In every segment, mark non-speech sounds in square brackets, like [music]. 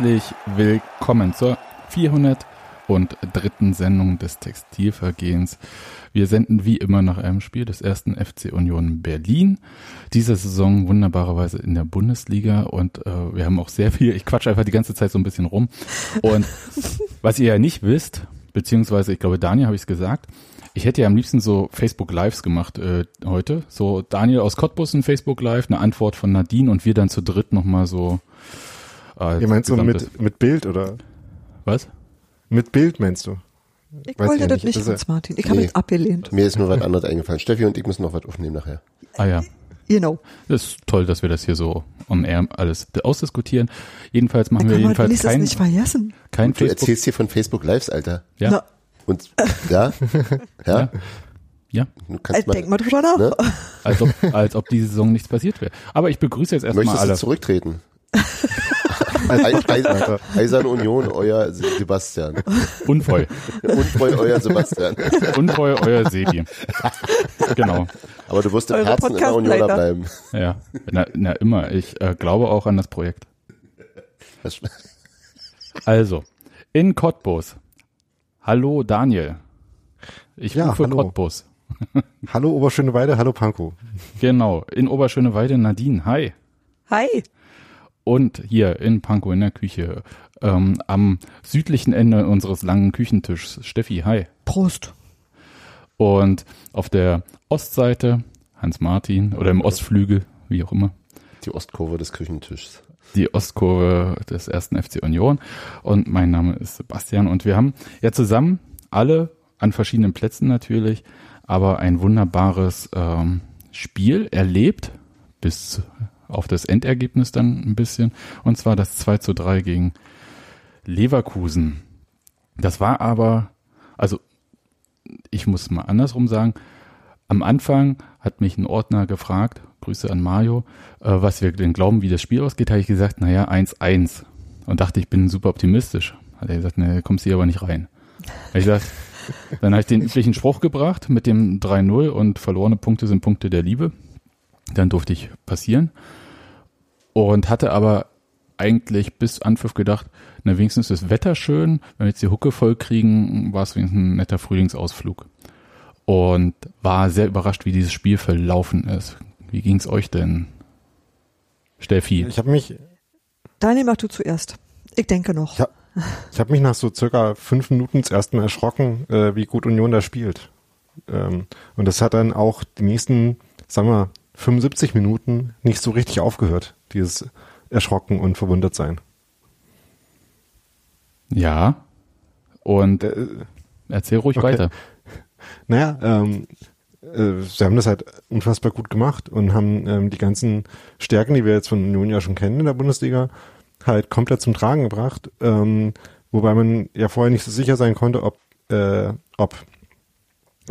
Herzlich willkommen zur 403. Sendung des Textilvergehens. Wir senden wie immer nach einem Spiel des ersten FC Union Berlin. Diese Saison wunderbarerweise in der Bundesliga und äh, wir haben auch sehr viel, ich quatsch einfach die ganze Zeit so ein bisschen rum. Und [laughs] was ihr ja nicht wisst, beziehungsweise ich glaube Daniel habe ich es gesagt, ich hätte ja am liebsten so Facebook Lives gemacht äh, heute. So Daniel aus Cottbus ein Facebook Live, eine Antwort von Nadine und wir dann zu dritt nochmal so. Äh, Ihr meinst so mit, mit Bild oder? Was? Mit Bild meinst du? Ich Weiß wollte das nicht, nicht Hans Martin. Ich nee, habe es abgelehnt. Mir ist nur was anderes eingefallen. Steffi und ich müssen noch was aufnehmen nachher. Ah ja. Genau. Das ist toll, dass wir das hier so on air alles ausdiskutieren. Jedenfalls machen wir jedenfalls kein, nicht vergessen. kein Du erzählst hier von Facebook Lives, Alter. Ja. Na. Und ja, [laughs] ja. ja. Ja. Äh, mal, denk mal drüber nach. Ne? Als, ob, als ob diese Saison nichts passiert wäre. Aber ich begrüße jetzt erstmal alle. Möchtest du zurücktreten? [laughs] Eiserne Union, euer Sebastian. Unfreu. Unfreu, euer Sebastian. Unfreu, euer Sebi. Genau. Aber du wirst im Eure Herzen immer Unioner bleiben. Ja, na, na immer. Ich äh, glaube auch an das Projekt. Also, in Cottbus. Hallo Daniel. Ich ja, rufe hallo. Cottbus. hallo Oberschöneweide, hallo Pankow. Genau, in Oberschöneweide Nadine. Hi. Hi und hier in Pankow in der Küche ähm, am südlichen Ende unseres langen Küchentischs. Steffi, hi. Prost. Und auf der Ostseite Hans Martin oder im Ostflügel, wie auch immer. Die Ostkurve des Küchentischs. Die Ostkurve des ersten FC Union. Und mein Name ist Sebastian. Und wir haben ja zusammen alle an verschiedenen Plätzen natürlich, aber ein wunderbares ähm, Spiel erlebt bis auf das Endergebnis dann ein bisschen. Und zwar das 2 zu 3 gegen Leverkusen. Das war aber, also ich muss mal andersrum sagen, am Anfang hat mich ein Ordner gefragt, Grüße an Mario, äh, was wir denn glauben, wie das Spiel ausgeht, habe ich gesagt, naja, 1-1. Und dachte, ich bin super optimistisch. Hat er gesagt, ne, kommst hier aber nicht rein. ich gesagt, dann habe ich den üblichen Spruch gebracht mit dem 3-0 und verlorene Punkte sind Punkte der Liebe. Dann durfte ich passieren und hatte aber eigentlich bis Anpfiff gedacht, na wenigstens ist das Wetter schön, wenn wir jetzt die Hucke voll kriegen, war es wenigstens ein netter Frühlingsausflug. Und war sehr überrascht, wie dieses Spiel verlaufen ist. Wie ging es euch denn, Steffi? Ich habe mich. Daniel, mach du zuerst. Ich denke noch. Ich habe hab mich nach so circa fünf Minuten zum ersten Mal erschrocken, äh, wie gut Union da spielt. Ähm, und das hat dann auch die nächsten, sagen wir, 75 Minuten nicht so richtig aufgehört dieses Erschrocken und verwundert sein. Ja. Und äh, erzähl ruhig okay. weiter. [laughs] Naja, ähm, äh, sie haben das halt unfassbar gut gemacht und haben ähm, die ganzen Stärken, die wir jetzt von Union ja schon kennen in der Bundesliga, halt komplett zum Tragen gebracht. Ähm, wobei man ja vorher nicht so sicher sein konnte, ob, äh, ob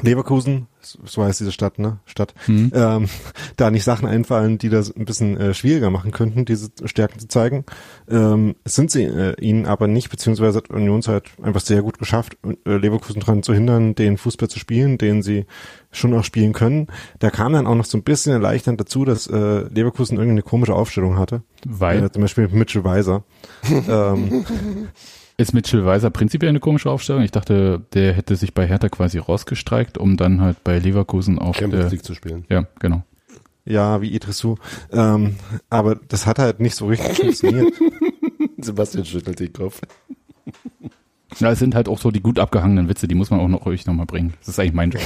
Leverkusen, so heißt diese Stadt, ne? Stadt, mhm. ähm, da nicht Sachen einfallen, die das ein bisschen äh, schwieriger machen könnten, diese Stärken zu zeigen. Ähm, sind sie äh, ihnen aber nicht, beziehungsweise hat Union halt einfach sehr gut geschafft, äh, Leverkusen daran zu hindern, den Fußball zu spielen, den sie schon auch spielen können. Da kam dann auch noch so ein bisschen erleichternd dazu, dass äh, Leverkusen irgendeine komische Aufstellung hatte. Weil? Äh, zum Beispiel Mitchell Weiser. [laughs] ähm, ist Mitchell Weiser prinzipiell eine komische Aufstellung? Ich dachte, der hätte sich bei Hertha quasi rausgestreikt, um dann halt bei Leverkusen auf Champions League zu spielen. Ja, genau. Ja, wie Idrissou. Ähm, aber das hat halt nicht so richtig funktioniert. [laughs] Sebastian schüttelt den Kopf. Ja, es sind halt auch so die gut abgehangenen Witze, die muss man auch noch ruhig nochmal bringen. Das ist eigentlich mein Job.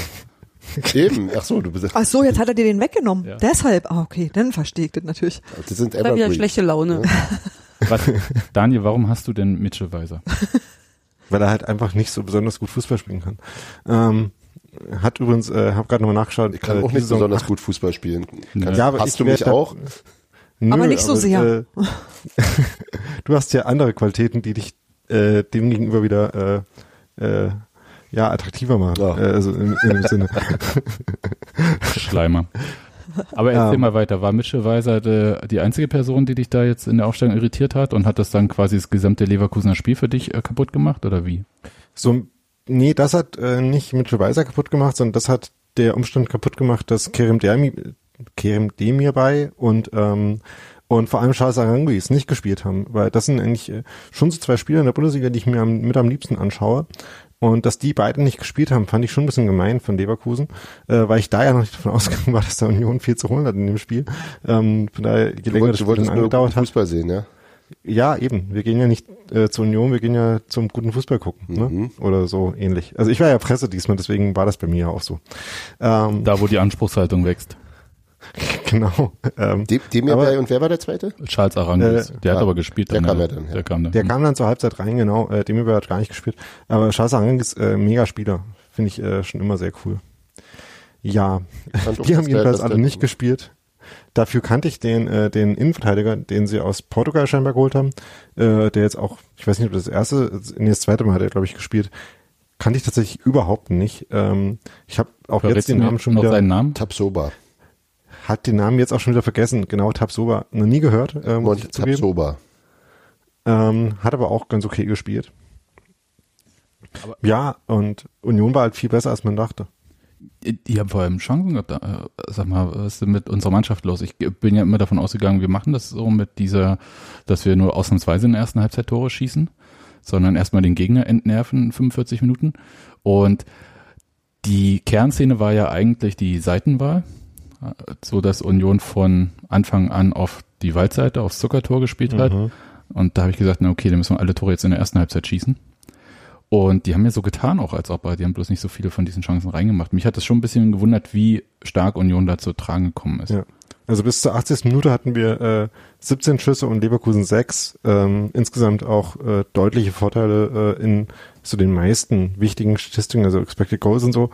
[laughs] Eben, ach so, du bist. Ach so, jetzt hat er dir den weggenommen. Ja. Deshalb, ah, okay, dann verstehe ich das natürlich. Das sind immer wieder schlechte Laune. Ja. Was, Daniel, warum hast du denn Mitchell Weiser? [laughs] Weil er halt einfach nicht so besonders gut Fußball spielen kann. Ähm, hat übrigens, äh, habe gerade nochmal nachgeschaut. Ich kann äh, auch nicht besonders gut Fußball spielen. Kann, ja, aber hast du mich auch? Nö, aber nicht so aber, sehr. Äh, [laughs] du hast ja andere Qualitäten, die dich äh, dem gegenüber wieder äh, äh, ja attraktiver machen. Ja. Äh, also im, im Sinne. Schleimer. [laughs] Aber erzähl um, mal weiter. War Mitchell Weiser die, die, einzige Person, die dich da jetzt in der Aufstellung irritiert hat und hat das dann quasi das gesamte Leverkusener Spiel für dich äh, kaputt gemacht oder wie? So, nee, das hat äh, nicht Mitchell Weiser kaputt gemacht, sondern das hat der Umstand kaputt gemacht, dass Kerem Demir, Kerem Demir bei und ähm, und vor allem Charles Aranguis nicht gespielt haben, weil das sind eigentlich äh, schon so zwei Spieler in der Bundesliga, die ich mir am, mit am liebsten anschaue. Und dass die beiden nicht gespielt haben, fand ich schon ein bisschen gemein von Leverkusen, äh, weil ich da ja noch nicht davon [laughs] ausgegangen war, dass der Union viel zu holen hat in dem Spiel. Ähm, von daher, je Du, länger wollt, das du Spiel wolltest nur angedauert hat. Fußball sehen, ja? Ja, eben. Wir gehen ja nicht äh, zur Union, wir gehen ja zum guten Fußball gucken. Mhm. Ne? Oder so ähnlich. Also ich war ja Presse diesmal, deswegen war das bei mir ja auch so. Ähm, Da, wo die Anspruchshaltung wächst. [laughs] genau. Ähm, Dem, dem Aber- und wer war der zweite? Charles Arangis, Äh, der hat ah, aber gespielt. der dann, kam äh, ja dann, ja. Der kam dann. Der kam dann zur Halbzeit rein, genau. Äh, dem hat gar nicht gespielt. Aber Charles Arang ist äh, mega Spieler. Finde ich äh, schon immer sehr cool. Ja, [laughs] die haben das jedenfalls alle nicht gespielt. Dafür kannte ich den, äh, den Innenverteidiger, den sie aus Portugal scheinbar geholt haben, äh, der jetzt auch, ich weiß nicht, ob das erste, nee, das zweite Mal hat er, glaube ich, gespielt. Kannte ich tatsächlich überhaupt nicht. Ähm, ich habe auch Verrätst jetzt den Namen schon noch wieder, seinen Namen? Tabsoba. Hat den Namen jetzt auch schon wieder vergessen. Genau, Tabsoba, noch nie gehört, äh, muss ich Mont zugeben. Tabsoba. Ähm, hat aber auch ganz okay gespielt. ja, und Union war halt viel besser, als man dachte. Die haben vor allem Chancen gehabt. Äh, Sag mal, was ist denn mit unserer Mannschaft los? Ich bin ja immer davon ausgegangen, wir machen das so mit dieser, dass wir nur ausnahmsweise in der ersten Halbzeit Tore schießen, sondern erstmal den Gegner entnerven 45 Minuten. Und die Kernszene war ja eigentlich die Seitenwahl, so dass Union von Anfang an auf die Waldseite, aufs Zuckertor gespielt hat. Mhm. Und da habe ich gesagt, na okay, dann müssen wir alle Tore jetzt in der ersten Halbzeit schießen. Und die haben ja so getan auch, als ob, die haben bloß nicht so viele von diesen Chancen reingemacht. Mich hat das schon ein bisschen gewundert, wie stark Union da zu tragen gekommen ist. Ja. Also bis zur 80. Minute hatten wir äh, 17 Schüsse und Leverkusen 6. Ähm, insgesamt auch äh, deutliche Vorteile äh, in so den meisten wichtigen Statistiken, also Expected Goals und so.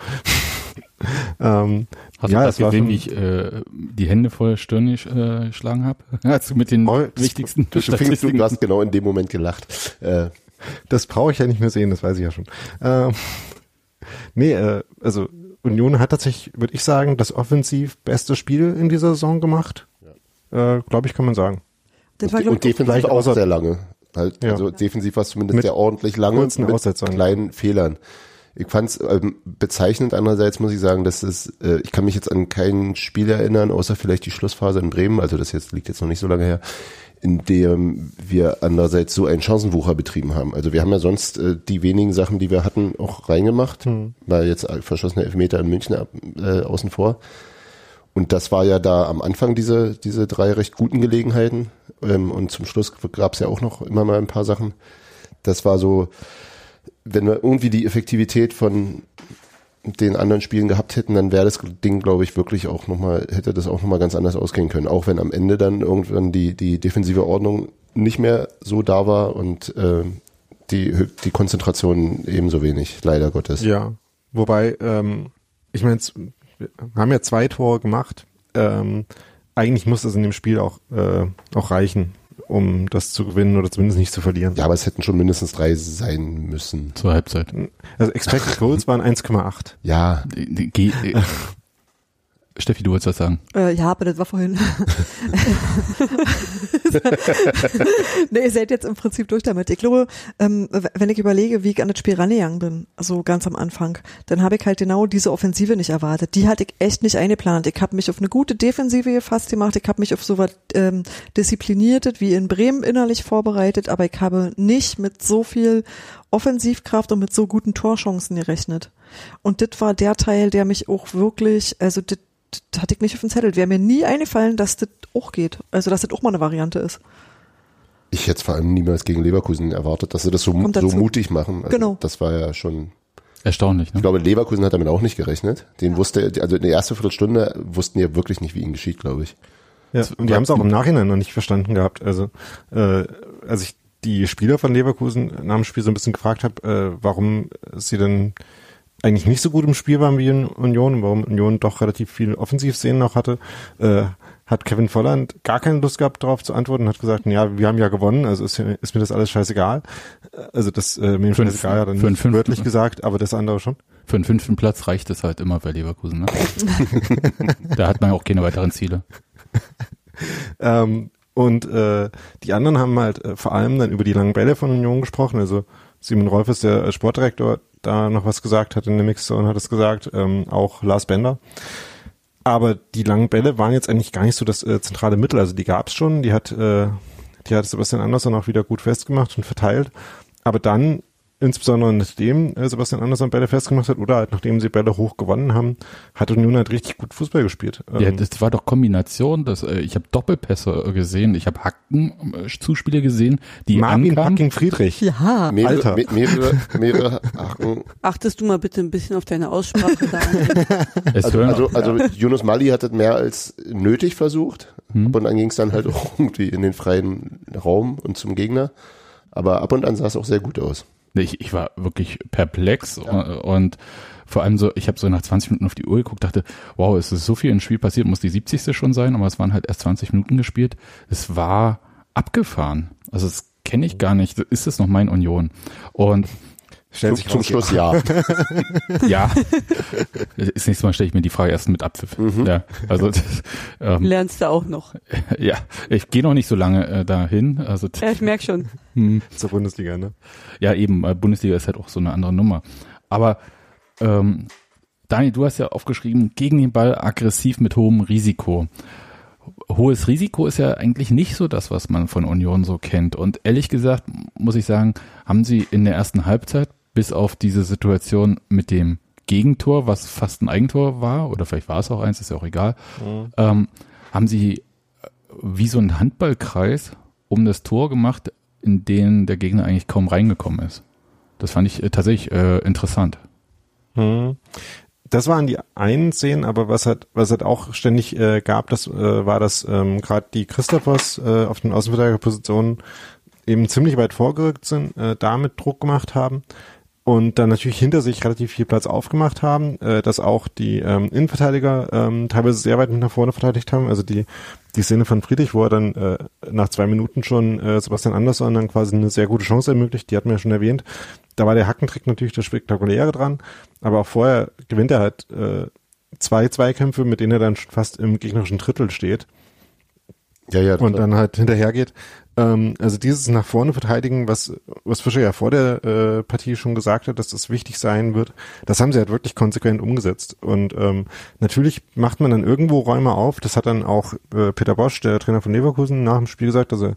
[laughs] ähm, Hast ja, du das gesehen, wie ich äh, die Hände voll Stirn äh, geschlagen habe? [laughs] Als du mit den Oh, das- wichtigsten Du, fingst, du, Statistiken. du hast genau in dem Moment gelacht. Äh, Das brauche ich ja nicht mehr sehen, das weiß ich ja schon. Ähm, nee, äh, also Union hat tatsächlich, würde ich sagen, das offensiv beste Spiel in dieser Saison gemacht. Äh, Glaube ich, kann man sagen. Das war, und ich, defensiv auch außer- sehr lange. Halt, Ja. Also defensiv war es zumindest Mit sehr ordentlich lange mit kleinen Fehlern. Ich fand es ähm, bezeichnend. Andererseits muss ich sagen, dass es, äh, ich kann mich jetzt an kein Spiel erinnern, außer vielleicht die Schlussphase in Bremen. Also das jetzt liegt jetzt noch nicht so lange her, in dem wir andererseits so einen Chancenwucher betrieben haben. Also wir haben ja sonst äh, die wenigen Sachen, die wir hatten, auch reingemacht. Hm. War jetzt verschossene Elfmeter in München ab, äh, außen vor. Und das war ja da am Anfang diese, diese drei recht guten Gelegenheiten. Ähm, und zum Schluss gab es ja auch noch immer mal ein paar Sachen. Das war so, wenn wir irgendwie die Effektivität von den anderen Spielen gehabt hätten, dann wäre das Ding, glaube ich, wirklich auch nochmal, hätte das auch nochmal ganz anders ausgehen können. Auch wenn am Ende dann irgendwann die, die defensive Ordnung nicht mehr so da war und äh, die, die Konzentration ebenso wenig, leider Gottes. Ja. Wobei, ähm, ich meine, wir haben ja zwei Tore gemacht. Ähm, eigentlich muss das in dem Spiel auch, äh, auch reichen, um das zu gewinnen oder zumindest nicht zu verlieren. Ja, aber es hätten schon mindestens drei sein müssen. Zur Halbzeit. Also Expected Goals waren 1,8. Ja, Steffi, du wolltest was sagen. Äh, ja, aber das war vorhin. [laughs] nee, ihr seid jetzt im Prinzip durch damit. Ich glaube, ähm, wenn ich überlege, wie ich an das Spiel rangegangen bin, also ganz am Anfang, dann habe ich halt genau diese Offensive nicht erwartet. Die hatte ich echt nicht eingeplant. Ich habe mich auf eine gute Defensive gefasst gemacht. Ich habe mich auf so was ähm, Diszipliniertes wie in Bremen innerlich vorbereitet, aber ich habe nicht mit so viel Offensivkraft und mit so guten Torchancen gerechnet. Und das war der Teil, der mich auch wirklich, also das das hatte ich nicht auf dem Zettel. Wäre mir nie eingefallen, dass das auch geht. Also, dass das auch mal eine Variante ist. ich hätte es vor allem niemals gegen Leverkusen erwartet, dass sie das so, so mutig machen. Also Genau. Das war ja schon, Erstaunlich, ich ne? glaube, Leverkusen hat damit auch nicht gerechnet. Den wusste, also in der ersten Viertelstunde wussten die ja wirklich nicht, wie ihnen geschieht, glaube ich. Ja, und die haben es auch im Nachhinein noch nicht verstanden gehabt. Also, äh, als ich die Spieler von Leverkusen nach dem Spiel so ein bisschen gefragt habe, äh, warum sie denn eigentlich nicht so gut im Spiel waren wie in Union warum Union doch relativ viel Offensivszenen noch hatte, äh, hat Kevin Volland gar keine Lust gehabt, darauf zu antworten und hat gesagt, ja, wir haben ja gewonnen, also ist, ist mir das alles scheißegal. Also das äh, mir einen- scheißegal einen nicht fünften- wörtlich gesagt, aber das andere schon. Für den fünften Platz reicht es halt immer bei Leverkusen, ne? [laughs] da hat man ja auch keine weiteren Ziele. Ähm, und äh, die anderen haben halt äh, vor allem dann über die langen Bälle von Union gesprochen. Also Simon Rolf ist der äh, Sportdirektor, da noch was gesagt hat in der Mixer und hat es gesagt, ähm, auch Lars Bender. aber die langen Bälle waren jetzt eigentlich gar nicht so das äh, zentrale Mittel. Also die gab's schon, die hat, äh, die hat Sebastian Andersson auch wieder gut festgemacht und verteilt. Aber dann insbesondere nachdem äh, Sebastian Andersson Bälle festgemacht hat oder halt nachdem sie Bälle hoch gewonnen haben, hat Union halt richtig gut Fußball gespielt. Ja, Ähm, das war doch Kombination. Das, äh, ich habe Doppelpässe äh, gesehen, ich habe Hacken-Zuspiele gesehen, die Marvin ankamen. Fucking Friedrich. Ja, Mehrere, Alter. me- mehrere, mehrere Haken. Achtest du mal bitte ein bisschen auf deine Aussprache da. [laughs] Also, also, also Yunus Mali hat das mehr als nötig versucht. Hm. Ab und an ging es dann halt auch irgendwie in den freien Raum und zum Gegner. Aber ab und an sah es auch sehr gut aus. Ich, ich war wirklich perplex und, und vor allem so, ich habe so nach 20 Minuten auf die Uhr geguckt, dachte, wow, es ist so viel im Spiel passiert, muss die 70. schon sein, aber es waren halt erst 20 Minuten gespielt. Es war abgefahren. Also das kenne ich gar nicht. Ist es noch mein Union? Und Stellt Zum, sich zum Schluss ja. [laughs] ja, das nächste Mal stelle ich mir die Frage erst mit Abpfiff. Ja, also das, ähm, Lernst du auch noch. [laughs] ja, ich gehe noch nicht so lange äh, dahin. Also Ja, ich merk schon. hm, zur Bundesliga, ne? Ja, eben, äh, Bundesliga ist halt auch so eine andere Nummer. Aber ähm, Dani, du hast ja aufgeschrieben, gegen den Ball aggressiv mit hohem Risiko. Hohes Risiko ist ja eigentlich nicht so das, was man von Union so kennt. Und ehrlich gesagt, muss ich sagen, haben sie in der ersten Halbzeit, bis auf diese Situation mit dem Gegentor, was fast ein Eigentor war, oder vielleicht war es auch eins, ist ja auch egal, ähm, haben sie äh, wie so ein Handballkreis um das Tor gemacht, in den der Gegner eigentlich kaum reingekommen ist. Das fand ich äh, tatsächlich äh, interessant. Hm. Das waren die einen Szenen, aber was halt, was halt auch ständig äh, gab, das äh, war, dass ähm, gerade die Christophers äh, auf den Außenverteidigerpositionen eben ziemlich weit vorgerückt sind, äh, damit Druck gemacht haben und dann natürlich hinter sich relativ viel Platz aufgemacht haben, äh, dass auch die ähm, Innenverteidiger ähm, teilweise sehr weit nach vorne verteidigt haben. Also die die Szene von Friedrich, wo er dann äh, nach zwei Minuten schon äh, Sebastian Andersson dann quasi eine sehr gute Chance ermöglicht, die hatten wir ja schon erwähnt. Da war der Hackentrick natürlich das Spektakuläre dran, aber auch vorher gewinnt er halt äh, zwei Zweikämpfe, mit denen er dann schon fast im gegnerischen Drittel steht Ja, ja. und dann halt hinterher geht. Ähm, also dieses nach vorne verteidigen, was, was Fischer ja vor der äh, Partie schon gesagt hat, dass das wichtig sein wird, das haben sie halt wirklich konsequent umgesetzt. Und ähm, natürlich macht man dann irgendwo Räume auf. Das hat dann auch äh, Peter Bosch, der Trainer von Leverkusen, nach dem Spiel gesagt, dass er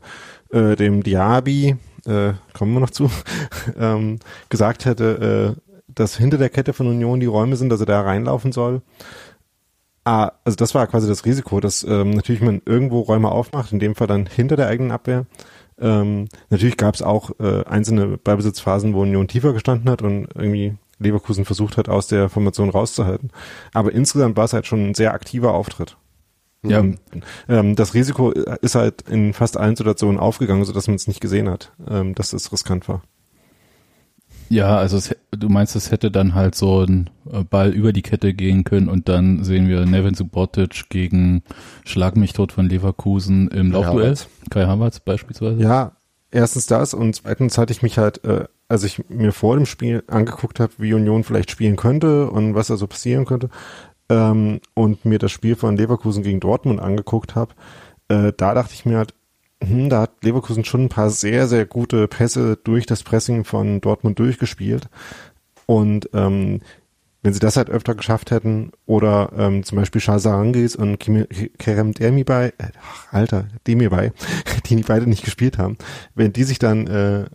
äh, dem Diaby, äh, kommen wir noch zu, [laughs] ähm, gesagt hätte, äh, dass hinter der Kette von Union die Räume sind, dass er da reinlaufen soll. Ah, also das war quasi das Risiko, dass ähm, natürlich man irgendwo Räume aufmacht, in dem Fall dann hinter der eigenen Abwehr. Ähm, natürlich gab es auch äh, einzelne Ballbesitzphasen, wo Union tiefer gestanden hat und irgendwie Leverkusen versucht hat, aus der Formation rauszuhalten. Aber insgesamt war es halt schon ein sehr aktiver Auftritt. Ja. Und, ähm, das Risiko ist halt in fast allen Situationen aufgegangen, sodass man es nicht gesehen hat, ähm, dass es riskant war. Ja, also es, du meinst, es hätte dann halt so ein äh, Ball über die Kette gehen können und dann sehen wir Nevin Subotic gegen Schlag mich tot von Leverkusen im Kai Laufduell. Havertz. Kai Havertz beispielsweise. Ja, erstens das und zweitens hatte ich mich halt, äh, als ich mir vor dem Spiel angeguckt habe, wie Union vielleicht spielen könnte und was da so passieren könnte ähm, und mir das Spiel von Leverkusen gegen Dortmund angeguckt habe, äh, da dachte ich mir halt, da hat Leverkusen schon ein paar sehr, sehr gute Pässe durch das Pressing von Dortmund durchgespielt und ähm, wenn sie das halt öfter geschafft hätten oder ähm, zum Beispiel Charles Arangis und Kimi- Kerem Demirbay, äh, Alter, Demirbay, die [laughs] die beide nicht gespielt haben, wenn die sich dann äh,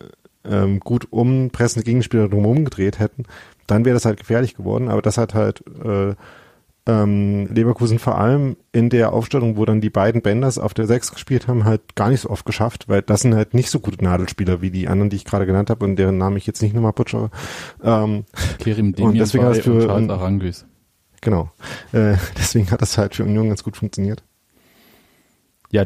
ähm, gut um pressende Gegenspieler drumherum gedreht hätten, dann wäre das halt gefährlich geworden. Aber das hat halt äh, ähm, Leverkusen vor allem in der Aufstellung, wo dann die beiden Benders auf der 6 gespielt haben, halt gar nicht so oft geschafft, weil das sind halt nicht so gute Nadelspieler wie die anderen, die ich gerade genannt habe und deren Namen ich jetzt nicht nochmal putschere. Ähm, Kerim Und deswegen du- und Charles Arangis. Genau. Äh, [laughs] deswegen hat das halt für Union ganz gut funktioniert. Ja,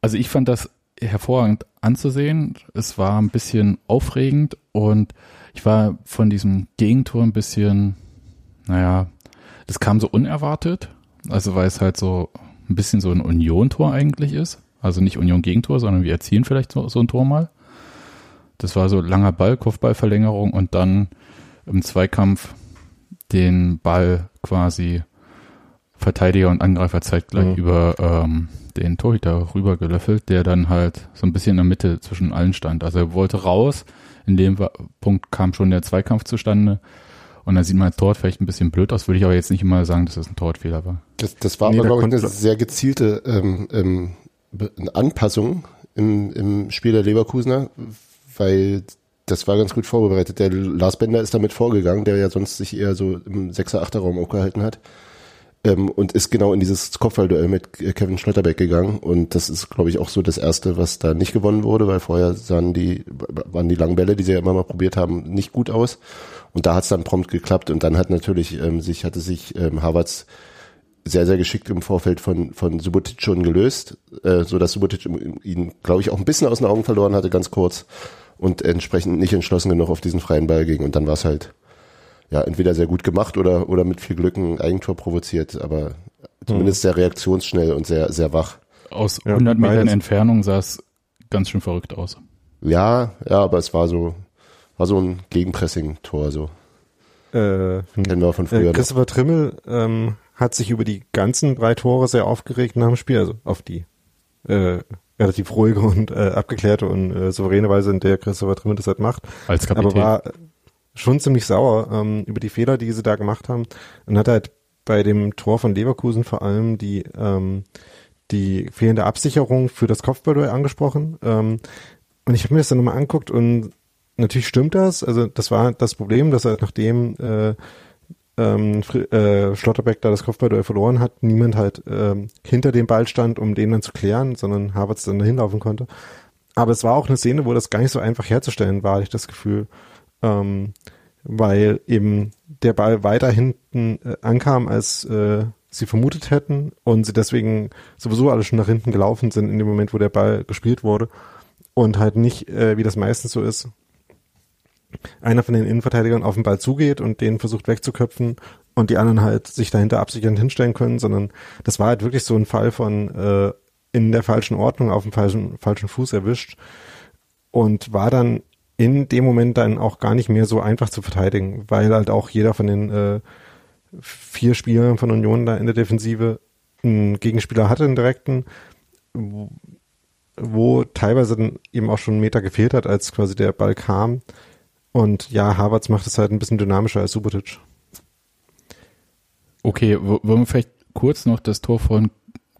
also ich fand das hervorragend anzusehen. Es war ein bisschen aufregend und ich war von diesem Gegentor ein bisschen, naja, das kam so unerwartet. Also weil es halt so ein bisschen so ein Union-Tor eigentlich ist. Also nicht Union-Gegentor, sondern wir erzielen vielleicht so, so ein Tor mal. Das war so langer Ball, Kopfballverlängerung und dann im Zweikampf den Ball quasi Verteidiger und Angreifer zeitgleich Mhm. über ähm, den Torhüter rübergelöffelt, der dann halt so ein bisschen in der Mitte zwischen allen stand. Also er wollte raus, in dem Punkt kam schon der Zweikampf zustande Und dann sieht man das Tor vielleicht ein bisschen blöd aus, würde ich aber jetzt nicht immer sagen, dass das ein Torwartfehler war. Das, das war Nee, aber, da glaube ich, eine sehr gezielte ähm, ähm, Anpassung im, im Spiel der Leverkusener, weil das war ganz gut vorbereitet. Der Lars Bender ist damit vorgegangen, der ja sonst sich eher so im 6er, 8er Raum aufgehalten hat. Ähm, und ist genau in dieses Kopfballduell mit Kevin Schlotterbeck gegangen. Und das ist, glaube ich, auch so das Erste, was da nicht gewonnen wurde, weil vorher sahen die, waren die langen Bälle, die sie ja immer mal probiert haben, nicht gut aus. Und da hat es dann prompt geklappt. Und dann hat natürlich ähm, sich, hatte sich ähm, Havertz sehr, sehr geschickt im Vorfeld von, von Subotic schon gelöst, äh, so dass Subotic ihn, glaube ich, auch ein bisschen aus den Augen verloren hatte, ganz kurz und entsprechend nicht entschlossen genug auf diesen freien Ball ging. Und dann war es halt, ja, entweder sehr gut gemacht oder, oder mit viel Glück ein Eigentor provoziert, aber zumindest sehr reaktionsschnell und sehr, sehr wach. Aus Ja, 100 Metern. Entfernung sah es ganz schön verrückt aus. Ja, ja, aber es war so, war so ein Gegenpressing-Tor, so. Äh, Kennen wir von Äh, früher. noch. Christopher Trimmel ähm, hat sich über die ganzen drei Tore sehr aufgeregt nach dem Spiel, also auf die äh, relativ ruhige und äh, abgeklärte und äh, souveräne Weise, in der Christopher Trimmel das halt macht. Als Kapitän. Aber war schon ziemlich sauer ähm, über die Fehler, die sie da gemacht haben. Und hat halt bei dem Tor von Leverkusen vor allem die ähm, die fehlende Absicherung für das Kopfballduell angesprochen. Ähm, und ich habe mir das dann nochmal anguckt und natürlich stimmt das. Also das war das Problem, dass halt nachdem äh, ähm, äh, Schlotterbeck da das Kopfballduell verloren hat, niemand halt ähm, hinter dem Ball stand, um den dann zu klären, sondern Havertz dann dahin laufen konnte. Aber es war auch eine Szene, wo das gar nicht so einfach herzustellen war, hatte ich das Gefühl. Ähm, weil eben der Ball weiter hinten äh, ankam, als äh, sie vermutet hätten und sie deswegen sowieso alle schon nach hinten gelaufen sind in dem Moment, wo der Ball gespielt wurde und halt nicht, äh, wie das meistens so ist, einer von den Innenverteidigern auf den Ball zugeht und den versucht wegzuköpfen und die anderen halt sich dahinter absichernd hinstellen können, sondern das war halt wirklich so ein Fall von äh, in der falschen Ordnung auf dem falschen, falschen Fuß erwischt und war dann in dem Moment dann auch gar nicht mehr so einfach zu verteidigen, weil halt auch jeder von den äh, vier Spielern von Union da in der Defensive einen Gegenspieler hatte, einen direkten, wo, teilweise dann eben auch schon einen Meter gefehlt hat, als quasi der Ball kam. Und ja, Havertz macht es halt ein bisschen dynamischer als Subotic. Okay, wollen wir vielleicht kurz noch das Tor von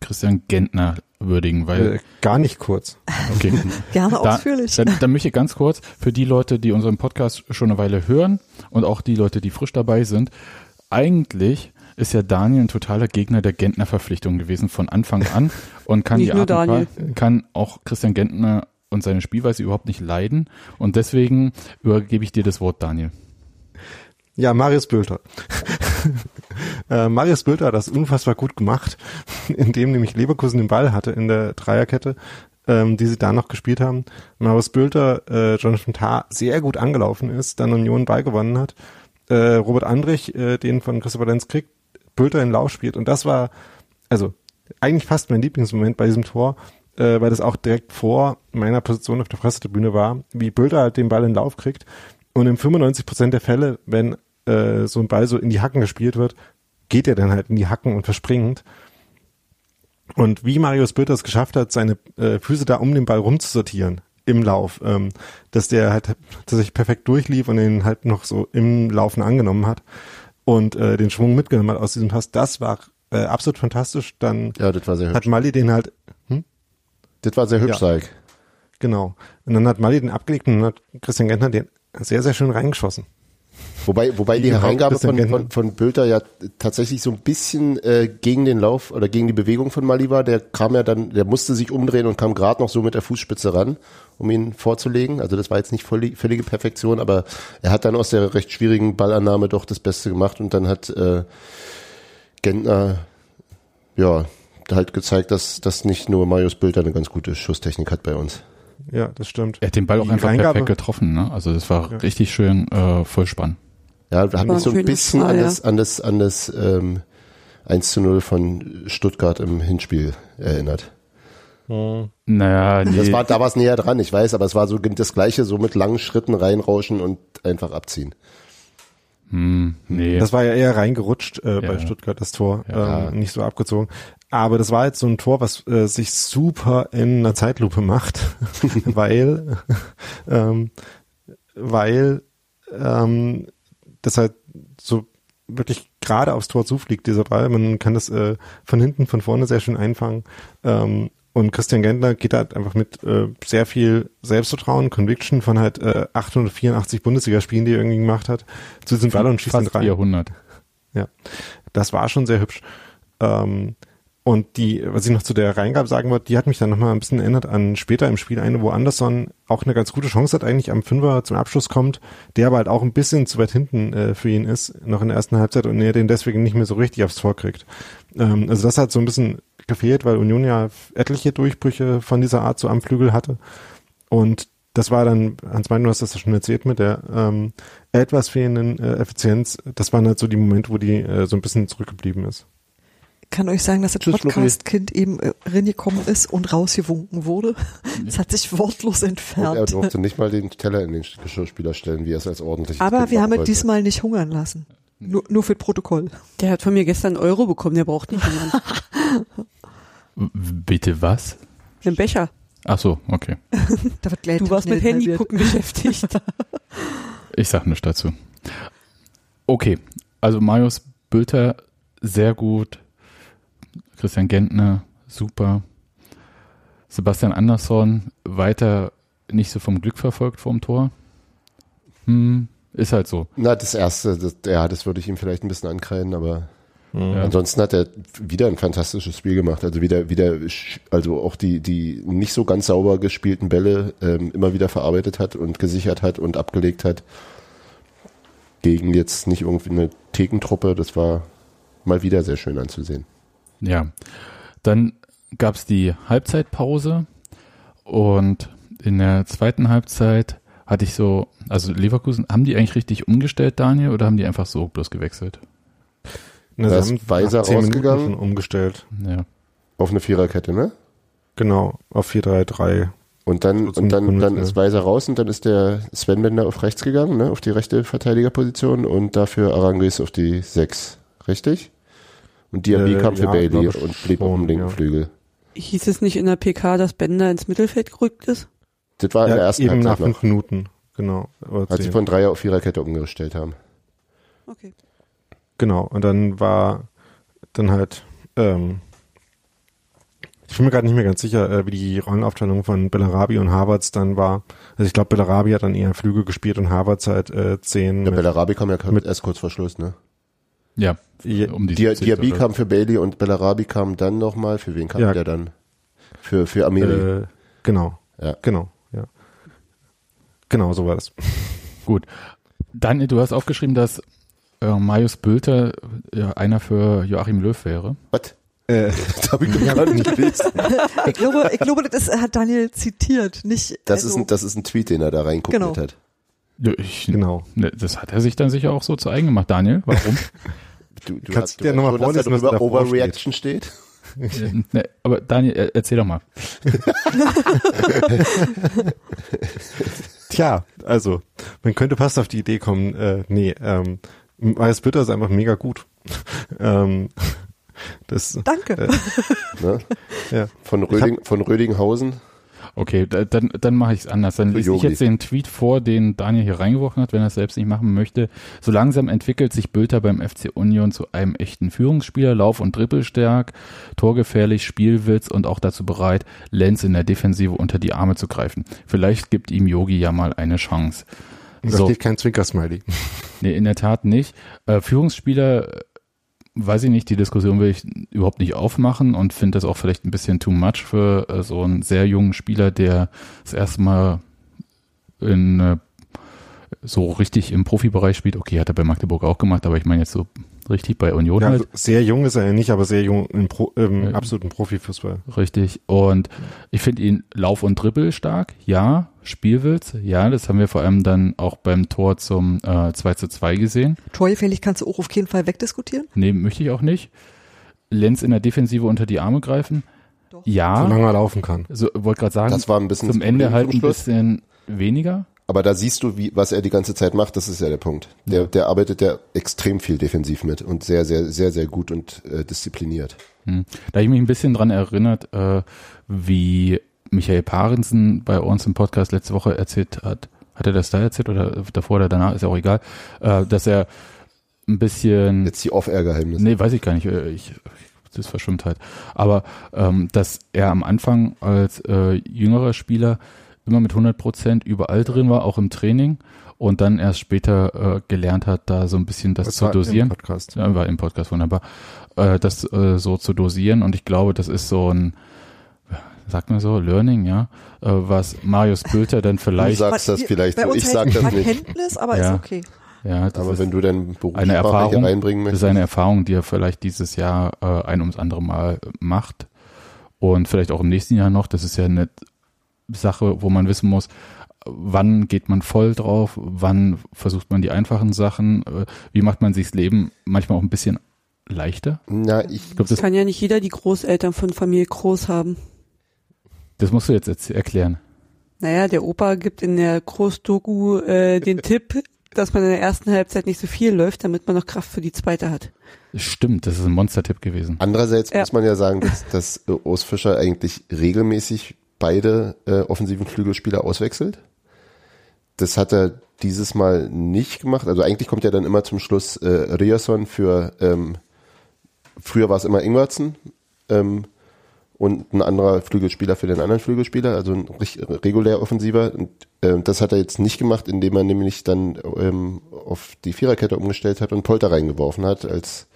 Christian Gentner würdigen, weil Äh, gar nicht kurz. okay. [laughs] Gerne Da, ausführlich. dann, dann möchte ich ganz kurz für die Leute, die unseren Podcast schon eine Weile hören und auch die Leute, die frisch dabei sind, eigentlich ist ja Daniel ein totaler Gegner der Gentner Verpflichtung gewesen von Anfang an [laughs] und kann die Art und kann auch Christian Gentner und seine Spielweise überhaupt nicht leiden und deswegen übergebe ich dir das Wort Daniel. Ja, Marius Bülter. [laughs] äh, Marius Bülter hat das unfassbar gut gemacht, [laughs] indem nämlich Leverkusen den Ball hatte in der Dreierkette, ähm, die sie da noch gespielt haben. Marius Bülter, äh, Jonathan Tah sehr gut angelaufen ist, dann Union Ball gewonnen hat. Äh, Robert Andrich, äh, den von Christopher Lenz kriegt, Bülter in Lauf spielt. Und das war, also eigentlich fast mein Lieblingsmoment bei diesem Tor, äh, weil das auch direkt vor meiner Position auf der Pressetribüne war, wie Bülter halt den Ball in Lauf kriegt. Und in 95 Prozent der Fälle, wenn äh, so ein Ball so in die Hacken gespielt wird, geht er dann halt in die Hacken und verspringt. Und wie Marius Bülter es geschafft hat, seine äh, Füße da um den Ball rumzusortieren im Lauf, ähm, dass der halt tatsächlich perfekt durchlief und den halt noch so im Laufen angenommen hat und äh, den Schwung mitgenommen hat aus diesem Pass, das war äh, absolut fantastisch. Dann Ja, hat. Mali den halt? Das war sehr hübsch, Ja. ich. genau. Und dann hat Mali den abgelegt und dann hat Christian Gentner den sehr, sehr schön reingeschossen. Wobei, wobei die Überhaupt Hereingabe von, von, von Bülter ja tatsächlich so ein bisschen äh, gegen den Lauf oder gegen die Bewegung von Mali war. Der kam ja dann, der musste sich umdrehen und kam gerade noch so mit der Fußspitze ran, um ihn vorzulegen. Also das war jetzt nicht völlig, völlige Perfektion, aber er hat dann aus der recht schwierigen Ballannahme doch das Beste gemacht und dann hat äh, Gentner ja halt gezeigt, dass, dass nicht nur Marius Bülter eine ganz gute Schusstechnik hat bei uns. Ja, das stimmt. Er hat den Ball auch Die einfach Reingabe- perfekt getroffen, ne? Also das war Ja. richtig schön äh, voll spannend. Ja, wir haben mich so ein bisschen Tor, an das, an das, an das ähm, 1 zu 0 von Stuttgart im Hinspiel erinnert. Naja, nee. Das war, da war es näher dran, ich weiß, aber es war so das gleiche, so mit langen Schritten reinrauschen und einfach abziehen. hm, nee. Das war ja eher reingerutscht äh, bei Ja. Stuttgart, das Tor, Ja. ähm, nicht so abgezogen. Aber das war jetzt so ein Tor, was äh, sich super in einer Zeitlupe macht, [laughs] weil, [laughs] ähm, weil ähm, das halt so wirklich gerade aufs Tor zufliegt, dieser Ball. Man kann das äh, von hinten, von vorne sehr schön einfangen. Ähm, und Christian Gendler geht halt einfach mit äh, sehr viel Selbstvertrauen, Conviction von halt äh, 884 Bundesligaspielen, die er irgendwie gemacht hat, zu diesem Ball und schießt ihn rein. 400. Ja, das war schon sehr hübsch. Ähm, und die, was ich noch zu der Reingabe sagen wollte, die hat mich dann nochmal ein bisschen erinnert an später im Spiel eine, wo Anderson auch eine ganz gute Chance hat, eigentlich am Fünfer zum Abschluss kommt, der aber halt auch ein bisschen zu weit hinten äh, für ihn ist, noch in der ersten Halbzeit und er den deswegen nicht mehr so richtig aufs Tor kriegt. Ähm, also das hat so ein bisschen gefehlt, weil Union ja etliche Durchbrüche von dieser Art so am Flügel hatte. Und das war dann, Hans Mein, du hast das ja schon erzählt mit der ähm, etwas fehlenden äh, Effizienz. Das waren halt so die Momente, wo die äh, so ein bisschen zurückgeblieben ist. Kann euch sagen, dass das. Podcast-Kind eben äh, reingekommen ist und rausgewunken wurde. [laughs] Es hat sich wortlos Und er entfernt. durfte nicht mal den Teller in den Geschirrspüler stellen, wie er es als ordentliches Aber Kind wir haben wollte. diesmal nicht hungern lassen. Nur, nur für das Protokoll. Der hat von mir gestern einen Euro bekommen, der braucht nicht jemand. W- Bitte was? Einen Becher. Ach so, okay. [laughs] Da wird gleich Du warst mit Handy gucken beschäftigt. [laughs] Ich sag nichts dazu. Okay, also Marius Bülter sehr gut. Christian Gentner super. Sebastian Andersson weiter nicht so vom Glück verfolgt vorm Tor. Hm, ist halt so. Na, das erste, das, ja, das würde ich ihm vielleicht ein bisschen ankreiden, aber Ja. ansonsten hat er wieder ein fantastisches Spiel gemacht. Also wieder, wieder, also auch die, die nicht so ganz sauber gespielten Bälle ähm, immer wieder verarbeitet hat und gesichert hat und abgelegt hat. Gegen jetzt nicht irgendwie eine Thekentruppe, das war mal wieder sehr schön anzusehen. Ja. Dann gab's die Halbzeitpause und in der zweiten Halbzeit hatte ich so, also Leverkusen, haben die eigentlich richtig umgestellt, Daniel, oder haben die einfach so bloß gewechselt? Ne, Da sie ist haben Weiser rausgegangen. schon umgestellt. Ja. Auf eine Viererkette, ne? Genau, auf 4-3-3. Und dann, So und dann, dann ist Weiser raus und dann ist der Sven Bender auf rechts gegangen, ne, auf die rechte Verteidigerposition und dafür Aranguis auf die sechs, richtig? Und Diaby Äh, kam für ja, Bailey und blieb auf dem linken ja. Flügel. Hieß es nicht in der PK, dass Bender ins Mittelfeld gerückt ist? Das war in der Ja, ersten eben nach fünf Minuten. Genau. Oder als sie von Dreier auf Viererkette umgestellt haben. Okay. Genau, und dann war dann halt, ähm, ich bin mir gerade nicht mehr ganz sicher, äh, wie die Rollenaufteilung von Bellarabi und Harvards dann war. Also ich glaube, Bellarabi hat dann eher Flügel gespielt und Harvards halt äh, zehn. Der mit- Bellarabi kam ja mit- erst kurz vor Schluss, ne? Ja, um die 70 Diaby kam für Bailey und Bellarabi kam dann nochmal, für wen kam Ja. der dann? Für, für Amiri. äh, genau, ja. genau, ja. Genau, so war das. Gut. Daniel, du hast aufgeschrieben, dass äh, Marius Bülter äh, einer für Joachim Löw wäre. Was? Äh, [laughs] Das habe ich doch gar nicht [laughs] gelesen. Ich glaube, ich glaube, das hat Daniel zitiert, nicht. Das, also, ist ein, das ist ein Tweet, den er da reinkopiert Genau. hat. Ich, genau. ne, das hat er sich dann sicher auch so zu eigen gemacht. Daniel, warum? [laughs] Du, du Kannst hast du dir du noch mal schon, dass da vorlesen, was drüber Overreaction steht? Äh, ne, aber Daniel, er- erzähl doch mal. [laughs] Tja, also, man könnte fast auf die Idee kommen, äh, nee, ähm, Marius Bitter ist einfach mega gut. [laughs] ähm, das, Danke. Ne? ja. Von, Röding, von Rödinghausen. Okay, da, dann, dann mache ich es anders. Dann lese ich jetzt den Tweet vor, den Daniel hier reingeworfen hat, wenn er es selbst nicht machen möchte. So langsam entwickelt sich Bülter beim FC Union zu einem echten Führungsspieler, Lauf- und Dribbelstark, torgefährlich, Spielwitz und auch dazu bereit, Lenz in der Defensive unter die Arme zu greifen. Vielleicht gibt ihm Yogi ja mal eine Chance. Da So. steht kein Zwinker-Smiley. Nee, in der Tat nicht. Äh, Führungsspieler, weiß ich nicht, die Diskussion will ich überhaupt nicht aufmachen und finde das auch vielleicht ein bisschen too much für äh, so einen sehr jungen Spieler, der das erste Mal in äh, so richtig im Profibereich spielt. Okay, hat er bei Magdeburg auch gemacht, aber ich meine jetzt so richtig bei Union Ja, halt. sehr jung ist er ja nicht, aber sehr jung im, Pro, im Ja. absoluten Profifußball. Richtig. Und ich finde ihn Lauf- und Dribbel stark. Ja. Spielwitz. Ja, das haben wir vor allem dann auch beim Tor zum äh, 2 zu 2 gesehen. Torgefällig kannst du auch auf jeden Fall wegdiskutieren. Nee, möchte ich auch nicht. Lenz in der Defensive unter die Arme greifen. Doch. Ja, Solange er laufen kann. so, wollte gerade sagen, Das war ein bisschen zum Ende halt ein bisschen weniger. Aber da siehst du, wie, was er die ganze Zeit macht, das ist ja der Punkt. Der, der arbeitet ja extrem viel defensiv mit und sehr, sehr, sehr, sehr gut und äh, diszipliniert. Hm. Da ich mich ein bisschen dran erinnert, äh, wie Michael Parensen bei uns im Podcast letzte Woche erzählt hat, hat er das da erzählt oder davor oder danach, ist ja auch egal, äh, dass er ein bisschen Jetzt die Off-Air-Geheimnisse. Nee, weiß ich gar nicht. äh, Ich, das verschwimmt halt. Aber ähm, dass er am Anfang als äh, jüngerer Spieler immer mit 100 Prozent überall drin war, auch im Training und dann erst später äh, gelernt hat, da so ein bisschen das, zu war im dosieren. Podcast. Ja, war im Podcast wunderbar. Äh, das äh, so zu dosieren und ich glaube, das ist so ein, sagt man so, Learning, ja, äh, was Marius Bülter dann Du vielleicht, sagst das vielleicht so, ich sag das nicht. Erkenntnis, aber Ja. ist okay. ja, das Aber ist wenn du Berufssprache hier Erfahrung, reinbringen das ist möchtest. eine Erfahrung, die er vielleicht dieses Jahr äh, ein ums andere Mal macht und vielleicht auch im nächsten Jahr noch. Das ist ja eine Sache, wo man wissen muss, wann geht man voll drauf, wann versucht man die einfachen Sachen, äh, wie macht man sich das Leben manchmal auch ein bisschen leichter. Na, ich, Ich glaube, das, Kann ja nicht jeder die Großeltern von Familie Groß haben. Das musst du jetzt erklären. Naja, der Opa gibt in der Großdoku äh, den [laughs] Tipp, dass man in der ersten Halbzeit nicht so viel läuft, damit man noch Kraft für die zweite hat. Stimmt, das ist ein Monstertipp gewesen. andererseits Ja. muss man ja sagen, dass, dass äh, Urs Fischer eigentlich regelmäßig beide äh, offensiven Flügelspieler auswechselt. Das hat er dieses Mal nicht gemacht. Also eigentlich kommt ja dann immer zum Schluss äh, Riasson für, ähm, früher war es immer Ingwertsen ähm, und ein anderer Flügelspieler für den anderen Flügelspieler, also ein regulär offensiver. Und ähm, das hat er jetzt nicht gemacht, indem er nämlich dann ähm, auf die Viererkette umgestellt hat und Polter reingeworfen hat als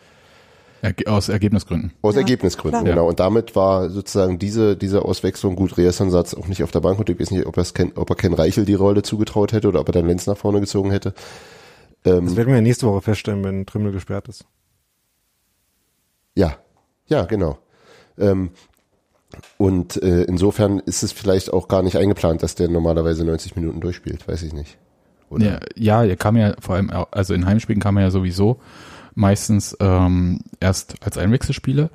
Erge aus Ergebnisgründen. aus Ja, Ergebnisgründen, klar. genau. Und damit war sozusagen diese, diese Auswechslung gut. Saß auch nicht auf der Bank und ich weiß nicht, ob, Ken, ob er Ken Reichel die Rolle zugetraut hätte oder ob er dann Lenz nach vorne gezogen hätte. Das Ähm, werden wir ja nächste Woche feststellen, wenn Trimmel gesperrt ist. ja, ja, genau. Ähm, und äh, insofern ist es vielleicht auch gar nicht eingeplant, dass der normalerweise 90 Minuten durchspielt, weiß ich nicht. Oder? Ja, ja, er kam ja vor allem, also in Heimspielen kam er ja sowieso meistens ähm, erst als Einwechselspieler.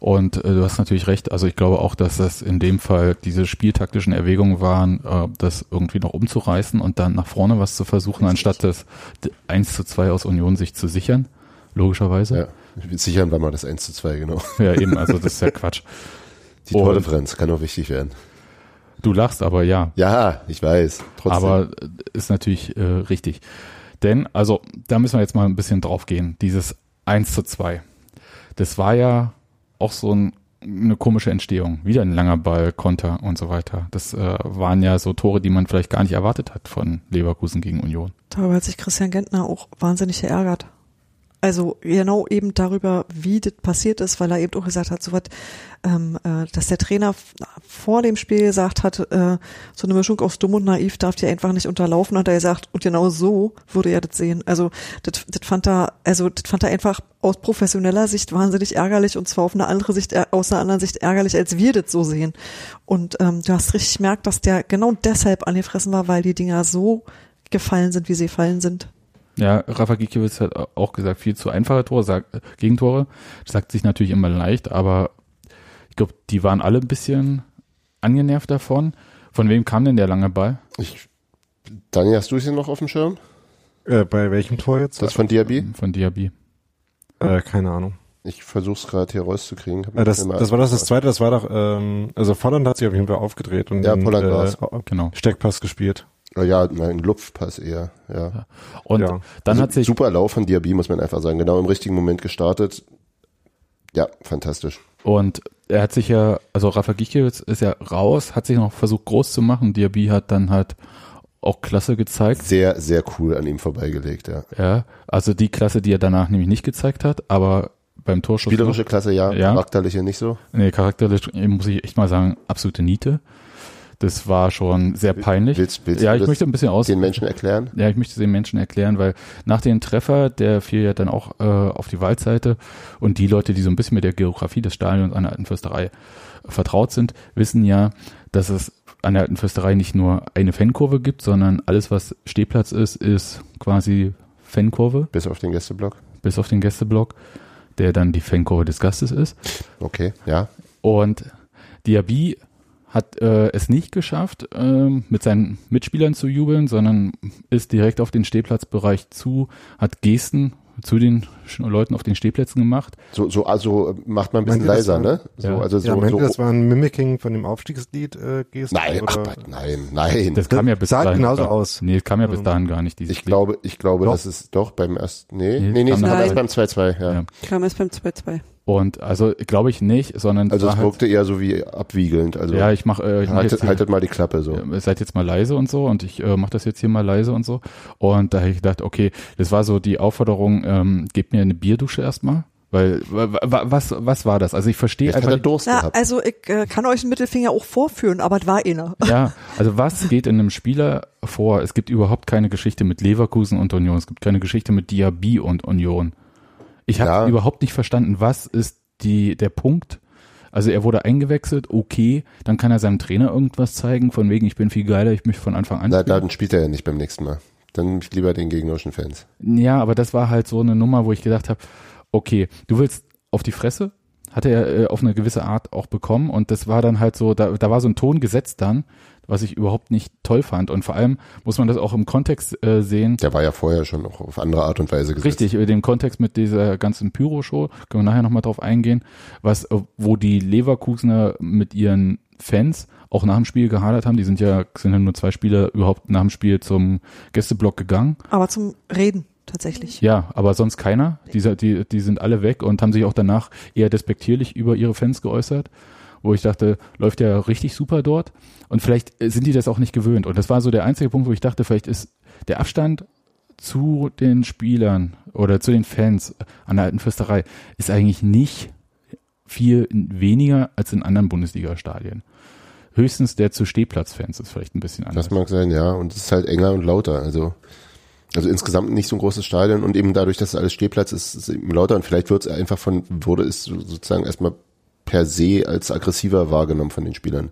Und äh, du hast natürlich recht, also ich glaube auch, dass das in dem Fall diese spieltaktischen Erwägungen waren, äh, das irgendwie noch umzureißen und dann nach vorne was zu versuchen, anstatt das 1 zu 2 aus Union sich zu sichern, logischerweise. Ja, sichern wir mal das 1 zu 2, genau. Ja, eben, also das ist ja [laughs] Quatsch. Die Tordifferenz kann auch wichtig werden. Du lachst, aber ja, Ja, ich weiß. Trotzdem. Aber äh, ist natürlich äh, richtig. Denn, also, da müssen wir jetzt mal ein bisschen drauf gehen. Dieses 1 zu 2. Das war ja auch so ein, eine komische Entstehung. Wieder ein langer Ball, Konter und so weiter. Das äh, waren ja so Tore, die man vielleicht gar nicht erwartet hat von Leverkusen gegen Union. Darüber hat sich Christian Gentner auch wahnsinnig geärgert. Also genau eben darüber, wie das passiert ist, weil er eben auch gesagt hat, so was, ähm, äh, dass der Trainer vor dem Spiel gesagt hat, äh, so eine Mischung aus dumm und naiv darf dir einfach nicht unterlaufen, hat er gesagt, und genau so würde er das sehen. Also das, fand er, also das fand er einfach aus professioneller Sicht wahnsinnig ärgerlich und zwar auf eine andere Sicht, äh, aus einer anderen Sicht ärgerlich, als wir das so sehen. Und ähm, du hast richtig gemerkt, dass der genau deshalb angefressen war, weil die Dinger so gefallen sind, wie sie gefallen sind. Ja, Rafa Gikiewicz hat auch gesagt, viel zu einfache Tore, sagt, äh, Gegentore. Das sagt sich natürlich immer leicht, aber ich glaube, die waren alle ein bisschen angenervt davon. Von wem kam denn der lange Ball? ich, Daniel, hast du es hier noch auf dem Schirm? Äh, bei welchem Tor jetzt? Das von Diaby? Von Diaby. äh, keine Ahnung. Ich versuche es gerade hier rauszukriegen. Äh, das, das war das, das zweite, das war doch, ähm, also Volland hat sich auf jeden Fall aufgedreht und Ja, den, Volland war's. Genau. Steckpass gespielt. Ja, nein, Lupfpass eher. Ja. Und Ja. dann Also hat sich super Lauf von Diaby, muss man einfach sagen. Genau im richtigen Moment gestartet. Ja, fantastisch. Und er hat sich ja, also Rafa Gikiewicz ist ja raus, hat sich noch versucht groß zu machen. Diaby hat dann halt auch Klasse gezeigt. Sehr, sehr cool an ihm vorbeigelegt, ja. Ja, also die Klasse, die er danach nämlich nicht gezeigt hat, aber beim Torschuss. Spielerische Klasse, ja, Ja. charakterliche nicht so. Nee, charakterlich muss ich echt mal sagen, absolute Niete. Das war schon sehr peinlich. Willst, willst ja, du ich möchte ein bisschen aus. den Menschen erklären? Ja, ich möchte es den Menschen erklären, weil nach dem Treffer, der fiel ja dann auch äh, auf die Waldseite und die Leute, die so ein bisschen mit der Geografie des Stadions an der Alten Fürsterei vertraut sind, wissen ja, dass es an der Alten Fürsterei nicht nur eine Fankurve gibt, sondern alles, was Stehplatz ist, ist quasi Fankurve, Bis auf den Gästeblock. bis auf den Gästeblock, der dann die Fankurve des Gastes ist. Okay, ja. Und Diaby hat äh, es nicht geschafft, ähm, mit seinen Mitspielern zu jubeln, sondern ist direkt auf den Stehplatzbereich zu, hat Gesten zu den Leuten auf den Stehplätzen gemacht. So, so also macht man ein bisschen Meint ihr, das leiser, war- ne? So, Ja. also so, ja, meint ihr, so das war ein Mimicking von dem Aufstiegslied äh, Geste? Nein, ach, nein, nein. Das kam ja bis sah dahin. genauso gar- aus. Nee, kam ja bis dahin gar nicht. Dieses ich glaube, ich glaube, Doch. das ist doch beim ersten, nee, Nee, nee, nee, es kam kam erst beim 2-2, ja. Ja. Kam erst beim 2-2. Und also glaube ich nicht, sondern Also es halt, wirkte eher so wie abwiegelnd, also ja, ich mache äh, ich mach haltet, hier- haltet mal die Klappe so. Ja, seid jetzt mal leise und so und ich äh, mache das jetzt hier mal leise und so. Und da habe ich gedacht, okay, das war so die Aufforderung, ähm, gebt mir eine Bierdusche erstmal. Weil wa- wa- was was war das? Also ich verstehe hat einfach er Durst Ja, gehabt. also ich äh, kann euch einen Mittelfinger auch vorführen, aber es war einer. Ja, [laughs] also was geht in einem Spieler vor? Es gibt überhaupt keine Geschichte mit Leverkusen und Union. Es gibt keine Geschichte mit Diaby und Union. Ich habe Ja. überhaupt nicht verstanden, was ist die der Punkt? Also er wurde eingewechselt, okay, dann kann er seinem Trainer irgendwas zeigen, von wegen ich bin viel geiler, ich möchte von Anfang an. Na, spielen. dann spielt er ja nicht beim nächsten Mal. Dann lieber den gegnerischen Fans. Ja, aber das war halt so eine Nummer, wo ich gedacht habe, okay, du willst auf die Fresse, hat er äh, auf eine gewisse Art auch bekommen und das war dann halt so, da, da war so ein Ton gesetzt dann, was ich überhaupt nicht toll fand und vor allem muss man das auch im Kontext äh, sehen, Der war ja vorher schon auch auf andere Art und Weise gesetzt. Richtig, in dem Kontext mit dieser ganzen Pyro-Show, können wir nachher nochmal drauf eingehen, was, wo die Leverkusener mit ihren Fans auch nach dem Spiel gehadert haben. Die sind ja, sind ja nur zwei Spieler überhaupt nach dem Spiel zum Gästeblock gegangen. Aber zum Reden tatsächlich. Ja, aber sonst keiner. Die, die, die sind alle weg und haben sich auch danach eher despektierlich über ihre Fans geäußert, wo ich dachte, läuft ja richtig super dort. Und vielleicht sind die das auch nicht gewöhnt. Und das war so der einzige Punkt, wo ich dachte, vielleicht ist der Abstand zu den Spielern oder zu den Fans an der alten Fürsterei ist eigentlich nicht viel weniger als in anderen Bundesliga-Stadien. Höchstens der zu Stehplatzfans ist vielleicht ein bisschen anders. Das mag sein, ja. Und es ist halt enger und lauter. Also, also insgesamt nicht so ein großes Stadion und eben dadurch, dass alles Stehplatz ist, ist es eben lauter und vielleicht wird es einfach von, wurde es so- sozusagen erstmal per se als aggressiver wahrgenommen von den Spielern.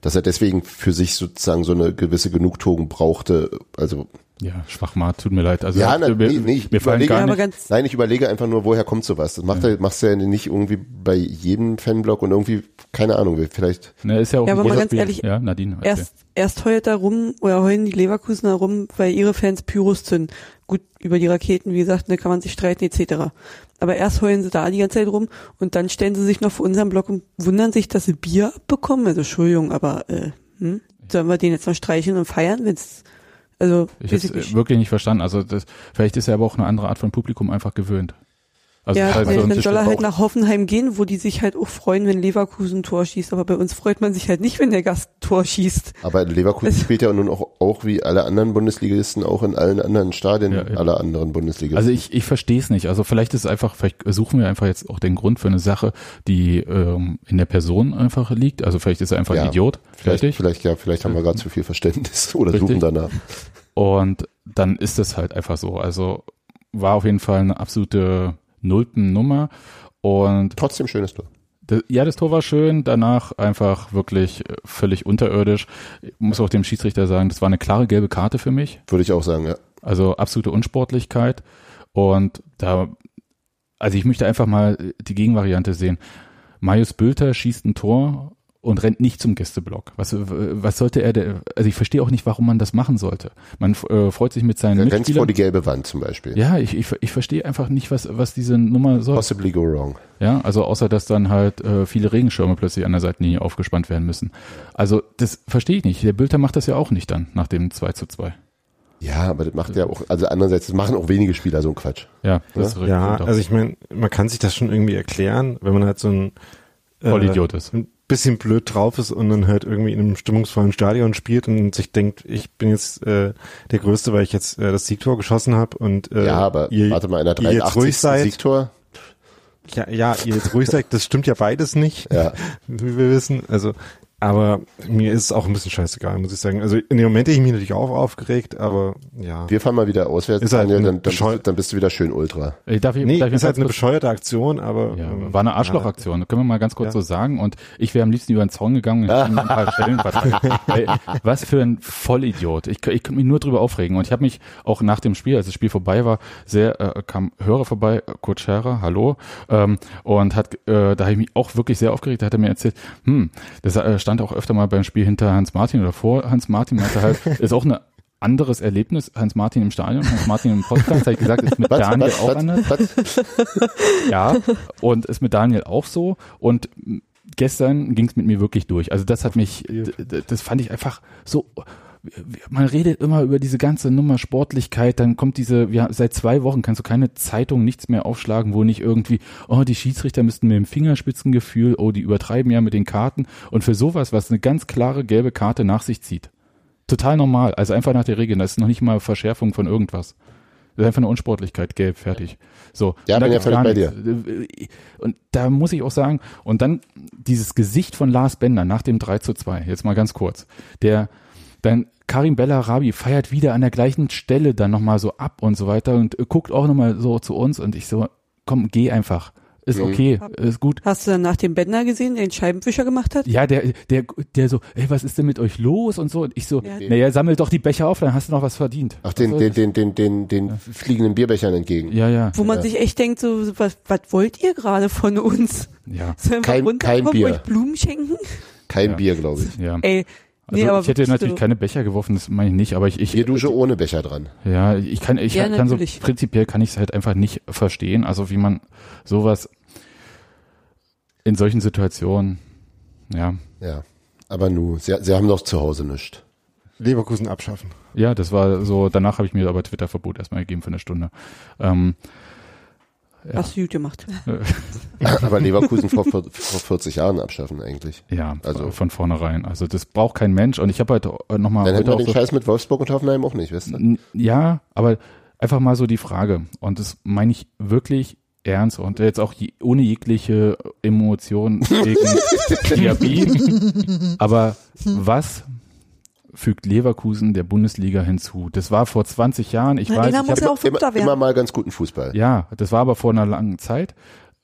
Dass er deswegen für sich sozusagen so eine gewisse Genugtuung brauchte. Also, Ja, Schwachmat, tut mir leid. Also Ja, na, mir, nee, nee, ich mir fallen überlege- gar Ja, nicht, nein, ich überlege einfach nur, woher kommt sowas? Das macht er, machst du ja nicht irgendwie bei jedem Fanblock und irgendwie, keine Ahnung, vielleicht. ne, ist ja auch Ja, aber mal ganz Spiel. ehrlich, ja, Nadine. erzähl. erst, erst heult er rum oder heulen die Leverkusener rum, weil ihre Fans Pyros zünden. Gut, über die Raketen, wie gesagt, da kann man sich streiten etc. Aber erst heulen sie da die ganze Zeit rum und dann stellen sie sich noch vor unserem Block und wundern sich, dass sie Bier abbekommen. Also Entschuldigung, aber äh, hm? sollen wir den jetzt noch streicheln und feiern, wenn's also Ich habe nicht. wirklich nicht verstanden. Also das, vielleicht ist er aber auch eine andere Art von Publikum einfach gewöhnt. Also ja, uns dann soll er halt nach Hoffenheim gehen, wo die sich halt auch freuen, wenn Leverkusen ein Tor schießt. Aber bei uns freut man sich halt nicht, wenn der Gast ein Tor schießt. Aber Leverkusen Es- spielt ja nun auch, auch wie alle anderen Bundesligisten auch in allen anderen Stadien Ja, ja. aller anderen Bundesligisten. Also ich, ich verstehe es nicht. Also vielleicht ist es einfach, vielleicht suchen wir einfach jetzt auch den Grund für eine Sache, die ähm, in der Person einfach liegt. Also vielleicht ist er einfach Ja, ein Idiot. vielleicht, Fertig. vielleicht, ja, vielleicht haben wir gerade zu viel Verständnis [laughs] oder Richtig. suchen danach. Und dann ist es halt einfach so. Also war auf jeden Fall eine absolute Nullten-Nummer. Und Trotzdem schönes Tor. ja, das Tor war schön, danach einfach wirklich äh, völlig unterirdisch. Ich muss auch dem Schiedsrichter sagen, das war eine klare gelbe Karte für mich. Würde ich auch sagen, ja. Also absolute Unsportlichkeit. Und da, also ich möchte einfach mal die Gegenvariante sehen. Marius Bülter schießt ein Tor und rennt nicht zum Gästeblock. Was, was sollte er, der, also ich verstehe auch nicht, warum man das machen sollte. Man äh, freut sich mit seinen Er rennt vor die gelbe Wand zum Beispiel. Ja, ich, ich, ich verstehe einfach nicht, was, was diese Nummer soll. Possibly go wrong. Ja, also außer dass dann halt äh, viele Regenschirme plötzlich an der Seitenlinie aufgespannt werden müssen. Also das verstehe ich nicht. Der Bülter macht das ja auch nicht dann nach dem 2 zu 2. Ja, aber das macht ja auch, also andererseits, das machen auch wenige Spieler so einen Quatsch. Ja, das ist Ja, richtig. also ich meine, man kann sich das schon irgendwie erklären, wenn man halt so ein äh, Vollidiot ist. ein bisschen blöd drauf ist und dann halt irgendwie in einem stimmungsvollen Stadion spielt und sich denkt, ich bin jetzt äh, der Größte, weil ich jetzt äh, das Siegtor geschossen habe und äh, ja, aber ihr, warte mal, in der ihr jetzt ruhig 83. seid. Siegtor. Ja, ja, ihr jetzt ruhig seid, das stimmt ja beides nicht, Ja. [laughs] wie wir wissen. Also, aber mir ist es auch ein bisschen scheißegal, muss ich sagen. Also in dem Moment hätte ich mich natürlich auch aufgeregt, aber ja. Wir fahren mal wieder auswärts, Ist halt Daniel, dann, dann, bist, bescheu- du- dann bist du wieder schön Ultra. Ey, darf ich, Nee, darf ich ist halt eine kurz- bescheuerte Aktion, aber Ja, ähm, war eine Arschlochaktion. Können wir mal ganz kurz Ja. so sagen. Und ich wäre am liebsten über den Zaun gegangen und ein paar Stellen verteilt. [laughs] Ey, Was für ein Vollidiot. Ich, ich könnte mich nur drüber aufregen. Und ich habe mich auch nach dem Spiel, als das Spiel vorbei war, sehr, äh, kam Hörer vorbei, Kurt Scherer, hallo, ähm, und hat, äh, da habe ich mich auch wirklich sehr aufgeregt. Da hat er mir erzählt, hm, das äh, stand auch öfter mal beim Spiel hinter Hans Martin oder vor Hans Martin, meinte halt, [laughs] ist auch eine anderes Erlebnis. Hans-Martin im Stadion, Hans-Martin im Podcast, habe ich gesagt, ist mit Was, Daniel was, auch was, anders. Ja, und ist mit Daniel auch so. Und gestern ging es mit mir wirklich durch. Also das hat mich, das fand ich einfach so. Man redet immer über diese ganze Nummer Sportlichkeit, dann kommt diese, ja, seit zwei Wochen kannst du keine Zeitung, nichts mehr aufschlagen, wo nicht irgendwie, oh, die Schiedsrichter müssten mit dem Fingerspitzengefühl, oh, die übertreiben ja mit den Karten. Und für sowas, was eine ganz klare gelbe Karte nach sich zieht. Total normal, also einfach nach der Regel. Das ist noch nicht mal Verschärfung von irgendwas. Das ist einfach eine Unsportlichkeit, gelb, fertig. So. Ja, bin ja völlig bei nichts. Und da muss ich auch sagen, und dann dieses Gesicht von Lars Bender nach dem 3 zu 2, jetzt mal ganz kurz, der dann Karim Bellarabi feiert wieder an der gleichen Stelle dann nochmal so ab und so weiter und guckt auch nochmal so zu uns und ich so, komm, geh einfach. Ist Mhm. okay, ist gut. Hast du dann nach dem Bänder gesehen, der den Scheibenwischer gemacht hat? Ja, der, der, der so, ey, was ist denn mit euch los und so. Und ich so, Ja. naja, sammel doch die Becher auf, dann hast du noch was verdient. Ach, den, Was den, den, den, den, den fliegenden Bierbechern entgegen. Ja, ja, Wo man sich echt denkt, so, was, was wollt ihr gerade von uns? ja, Sollen wir Kein- runterkommen, kein Bier. euch Blumen schenken? Kein Ja. Bier, glaube ich. ja. Ey, Also nee, aber ich hätte natürlich so. keine Becher geworfen, das meine ich nicht, aber ich, ich Bierdusche ohne Becher dran. Ja, ich kann, ich Ja, kann so natürlich. prinzipiell kann ich es halt einfach nicht verstehen. Also wie man sowas in solchen Situationen, ja, Ja. Aber nu, sie, sie haben doch zu Hause nichts. Leverkusen abschaffen. ja, das war so. Danach habe ich mir aber Twitter-Verbot erstmal gegeben für eine Stunde. Ähm, Ja. Hast du gut gemacht. [laughs] Aber Leverkusen vor, vor, vor 40 Jahren abschaffen eigentlich. ja, Also- von vornherein. Also das braucht kein Mensch. Und ich habe halt nochmal Dann hätten heute wir auch den so, Scheiß mit Wolfsburg und Hoffenheim auch nicht, weißt du? Ja, aber einfach mal so die Frage. Und das meine ich wirklich ernst und jetzt auch je, ohne jegliche Emotion wegen [laughs] Diaby. Aber was fügt Leverkusen der Bundesliga hinzu? Das war vor 20 Jahren. Ich Na, weiß, ich muss hab, ja auch Immer, immer mal ganz guten Fußball. ja, das war aber vor einer langen Zeit.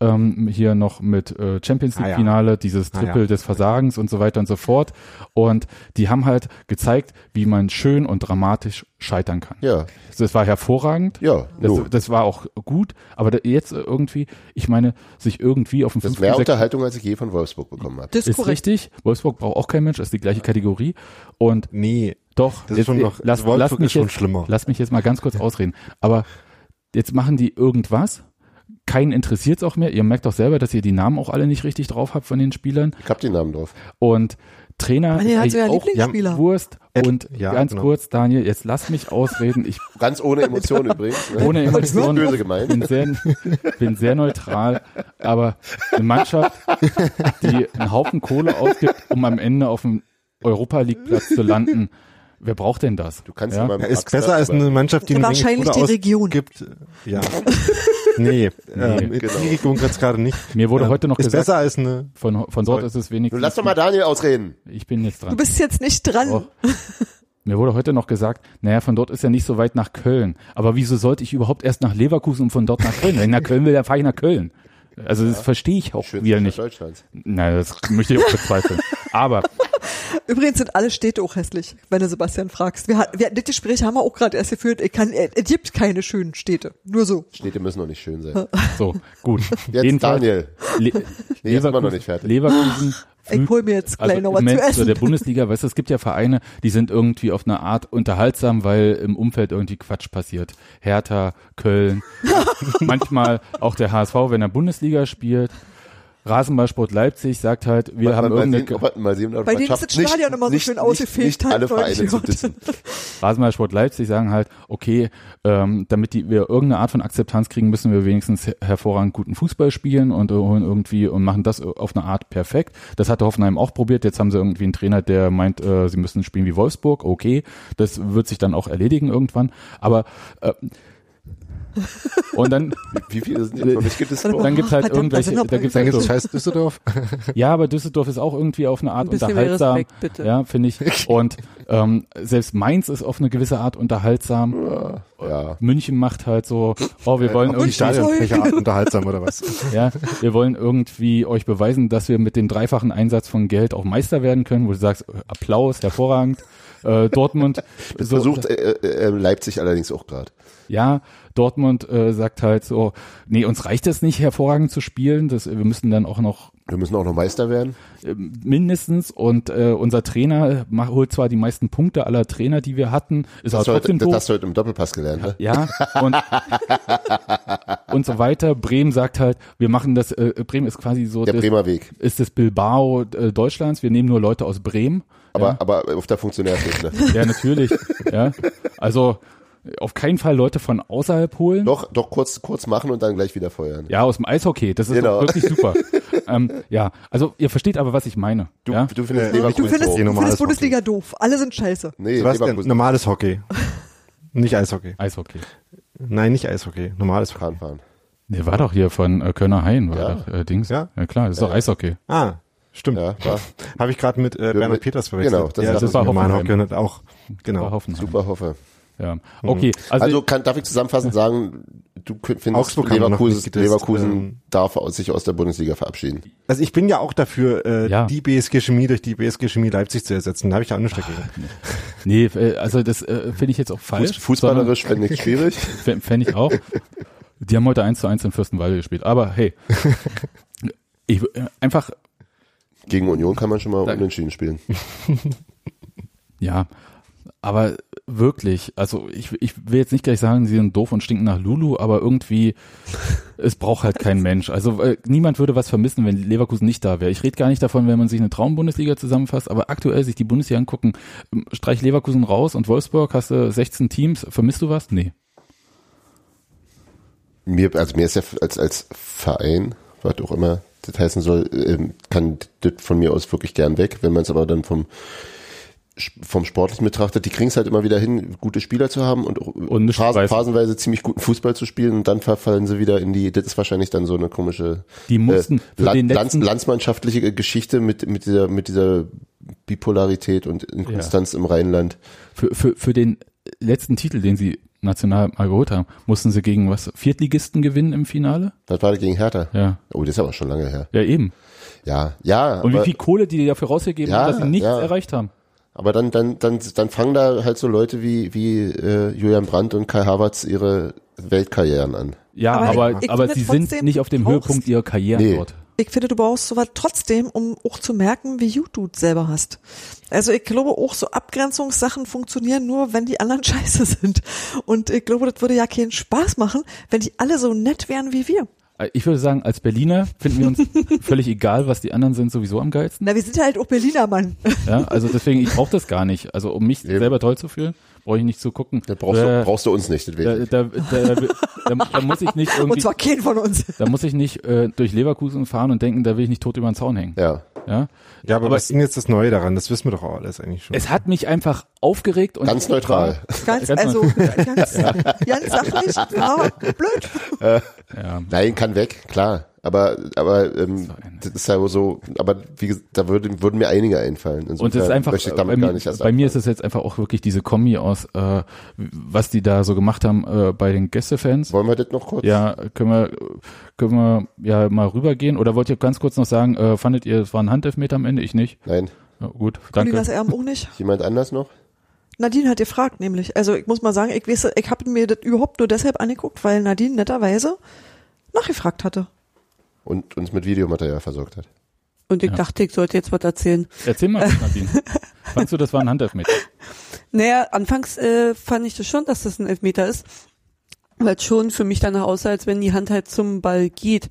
Ähm, hier noch mit äh, Champions League Ah, ja. Finale, dieses Ah, Triple ja. des Versagens und so weiter und so fort. Und die haben halt gezeigt, wie man schön und dramatisch scheitern kann. Ja, Das war hervorragend. ja. Das, das war auch gut, aber da- jetzt irgendwie, ich meine, sich irgendwie auf dem Das ist mehr Unterhaltung, als ich je von Wolfsburg bekommen habe. Das ist ist korrekt. richtig. Wolfsburg braucht auch kein Mensch, ist die gleiche Kategorie. Und Nee, doch, das ist schon noch, lass, Wolfsburg lass mich ist schon jetzt, schlimmer. lass mich jetzt mal ganz kurz ausreden. Aber jetzt machen die irgendwas. Keinen interessiert's auch mehr. Ihr merkt doch selber, dass ihr die Namen auch alle nicht richtig drauf habt von den Spielern. Ich hab den Namen drauf. Und Trainer Daniel hat ist sogar eigentlich auch Lieblingsspieler. Wurst. Ed- Und ja, ganz genau. kurz, Daniel, jetzt lass mich ausreden. Ich [laughs] Ganz ohne Emotion übrigens. ne? ohne Emotionen. Böse gemeint. bin sehr, bin sehr neutral, aber eine Mannschaft, die einen Haufen Kohle ausgibt, um am Ende auf dem Europa League Platz zu landen, wer braucht denn das? Du kannst ja? ja mal Er ist besser als eine Mannschaft, die eine Menge Wahrscheinlich Kohle die Region. ausgibt. Ja. [laughs] nee, ähm, genau. die Region jetzt gerade nicht. Mir wurde Ähm, heute noch ist gesagt, besser als eine. von, von dort ist es Du wenigstens. lass doch mal Daniel ausreden. Ich bin jetzt Du dran. bist jetzt nicht dran. Oh. Mir wurde heute noch gesagt, naja, von dort ist ja nicht so weit nach Köln. Aber wieso sollte ich überhaupt erst nach Leverkusen und von dort nach Köln? Wenn ich nach Köln will, dann fahre ich nach Köln. Also das verstehe ich auch Schönste wieder nicht. Deutschlands. Nein, das möchte ich auch bezweifeln. Aber [laughs] Übrigens sind alle Städte auch hässlich, wenn du Sebastian fragst. Wir, hat- wir, das Gespräch haben wir auch gerade erst geführt. Ich kann, äh, es gibt keine schönen Städte. Nur so. Städte müssen noch nicht schön sein. [laughs] so, gut. Jetzt Jedenfalls- Daniel. Le Nee, jetzt sind wir noch nicht fertig. Leverkusen. Ich hol mir jetzt gleich noch was zu essen. Der Bundesliga, weißt du, es gibt ja Vereine, die sind irgendwie auf eine Art unterhaltsam, weil im Umfeld irgendwie Quatsch passiert. Hertha, Köln, [laughs] manchmal auch der HSV, wenn er Bundesliga spielt. Rasenballsport Leipzig sagt halt, wir Mal- haben mal, mal, irgendeine sehen, ob, mal sehen, ob Bei denen ist das Stadion immer so nicht, schön nicht, ausgefegt, Nicht halt, alle Vereine zu dissen. [laughs] Rasenballsport Leipzig sagen halt, okay, ähm, damit die, wir irgendeine Art von Akzeptanz kriegen, müssen wir wenigstens her- hervorragend guten Fußball spielen und holen irgendwie und machen das auf eine Art perfekt. Das hatte Hoffenheim auch probiert. Jetzt haben sie irgendwie einen Trainer, der meint, äh, sie müssen spielen wie Wolfsburg. Okay, das wird sich dann auch erledigen irgendwann. Aber äh, [laughs] und dann, Wie viele sind die? Mich gibt es dann gibt's halt irgendwelche, da gibt's Dann halt gibt's so, scheiß Düsseldorf. [laughs] ja, aber Düsseldorf ist auch irgendwie auf eine Art Ein unterhaltsam. Respekt, bitte. Ja, finde ich. Und ähm, selbst Mainz ist auf eine gewisse Art unterhaltsam. Ja. München macht halt so, oh, wir wollen Ob die irgendwie, Stadionfläche unterhaltsam oder was? [laughs] ja, wir wollen irgendwie euch beweisen, dass wir mit dem dreifachen Einsatz von Geld auch Meister werden können, wo du sagst, äh, Applaus, hervorragend. Äh, Dortmund Das so, versucht äh, äh, Leipzig allerdings auch gerade. ja, Dortmund äh, sagt halt so, nee, uns reicht es nicht hervorragend zu spielen, das, wir müssen dann auch noch Wir müssen auch noch Meister werden. äh, mindestens und äh, unser Trainer mach, holt zwar die meisten Punkte aller Trainer, die wir hatten, ist Das, aber heute, trotzdem das doof. hast du heute im Doppelpass gelernt, ne? Ja, und, [laughs] und so weiter. Bremen sagt halt, wir machen das, äh, Bremen ist quasi so, Der das, Bremer Weg. ist das Bilbao äh, Deutschlands, wir nehmen nur Leute aus Bremen. Aber, ja, aber auf der Funktionärsebene. ja natürlich. ja, also auf keinen Fall Leute von außerhalb holen. doch, doch kurz, kurz machen und dann gleich wieder feuern. Ja, aus dem Eishockey, das ist Genau. wirklich super. [laughs] ähm, ja, also ihr versteht aber, was ich meine. Du, ja? du findest Äh, Leverkusen Du findest, doof. Du findest Bundesliga doof. Alle sind scheiße. Nee, Sebastian, normales Hockey. [laughs] Nicht Eishockey. Eishockey. Nein, nicht Eishockey. Normales Hockey. Der war doch hier von äh, Kölner Hain, war Ja. doch äh, Dings. Ja. ja klar, das ist doch Eishockey. Ah, stimmt. Ja, war Habe ich gerade mit äh, Bernhard mit- Peters verwechselt. genau, das ja, ist- das ist war normal Hoffenheim. Hockey und auch. Genau. Hoffenheim. super hoffe. Ja. Okay, also, Also, kann, darf ich zusammenfassend sagen, du findest Augsburg Leverkusen, getestet, Leverkusen ähm. darf sich aus der Bundesliga verabschieden. Also ich bin ja auch dafür, äh, Ja. die BSG Chemie durch die BSG Chemie Leipzig zu ersetzen. Da habe ich ja auch nichts dagegen. nee, äh, also das äh, finde ich jetzt auch falsch. Fuß, fußballerisch fände ich schwierig. [laughs] Fände ich auch. Die haben heute 1 zu 1 in Fürstenwalde gespielt. Aber hey, ich, äh, einfach, Gegen Union kann man schon mal Sag- unentschieden spielen. ja, aber wirklich, also ich, ich will jetzt nicht gleich sagen, sie sind doof und stinken nach Lulu, aber irgendwie, [laughs] es braucht halt kein Mensch. Also äh, niemand würde was vermissen, wenn Leverkusen nicht da wäre. Ich rede gar nicht davon, wenn man sich eine Traumbundesliga zusammenfasst, aber aktuell sich die Bundesliga angucken, ähm, streich Leverkusen raus und Wolfsburg, hast du 16 Teams, vermisst du was? Nee. Mir, also mir ist ja als, als Verein, was auch immer das heißen soll, ähm, kann das von mir aus wirklich gern weg. Wenn man es aber dann vom vom Sportlichen betrachtet, die kriegen es halt immer wieder hin, gute Spieler zu haben und, Und phasen, phasenweise ziemlich guten Fußball zu spielen und dann verfallen sie wieder in die, das ist wahrscheinlich dann so eine komische Die mussten für Land, Lands, landsmannschaftliche Geschichte mit, mit dieser, mit dieser Bipolarität und Inkonstanz im Rheinland. für, für, für den letzten Titel, den sie national mal geholt haben, mussten sie gegen was? Viertligisten gewinnen im Finale? Was war das gegen Hertha? Ja. Oh, das ist aber schon lange her. Ja, eben. Ja, ja. Und wie viel Kohle die dafür rausgegeben Ja, haben, dass sie nichts ja. erreicht haben. Aber dann, dann, dann, dann fangen da halt so Leute wie, wie äh, Julian Brandt und Kai Havertz ihre Weltkarrieren an. Ja, Aber aber, ich aber, sie sind nicht auf dem brauchst- Höhepunkt ihrer Karriere Nee. dort. Ich finde, du brauchst sowas trotzdem, um auch zu merken, wie gut du es selber hast. Also ich glaube auch so Abgrenzungssachen funktionieren nur, wenn die anderen [laughs] scheiße sind. Und ich glaube, das würde ja keinen Spaß machen, wenn die alle so nett wären wie wir. Äh, Ich würde sagen, als Berliner finden wir uns [laughs] völlig egal, was die anderen sind, sowieso am geilsten. Na, wir sind ja halt auch Berliner, Mann. Ja, also deswegen, ich brauche das gar nicht. Also um mich Eben. selber toll zu fühlen, brauche ich nicht zu gucken. Da brauchst, äh, du, brauchst du uns nicht, das da, da, da, da, da muss ich nicht [laughs] Und irgendwie, zwar keinen von uns. da muss ich nicht äh, durch Leverkusen fahren und denken, da will ich nicht tot über den Zaun hängen. Ja. Ja, Ja, aber, Aber- was ist denn jetzt das Neue daran? Das wissen wir doch auch alles eigentlich schon. es hat mich einfach aufgeregt und Ganz neutral. [laughs] Ganz, Ganz also ganz, ganz sachlich, aber blöd. ja, Nein, kann weg, klar. Aber, aber ähm, das ist ja so, aber wie gesagt, da würden, würden mir einige einfallen. Insofern Und es ist einfach, äh, damit bei, gar mir, nicht erst bei mir ist es jetzt einfach auch wirklich diese Kombi aus, äh, was die da so gemacht haben äh, bei den Gästefans. Wollen wir das noch kurz? Ja, können wir, können wir ja mal rübergehen. Oder wollt ihr ganz kurz noch sagen, äh, fandet ihr, es war ein Handelfmeter am Ende? Ich nicht. Nein. Ja, gut, danke. Colinas Erben auch nicht. [laughs] Jemand anders noch? Nadine hat gefragt, nämlich. Also ich muss mal sagen, ich weiß, ich habe mir das überhaupt nur deshalb angeguckt, weil Nadine netterweise nachgefragt hatte. Und uns mit Videomaterial versorgt hat. Und ich Ja. dachte, ich sollte jetzt was erzählen. Erzähl mal, Nadine. [laughs] Fandst du, das war ein Handelfmeter? Naja, anfangs äh, fand ich das schon, dass das ein Elfmeter ist, weil es schon für mich danach aussah, als wenn die Hand halt zum Ball geht.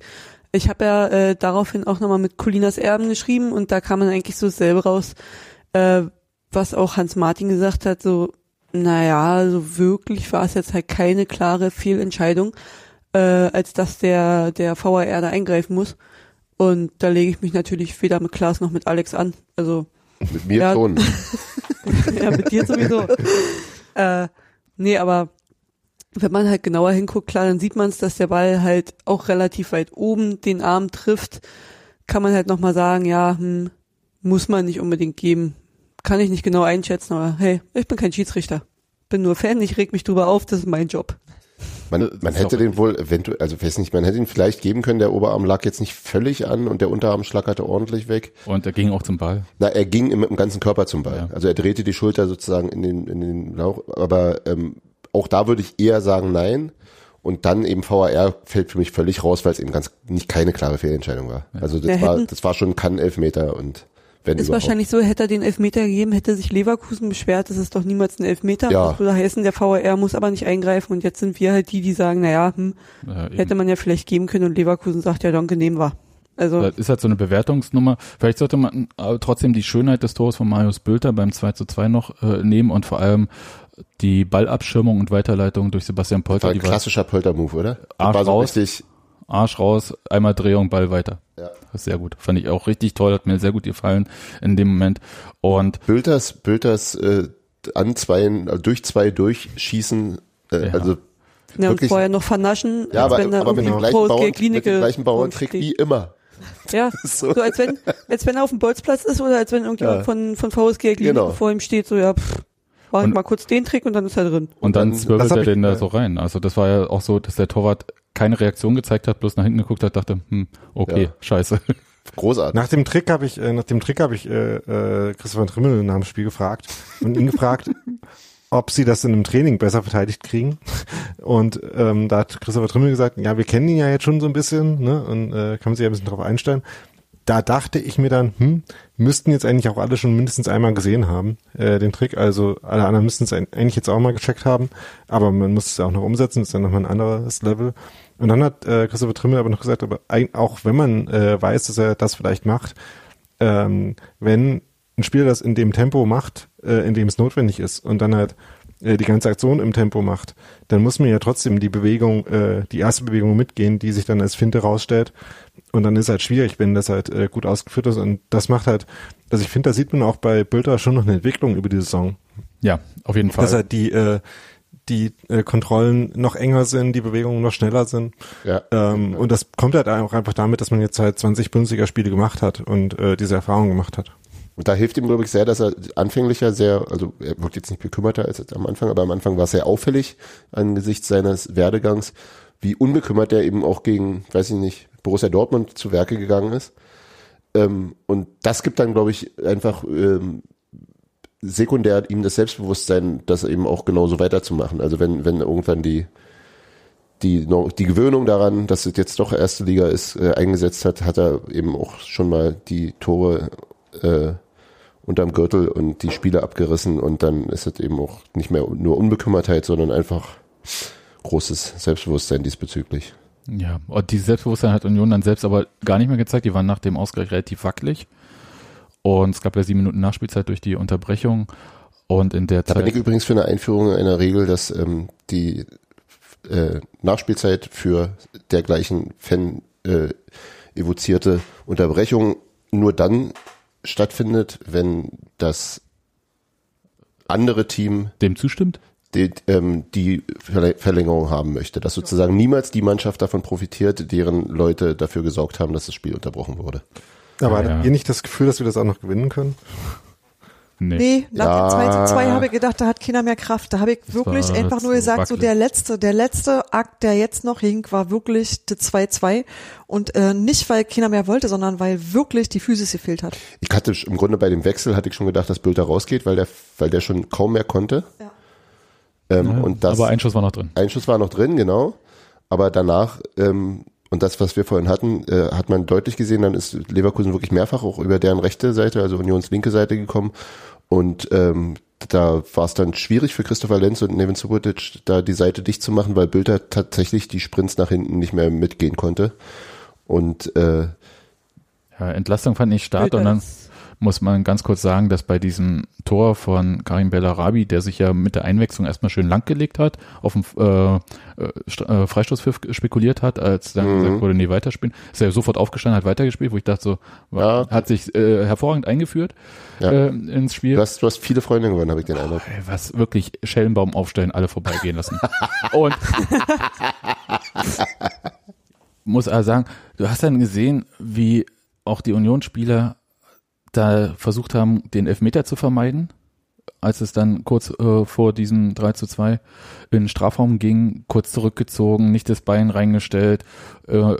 Ich habe ja äh, daraufhin auch nochmal mit Colinas Erben geschrieben und da kam dann eigentlich so dasselbe raus, äh, was auch Hans Martin gesagt hat, so, naja, so wirklich war es jetzt halt keine klare Fehlentscheidung, äh, als dass der, der VAR da eingreifen muss. Und da lege ich mich natürlich weder mit Klaas noch mit Alex an. Also Mit mir Ja. schon. [laughs] ja, mit dir sowieso. [laughs] äh, nee, aber wenn man halt genauer hinguckt, klar, dann sieht man es, dass der Ball halt auch relativ weit oben den Arm trifft. Kann man halt nochmal sagen, ja, hm, muss man nicht unbedingt geben. Kann ich nicht genau einschätzen, aber hey, ich bin kein Schiedsrichter. Bin nur Fan, ich reg mich drüber auf, das ist mein Job. Man, Das man hätte den wohl eventuell, also weiß nicht, man hätte ihn vielleicht geben können, der Oberarm lag jetzt nicht völlig an und der Unterarm schlackerte ordentlich weg. Und er ging auch zum Ball. Na, er ging im, im ganzen Körper zum Ball. Ja. Also er drehte die Schulter sozusagen in den, in den Lauch, aber ähm, auch da würde ich eher sagen nein. Und dann eben VAR fällt für mich völlig raus, weil es eben ganz nicht keine klare Fehlentscheidung war. Also das Wir war, das war schon kann Elfmeter und wenn Ist überhaupt. wahrscheinlich so, hätte er den Elfmeter gegeben, hätte sich Leverkusen beschwert, das ist doch niemals ein Elfmeter. Ja. Das würde heißen, der VAR muss aber nicht eingreifen und jetzt sind wir halt die, die sagen, naja, hm, Äh, eben. hätte man ja vielleicht geben können und Leverkusen sagt, ja danke, nehmen wir. Also Das ist halt so eine Bewertungsnummer. Vielleicht sollte man aber trotzdem die Schönheit des Tores von Marius Bülter beim 2 zu 2 noch äh, nehmen und vor allem die Ballabschirmung und Weiterleitung durch Sebastian war Polter. ein Die war klassischer Polter-Move, oder? Das Arsch war so raus. richtig, Arsch raus, einmal Drehung, Ball weiter. ja. Sehr gut. Fand ich auch richtig toll, hat mir sehr gut gefallen in dem Moment. Und Bülters, Bülters äh, an zwei, also durch zwei durchschießen, äh, Ja. also ja, und wirklich- vorher noch vernaschen, ja, aber, wenn er aber mit dem irgendwie gleichen Bauern, mit dem gleichen. Bauernkrieg wie immer. Ja, So. [laughs] so. als wenn, als wenn er auf dem Bolzplatz ist oder als wenn irgendjemand Ja. von, von VSG Klinik Genau. vor ihm steht, so ja, pff, mach Und- mal kurz den Trick und dann ist er drin. Und dann zwirbelt er ich- den da so rein. Also das war ja auch so, dass der Torwart keine Reaktion gezeigt hat, bloß nach hinten geguckt hat, dachte, hm, okay, Ja. scheiße. [laughs] Großartig. Nach dem Trick habe ich, äh, nach dem Trick habe ich äh, äh, Christopher Trimmel nach dem Spiel gefragt und ihn gefragt, [laughs] ob sie das in einem Training besser verteidigt kriegen. Und ähm, da hat Christopher Trimmel gesagt, ja, wir kennen ihn ja jetzt schon so ein bisschen, ne? Und äh, kann man sich ja ein bisschen drauf einstellen. Da dachte ich mir dann, hm, müssten jetzt eigentlich auch alle schon mindestens einmal gesehen haben, äh, den Trick. Also alle anderen müssten es eigentlich jetzt auch mal gecheckt haben, aber man muss es auch noch umsetzen, ist dann nochmal ein anderes Level. Und dann hat äh, Christopher Trimmel aber noch gesagt, aber ein, auch wenn man äh, weiß, dass er das vielleicht macht, ähm, wenn ein Spieler das in dem Tempo macht, äh, in dem es notwendig ist und dann halt äh, die ganze Aktion im Tempo macht, dann muss man ja trotzdem die Bewegung, äh, die erste Bewegung mitgehen, die sich dann als Finte rausstellt. Und dann ist halt schwierig, wenn das halt äh, gut ausgeführt ist. Und das macht halt, also ich finde, da sieht man auch bei Bülter schon noch eine Entwicklung über die Saison. Ja, auf jeden Fall. Dass halt die, äh, die äh, Kontrollen noch enger sind, die Bewegungen noch schneller sind. Ja. Ähm, und das kommt halt auch einfach damit, dass man jetzt halt 20 Bundesligaspiele gemacht hat und äh, diese Erfahrung gemacht hat. Und da hilft ihm, glaube ich, sehr, dass er anfänglicher sehr, also er wirkt jetzt nicht bekümmerter als am Anfang, aber am Anfang war es sehr auffällig angesichts seines Werdegangs, wie unbekümmert er eben auch gegen, weiß ich nicht, Borussia Dortmund zu Werke gegangen ist. Ähm, und das gibt dann, glaube ich, einfach ähm, sekundär ihm das Selbstbewusstsein, das eben auch genauso weiterzumachen. Also wenn, wenn irgendwann die, die, die Gewöhnung daran, dass es jetzt doch erste Liga ist, äh, eingesetzt hat, hat er eben auch schon mal die Tore äh, unterm Gürtel und die Spiele abgerissen und dann ist es eben auch nicht mehr nur Unbekümmertheit, sondern einfach großes Selbstbewusstsein diesbezüglich. Ja, und dieses Selbstbewusstsein hat Union dann selbst aber gar nicht mehr gezeigt. Die waren nach dem Ausgleich relativ wackelig. Und es gab ja sieben Minuten Nachspielzeit durch die Unterbrechung. Und in der Da bin ich Zeit, übrigens für eine Einführung einer Regel, dass ähm, die äh, Nachspielzeit für dergleichen Fan äh, evozierte Unterbrechung nur dann stattfindet, wenn das andere Team dem zustimmt? die, ähm, die Verlängerung haben möchte. Dass sozusagen niemals die Mannschaft davon profitiert, deren Leute dafür gesorgt haben, dass das Spiel unterbrochen wurde. Aber Ja, ja. hattet ihr nicht das Gefühl, dass wir das auch noch gewinnen können? Nee. Nee, nach Ja. dem 2 zu 2 habe ich gedacht, da hat keiner mehr Kraft. Da habe ich wirklich war einfach nur gesagt, so wackelig. der letzte, der letzte Akt, der jetzt noch hing, war wirklich der 2-2. Und äh, nicht, weil keiner mehr wollte, sondern weil wirklich die Physis gefehlt hat. Ich hatte im Grunde bei dem Wechsel hatte ich schon gedacht, dass Bülter rausgeht, weil der, weil der schon kaum mehr konnte. Ja. Ähm, Ja, und das aber ein Schuss war noch drin. Ein Schuss war noch drin, genau. Aber danach, ähm, und das, was wir vorhin hatten, äh, hat man deutlich gesehen, dann ist Leverkusen wirklich mehrfach auch über deren rechte Seite, also Unions linke Seite gekommen. Und ähm, da war es dann schwierig für Christopher Lenz und Nevin Subotic, da die Seite dicht zu machen, weil Bülter tatsächlich die Sprints nach hinten nicht mehr mitgehen konnte. Und äh, Ja, Entlastung fand ich stark. Und dann ist- muss man ganz kurz sagen, dass bei diesem Tor von Karim Bellarabi, der sich ja mit der Einwechslung erstmal schön langgelegt hat, auf dem äh, äh, äh, Freistoßpfiff spekuliert hat, als dann Mhm. gesagt wurde, nee, weiterspielen, ist er sofort aufgestanden, hat weitergespielt, wo ich dachte so, Ja. hat sich äh, hervorragend eingeführt Ja. äh, ins Spiel. du, hast, du hast viele Freunde gewonnen, habe ich den Eindruck. Ey, was wirklich Schellenbaum aufstellen, alle vorbeigehen lassen. [laughs] Und muss also sagen, du hast dann gesehen, wie auch die Unionsspieler da versucht haben, den Elfmeter zu vermeiden. als es dann kurz äh, vor diesem 3 zu 2 in den Strafraum ging, kurz zurückgezogen, nicht das Bein reingestellt, äh,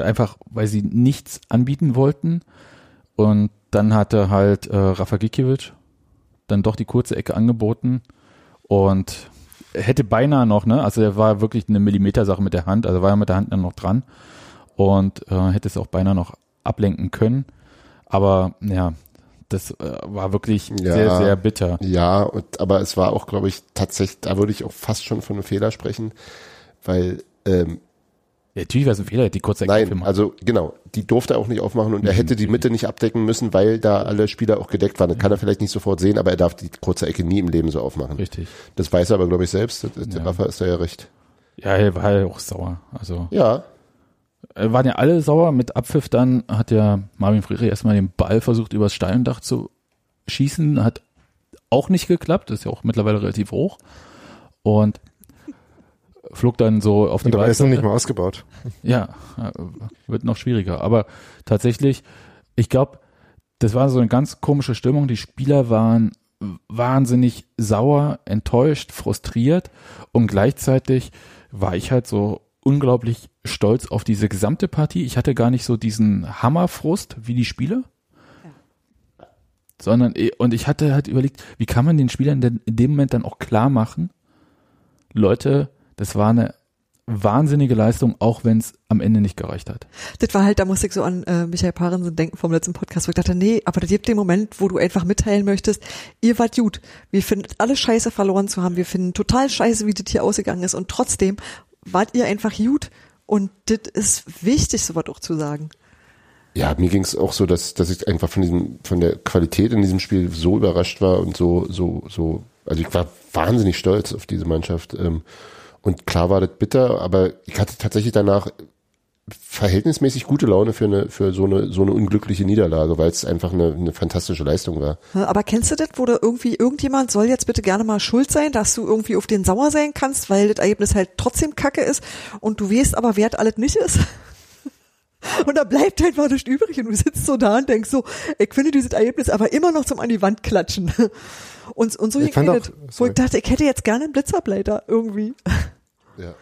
einfach weil sie nichts anbieten wollten. Und dann hatte halt äh, Rafa Gikiewicz dann doch die kurze Ecke angeboten und hätte beinahe noch, ne? Also er war wirklich eine Millimetersache mit der Hand, also war er mit der Hand dann noch dran und äh, hätte es auch beinahe noch ablenken können. Aber ja, das äh, war wirklich Ja. sehr, sehr bitter. Ja, und, aber es war auch, glaube ich, tatsächlich, da würde ich auch fast schon von einem Fehler sprechen, weil ähm, Ja, natürlich war es ein Fehler, er die kurze Ecke Nein, also genau, die durfte er auch nicht aufmachen und er hätte die Mitte nicht abdecken müssen, weil da alle Spieler auch gedeckt waren. Das kann er vielleicht nicht sofort sehen, aber er darf die kurze Ecke nie im Leben so aufmachen. Richtig. Das weiß er aber, glaube ich, selbst. Der Ja. Rafa ist da ja recht. Ja, er war ja auch sauer. Also Ja, waren ja alle sauer. Mit Abpfiff dann hat ja Marvin Friedrich erstmal den Ball versucht, übers Steindach zu schießen. Hat auch nicht geklappt. Ist ja auch mittlerweile relativ hoch. Und flog dann so auf die Und dabei ist noch nicht mal ausgebaut. Ja, äh, wird noch schwieriger. Aber tatsächlich, ich glaube, das war so eine ganz komische Stimmung. Die Spieler waren wahnsinnig sauer, enttäuscht, frustriert und gleichzeitig war ich halt so unglaublich stolz auf diese gesamte Partie. Ich hatte gar nicht so diesen Hammerfrust wie die Spieler. Sondern, eh- und ich hatte halt überlegt, wie kann man den Spielern denn in dem Moment dann auch klar machen, Leute, das war eine wahnsinnige Leistung, auch wenn es am Ende nicht gereicht hat. Das war halt, da musste ich so an äh, Michael Parensen denken vom letzten Podcast, wo ich dachte, nee, aber das gibt den Moment, wo du einfach mitteilen möchtest, ihr wart gut. Wir finden alle scheiße verloren zu haben. Wir finden total scheiße, wie das hier ausgegangen ist. Und trotzdem wart ihr einfach gut. Und das ist wichtig, sowas auch zu sagen. ja, mir ging es auch so, dass, dass ich einfach von diesem, von der Qualität in diesem Spiel so überrascht war und so, so, so, also ich war wahnsinnig stolz auf diese Mannschaft. Ähm, und klar war das bitter, aber ich hatte tatsächlich danach verhältnismäßig gute Laune für eine, für so eine, so eine unglückliche Niederlage, weil es einfach eine, eine fantastische Leistung war. Aber kennst du das, wo da irgendwie irgendjemand soll jetzt bitte gerne mal schuld sein, dass du irgendwie auf den sauer sein kannst, weil das Ergebnis halt trotzdem kacke ist und du weißt aber, wer das alles nicht ist? [laughs] Und da bleibt einfach nichts übrig und du sitzt so da und denkst so, ich finde dieses Ergebnis aber immer noch zum an die Wand klatschen. [laughs] Und, und so Ich auch- das, wo ich dachte, ich hätte jetzt gerne einen Blitzableiter irgendwie. Ja.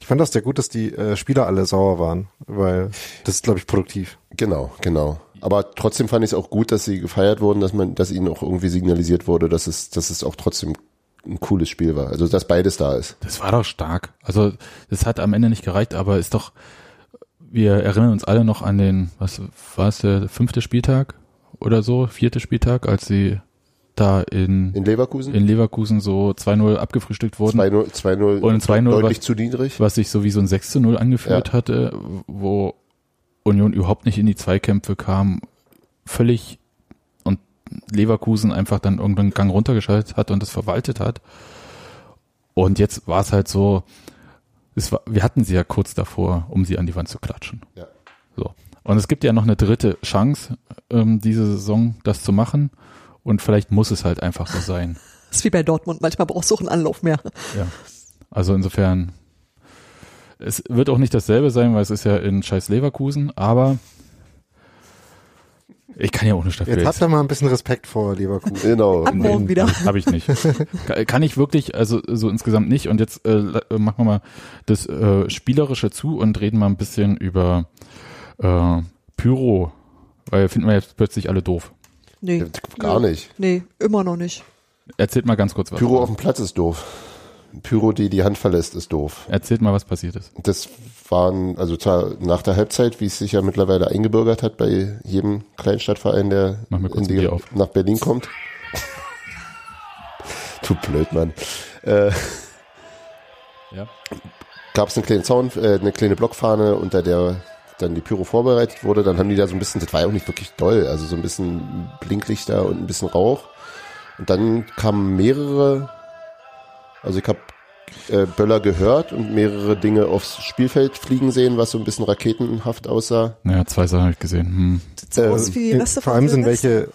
Ich fand das sehr gut, dass die äh, Spieler alle sauer waren, weil das ist, glaube ich, produktiv. Genau, genau. Aber trotzdem fand ich es auch gut, dass sie gefeiert wurden, dass man, dass ihnen auch irgendwie signalisiert wurde, dass es, dass es auch trotzdem ein cooles Spiel war. Also dass beides da ist. Das war doch stark. Also das hat am Ende nicht gereicht, aber ist doch, wir erinnern uns alle noch an den, was war es, der fünfte Spieltag oder so, vierte Spieltag, als sie da in, In Leverkusen? in Leverkusen so 2-0 abgefrühstückt wurden. 2-0, 2-0 Und 2-0 deutlich war- zu niedrig. was sich so wie so ein 6 zu 0 angeführt Ja. hatte, wo Union überhaupt nicht in die Zweikämpfe kam, völlig und Leverkusen einfach dann irgendwann einen Gang runtergeschaltet hat und das verwaltet hat. Und jetzt war es halt so, es war, wir hatten sie ja kurz davor, um sie an die Wand zu klatschen. Ja. So. Und es gibt ja noch eine dritte Chance, ähm, diese Saison das zu machen. Und vielleicht muss es halt einfach so sein. [laughs] Das ist wie bei Dortmund, manchmal brauchst du auch einen Anlauf mehr. Ja. Also insofern, es wird auch nicht dasselbe sein, weil es ist ja in scheiß Leverkusen, aber ich kann ja auch nicht dafür. Jetzt habt ihr mal ein bisschen Respekt vor Leverkusen. Genau. Ab morgen wieder. Habe ich nicht. [laughs] Ka- Kann ich wirklich, also so insgesamt nicht. Und jetzt äh, äh, machen wir mal das äh, Spielerische zu und reden mal ein bisschen über äh, Pyro, weil finden wir jetzt plötzlich alle doof. Nee. Gar nicht. Nee, immer noch nicht. Erzählt mal ganz kurz was. Pyro auf dem Platz ist doof. Pyro, die die Hand verlässt, ist doof. Erzählt mal, was passiert ist. Das waren, also zwar nach der Halbzeit, wie es sich ja mittlerweile eingebürgert hat bei jedem Kleinstadtverein, der Mach mir kurz in ein Bier auf. nach Berlin kommt. [laughs] du blöd, Mann. Äh, Ja. gab es eine kleine Zaun, äh, eine kleine Blockfahne, unter der dann die Pyro vorbereitet wurde. Dann haben die da so ein bisschen, das war ja auch nicht wirklich doll, also so ein bisschen Blinklichter und ein bisschen Rauch. Und dann kamen mehrere, also ich habe äh, Böller gehört und mehrere Dinge aufs Spielfeld fliegen sehen, was so ein bisschen raketenhaft aussah. Naja, zwei Sachen habe ich gesehen. Hm. Sieht so aus wie die Äh, vor allem sind welche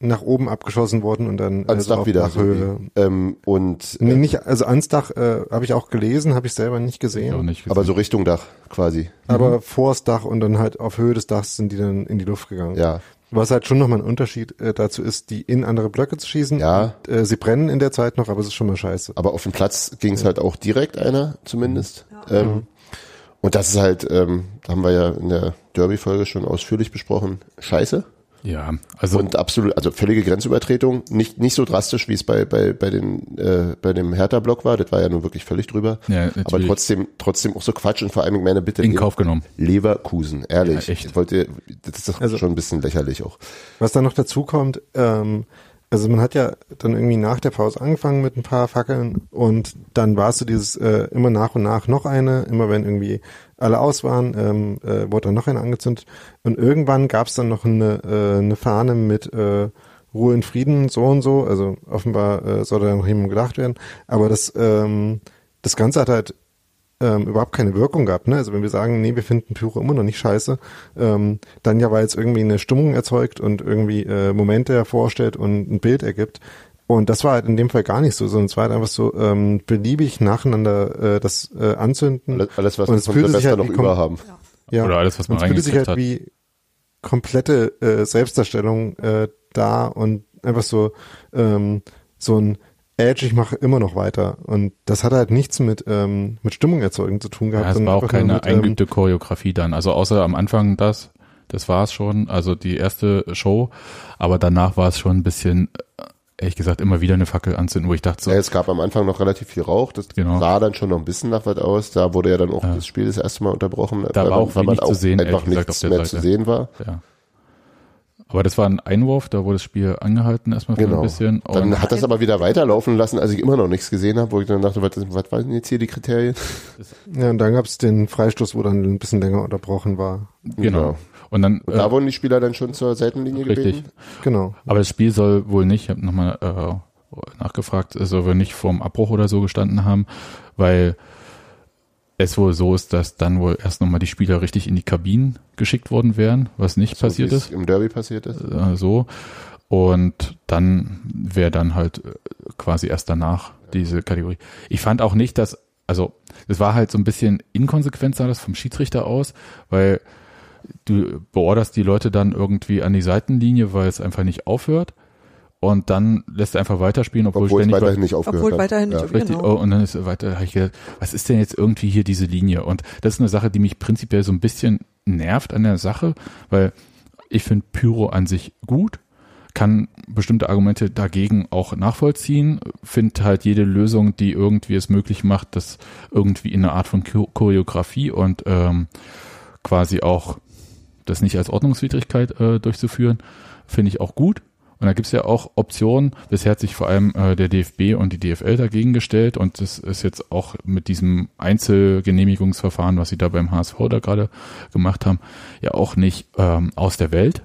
nach oben abgeschossen worden und dann Ans also Dach auf wieder. Dachhöhe. Ähm, und Nee, äh, nicht, also ans Dach äh, habe ich auch gelesen, habe ich selber nicht gesehen. nicht aber gesehen. so Richtung Dach quasi. Aber vors Dach und dann halt auf Höhe des Dachs sind die dann in die Luft gegangen. Ja. Was halt schon nochmal ein Unterschied äh, dazu ist, die in andere Blöcke zu schießen. Ja. Und, äh, sie brennen in der Zeit noch, aber es ist schon mal scheiße. Aber auf dem Platz ging es halt auch direkt einer, zumindest. Ähm, und das ist halt, ähm, da haben wir ja in der Derby-Folge schon ausführlich besprochen, scheiße. Ja, also Und absolut, also völlige Grenzübertretung. Nicht, nicht so drastisch, wie es bei, bei, bei, den, äh, bei dem Hertha-Block war. Das war ja nun wirklich völlig drüber. Ja, Aber natürlich. trotzdem, trotzdem auch so Quatsch und vor allem, meine, bitte. in Kauf genommen. Leverkusen, ehrlich. Ja, echt. Wollt ihr, das ist doch Also- schon ein bisschen lächerlich auch. Was dann noch dazu kommt, ähm, also man hat ja dann irgendwie nach der Pause angefangen mit ein paar Fackeln und dann war es so dieses äh, immer nach und nach noch eine, immer wenn irgendwie alle aus waren, ähm, äh, wurde dann noch eine angezündet und irgendwann gab es dann noch eine, äh, eine Fahne mit äh, Ruhe in Frieden, so und so, also offenbar äh, soll da noch jemand gedacht werden, aber das, ähm, das Ganze hat halt ähm, überhaupt keine Wirkung gehabt. Ne? Also wenn wir sagen, nee, wir finden Pyro immer noch nicht scheiße, ähm, dann ja, weil es irgendwie eine Stimmung erzeugt und irgendwie äh, Momente hervorstellt und ein Bild ergibt. Und das war halt in dem Fall gar nicht so, sondern es war halt einfach so ähm, beliebig nacheinander äh, das äh, anzünden. Alles, alles was Und wir es von fühlte sich Silvester halt noch über haben. Ja. Oder alles, was man und es fühlte sich halt hat. wie komplette äh, Selbstdarstellung äh, da und einfach so ähm, so ein Edge, ich mache immer noch weiter. Und das hat halt nichts mit, ähm, mit Stimmung erzeugen zu tun gehabt. Ja, es war auch keine mit, ähm, eingeübte Choreografie dann. Also außer am Anfang das, das war es schon, also die erste Show, aber danach war es schon ein bisschen, äh, ehrlich gesagt, immer wieder eine Fackel anzünden, wo ich dachte so, Ja, es gab am Anfang noch relativ viel Rauch. Das Genau. sah dann schon noch ein bisschen nach was aus. Da wurde ja dann auch Ja. das Spiel das erste Mal unterbrochen. Da weil war man- auch weil man wenig zu sehen, einfach gesagt, nichts mehr zu Seite. sehen war. ja. Aber das war ein Einwurf, da wurde das Spiel angehalten erstmal für Genau. ein bisschen. Dann Und hat das aber wieder weiterlaufen lassen, als ich immer noch nichts gesehen habe, wo ich dann dachte, was, was waren jetzt hier die Kriterien? Ja, und dann gab es den Freistoß, wo dann ein bisschen länger unterbrochen war. genau. Und dann, Und da äh, wurden die Spieler dann schon zur Seitenlinie richtig. gebeten. Genau. Aber das Spiel soll wohl nicht, ich habe nochmal äh, nachgefragt, soll wohl nicht vorm Abbruch oder so gestanden haben, weil es wohl so ist, dass dann wohl erst nochmal die Spieler richtig in die Kabinen geschickt worden wären, was nicht So passiert ist. Im Derby passiert ist. Äh, so. Und dann wäre dann halt äh, quasi erst danach diese Kategorie. Ich fand auch nicht, dass, also es war halt so ein bisschen inkonsequent sah das vom Schiedsrichter aus, weil du beorderst die Leute dann irgendwie an die Seitenlinie, weil es einfach nicht aufhört. Und dann lässt er einfach weiterspielen, obwohl, Obwohl es ständig weiterhin nicht aufgehört Obwohl hat. weiterhin ja. nicht Richtig, Genau. oh, und dann ist weiter, habe ich gedacht, was ist denn jetzt irgendwie hier diese Linie? Und das ist eine Sache, die mich prinzipiell so ein bisschen nervt an der Sache, weil ich finde Pyro an sich gut, kann bestimmte Argumente dagegen auch nachvollziehen, finde halt jede Lösung, die irgendwie es möglich macht, das irgendwie in eine Art von Chor- Choreografie und ähm, quasi auch das nicht als Ordnungswidrigkeit äh, durchzuführen, finde ich auch gut. Und da gibt's ja auch Optionen. Bisher hat sich vor allem äh, der DFB und die DFL dagegen gestellt und das ist jetzt auch mit diesem Einzelgenehmigungsverfahren, was sie da beim HSV da gerade gemacht haben, ja auch nicht ähm, aus der Welt,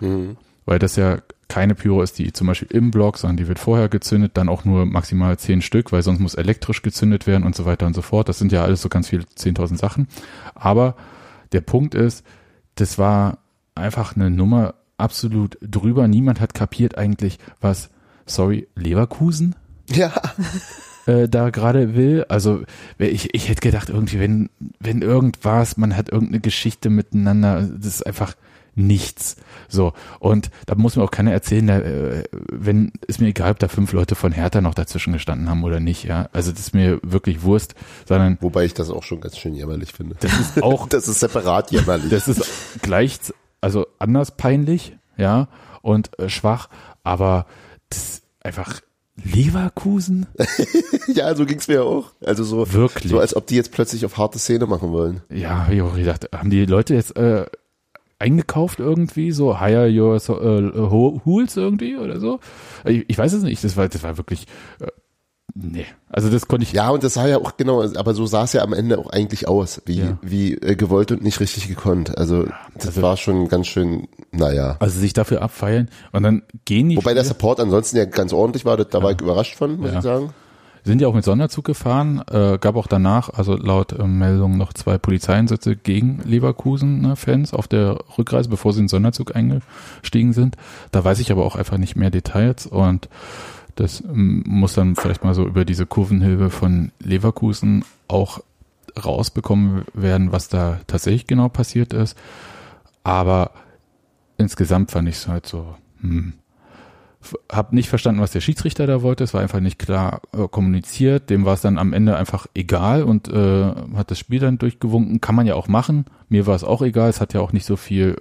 Mhm. weil das ja keine Pyro ist, die zum Beispiel im Block, sondern die wird vorher gezündet, dann auch nur maximal zehn Stück, weil sonst muss elektrisch gezündet werden und so weiter und so fort. Das sind ja alles so ganz viele 10.000 Sachen. Aber der Punkt ist, das war einfach eine Nummer absolut drüber. Niemand hat kapiert eigentlich, was, sorry, Leverkusen Ja, [laughs] äh, da gerade will. Also ich, ich hätte gedacht, irgendwie, wenn, wenn irgendwas, man hat irgendeine Geschichte miteinander, das ist einfach nichts. So, und da muss mir auch keiner erzählen, da, äh, wenn, ist mir egal, ob da fünf Leute von Hertha noch dazwischen gestanden haben oder nicht, ja. Also das ist mir wirklich Wurst, sondern wobei ich das auch schon ganz schön jämmerlich finde. das ist auch [laughs] Das ist separat jämmerlich. das ist gleich, also anders peinlich, ja, und äh, schwach, aber das ist einfach Leverkusen? [laughs] ja, so ging's mir auch. Also so, Wirklich? so als ob die jetzt plötzlich auf harte Szene machen wollen. Ja, hab ich auch gedacht, haben die Leute jetzt äh, eingekauft irgendwie, so hire your so, äh, Ho- Hools irgendwie oder so? Ich, ich weiß es nicht, das war, das war wirklich, äh, nee, also das konnte ich, Ja, und das sah ja auch genau, aber so sah es ja am Ende auch eigentlich aus, wie, Ja. wie äh, gewollt und nicht richtig gekonnt. Also das also- war schon ganz schön, naja. also sich dafür abfeilen und dann gehen die Wobei der Support ansonsten ja ganz ordentlich war, da war ich überrascht von, muss Ja. ich sagen. Sind ja auch mit Sonderzug gefahren, äh, gab auch danach, also laut äh, Meldung noch zwei Polizeieinsätze gegen Leverkusen-Fans auf der Rückreise, bevor sie in den Sonderzug eingestiegen sind. Da weiß ich aber auch einfach nicht mehr Details und das muss dann vielleicht mal so über diese Kurvenhilfe von Leverkusen auch rausbekommen werden, was da tatsächlich genau passiert ist. Aber insgesamt fand ich es halt so, hm. F- Hab nicht verstanden, was der Schiedsrichter da wollte. Es war einfach nicht klar äh, kommuniziert. Dem war es dann am Ende einfach egal und äh, hat das Spiel dann durchgewunken. Kann man ja auch machen. Mir war es auch egal. Es hat ja auch nicht so viel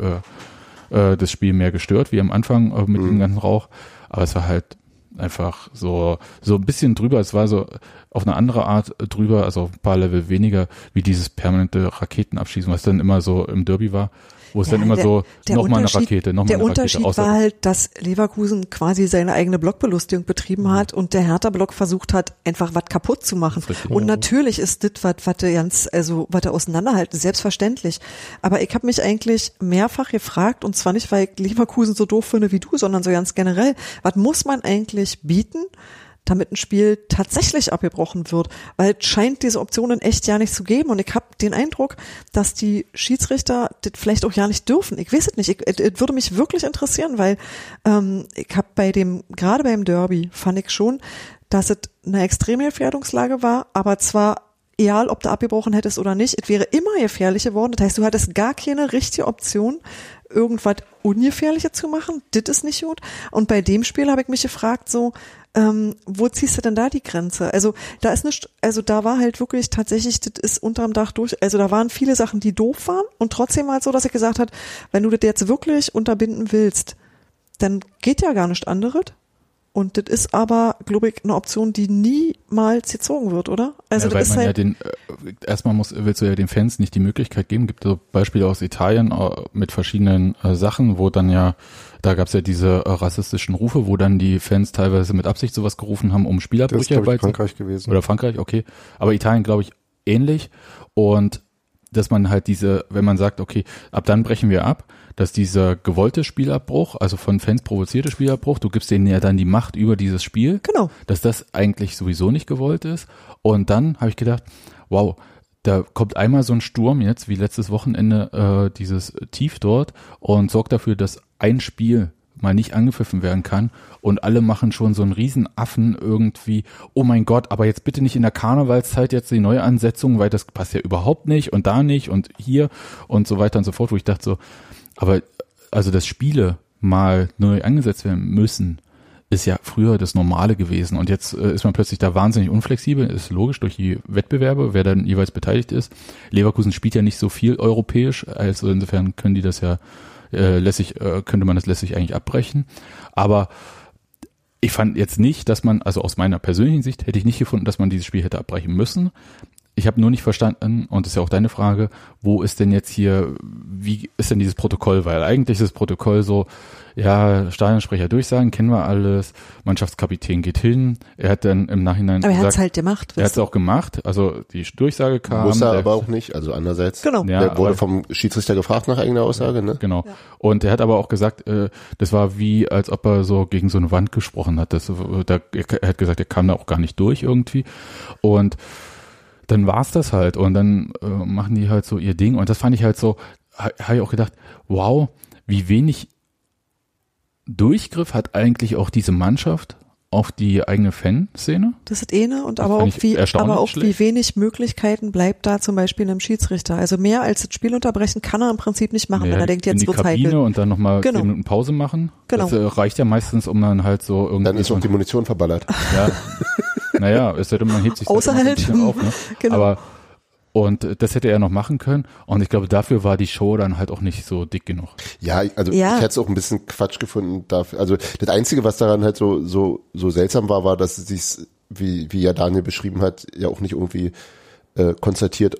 äh, äh, das Spiel mehr gestört wie am Anfang äh, mit dem ganzen Rauch. Aber es war halt einfach so so ein bisschen drüber. Es war so auf eine andere Art drüber, also auf ein paar Level weniger, wie dieses permanente Raketenabschießen, was dann immer so im Derby war, wo es dann Ja, immer der- so der nochmal eine Unterschied- Rakete, nochmal Der eine Rakete. Unterschied außer- war halt, dass Leverkusen quasi seine eigene Blockbelustigung betrieben hat und der Hertha-Block versucht hat, einfach was kaputt zu machen. Und natürlich ist das was, was der ganz, also was der auseinanderhalten, selbstverständlich. Aber ich habe mich eigentlich mehrfach gefragt, und zwar nicht, weil ich Leverkusen so doof finde wie du, sondern so ganz generell, was muss man eigentlich bieten? Damit ein Spiel tatsächlich abgebrochen wird, weil es scheint diese Optionen echt ja nicht zu geben und ich habe den Eindruck, dass die Schiedsrichter das vielleicht auch ja nicht dürfen. Ich weiß es nicht. Ich- Es würde mich wirklich interessieren, weil ähm, ich habe bei dem gerade beim Derby fand ich schon, dass es eine extreme Gefährdungslage war, aber zwar egal, ob du abgebrochen hättest oder nicht, es wäre immer gefährlich geworden. Das heißt, du hattest gar keine richtige Option, irgendwas Ungefährliches zu machen. Das ist nicht gut. Und bei dem Spiel habe ich mich gefragt, so, ähm, wo ziehst du denn da die Grenze? Also da ist nicht, also da war halt wirklich tatsächlich, das ist unterm Dach durch, also da waren viele Sachen, die doof waren und trotzdem war es so, dass ich gesagt hat, wenn du das jetzt wirklich unterbinden willst, dann geht ja gar nicht anderes. Und das ist aber, glaube ich, eine Option, die niemals gezogen wird, oder? Also ja, weil das ist man ja halt, den, äh, erstmal muss, willst du ja den Fans nicht die Möglichkeit geben, gibt so Beispiele aus Italien äh, mit verschiedenen äh, Sachen, wo dann ja, da gab's ja diese äh, rassistischen Rufe, wo dann die Fans teilweise mit Absicht sowas gerufen haben, um Das ist, Spielabbrüche ich, Frankreich gewesen. Oder Frankreich, okay. Aber Italien, glaube ich, ähnlich. Und dass man halt diese, wenn man sagt, okay, ab dann brechen wir ab, dass dieser gewollte Spielabbruch, also von Fans provozierte Spielabbruch, du gibst denen ja dann die Macht über dieses Spiel, genau. dass das eigentlich sowieso nicht gewollt ist. Und dann habe ich gedacht, wow, da kommt einmal so ein Sturm jetzt, wie letztes Wochenende, äh, dieses Tief dort und sorgt dafür, dass ein Spiel mal nicht angepfiffen werden kann und alle machen schon so einen riesen Affen irgendwie, oh mein Gott, aber jetzt bitte nicht in der Karnevalszeit jetzt die Neuansetzung, weil das passt ja überhaupt nicht und da nicht und hier und so weiter und so fort, wo ich dachte so, aber also dass Spiele mal neu angesetzt werden müssen, ist ja früher das Normale gewesen und jetzt äh, ist man plötzlich da wahnsinnig unflexibel, ist logisch durch die Wettbewerbe, wer dann jeweils beteiligt ist. Leverkusen spielt ja nicht so viel europäisch, also insofern können die das ja äh, lässig, äh, könnte man das lässig eigentlich abbrechen. Aber ich fand jetzt nicht, dass man, also aus meiner persönlichen Sicht hätte ich nicht gefunden, dass man dieses Spiel hätte abbrechen müssen. Ich habe nur nicht verstanden, und das ist ja auch deine Frage, wo ist denn jetzt hier, wie ist denn dieses Protokoll? Weil eigentlich ist das Protokoll so, ja, Stadionsprecher durchsagen, kennen wir alles, Mannschaftskapitän geht hin, er hat dann im Nachhinein Aber er hat es halt gemacht. er hat es auch gemacht, also die Durchsage kam. Muss er der- aber auch nicht, also andererseits. Genau. Ja, der wurde aber- vom Schiedsrichter gefragt nach eigener Aussage, ne? Genau. Und er hat aber auch gesagt, äh, das war wie, als ob er so gegen so eine Wand gesprochen hat. Das, äh, da, er hat gesagt, er kam da auch gar nicht durch irgendwie. Und dann war's das halt. Und dann äh, machen die halt so ihr Ding. Und das fand ich halt so, ha- habe ich auch gedacht, wow, wie wenig Durchgriff hat eigentlich auch diese Mannschaft auf die eigene Fanszene. Das ist eine und Das aber auch wie, aber auch schlecht. wie wenig Möglichkeiten bleibt da zum Beispiel einem Schiedsrichter. Also mehr als das Spiel unterbrechen kann er im Prinzip nicht machen, wenn Ja, er denkt, in jetzt die wird's Kabine heikel. und dann nochmal Genau. zehn Minuten Pause machen. Genau. Das äh, reicht ja meistens, um dann halt so irgendwie. Dann ist auch die Munition verballert. Ja. [laughs] naja, es hätte man hebt sich Außer immer so ein bisschen auf, ne? [laughs] Genau. Aber und das hätte er noch machen können und ich glaube dafür war die Show dann halt auch nicht so dick genug. Ja, also Ja. ich hätte es auch ein bisschen Quatsch gefunden. Dafür. Also das Einzige, was daran halt so so so seltsam war, war, dass es sich, wie wie ja Daniel beschrieben hat, ja auch nicht irgendwie äh, konstatiert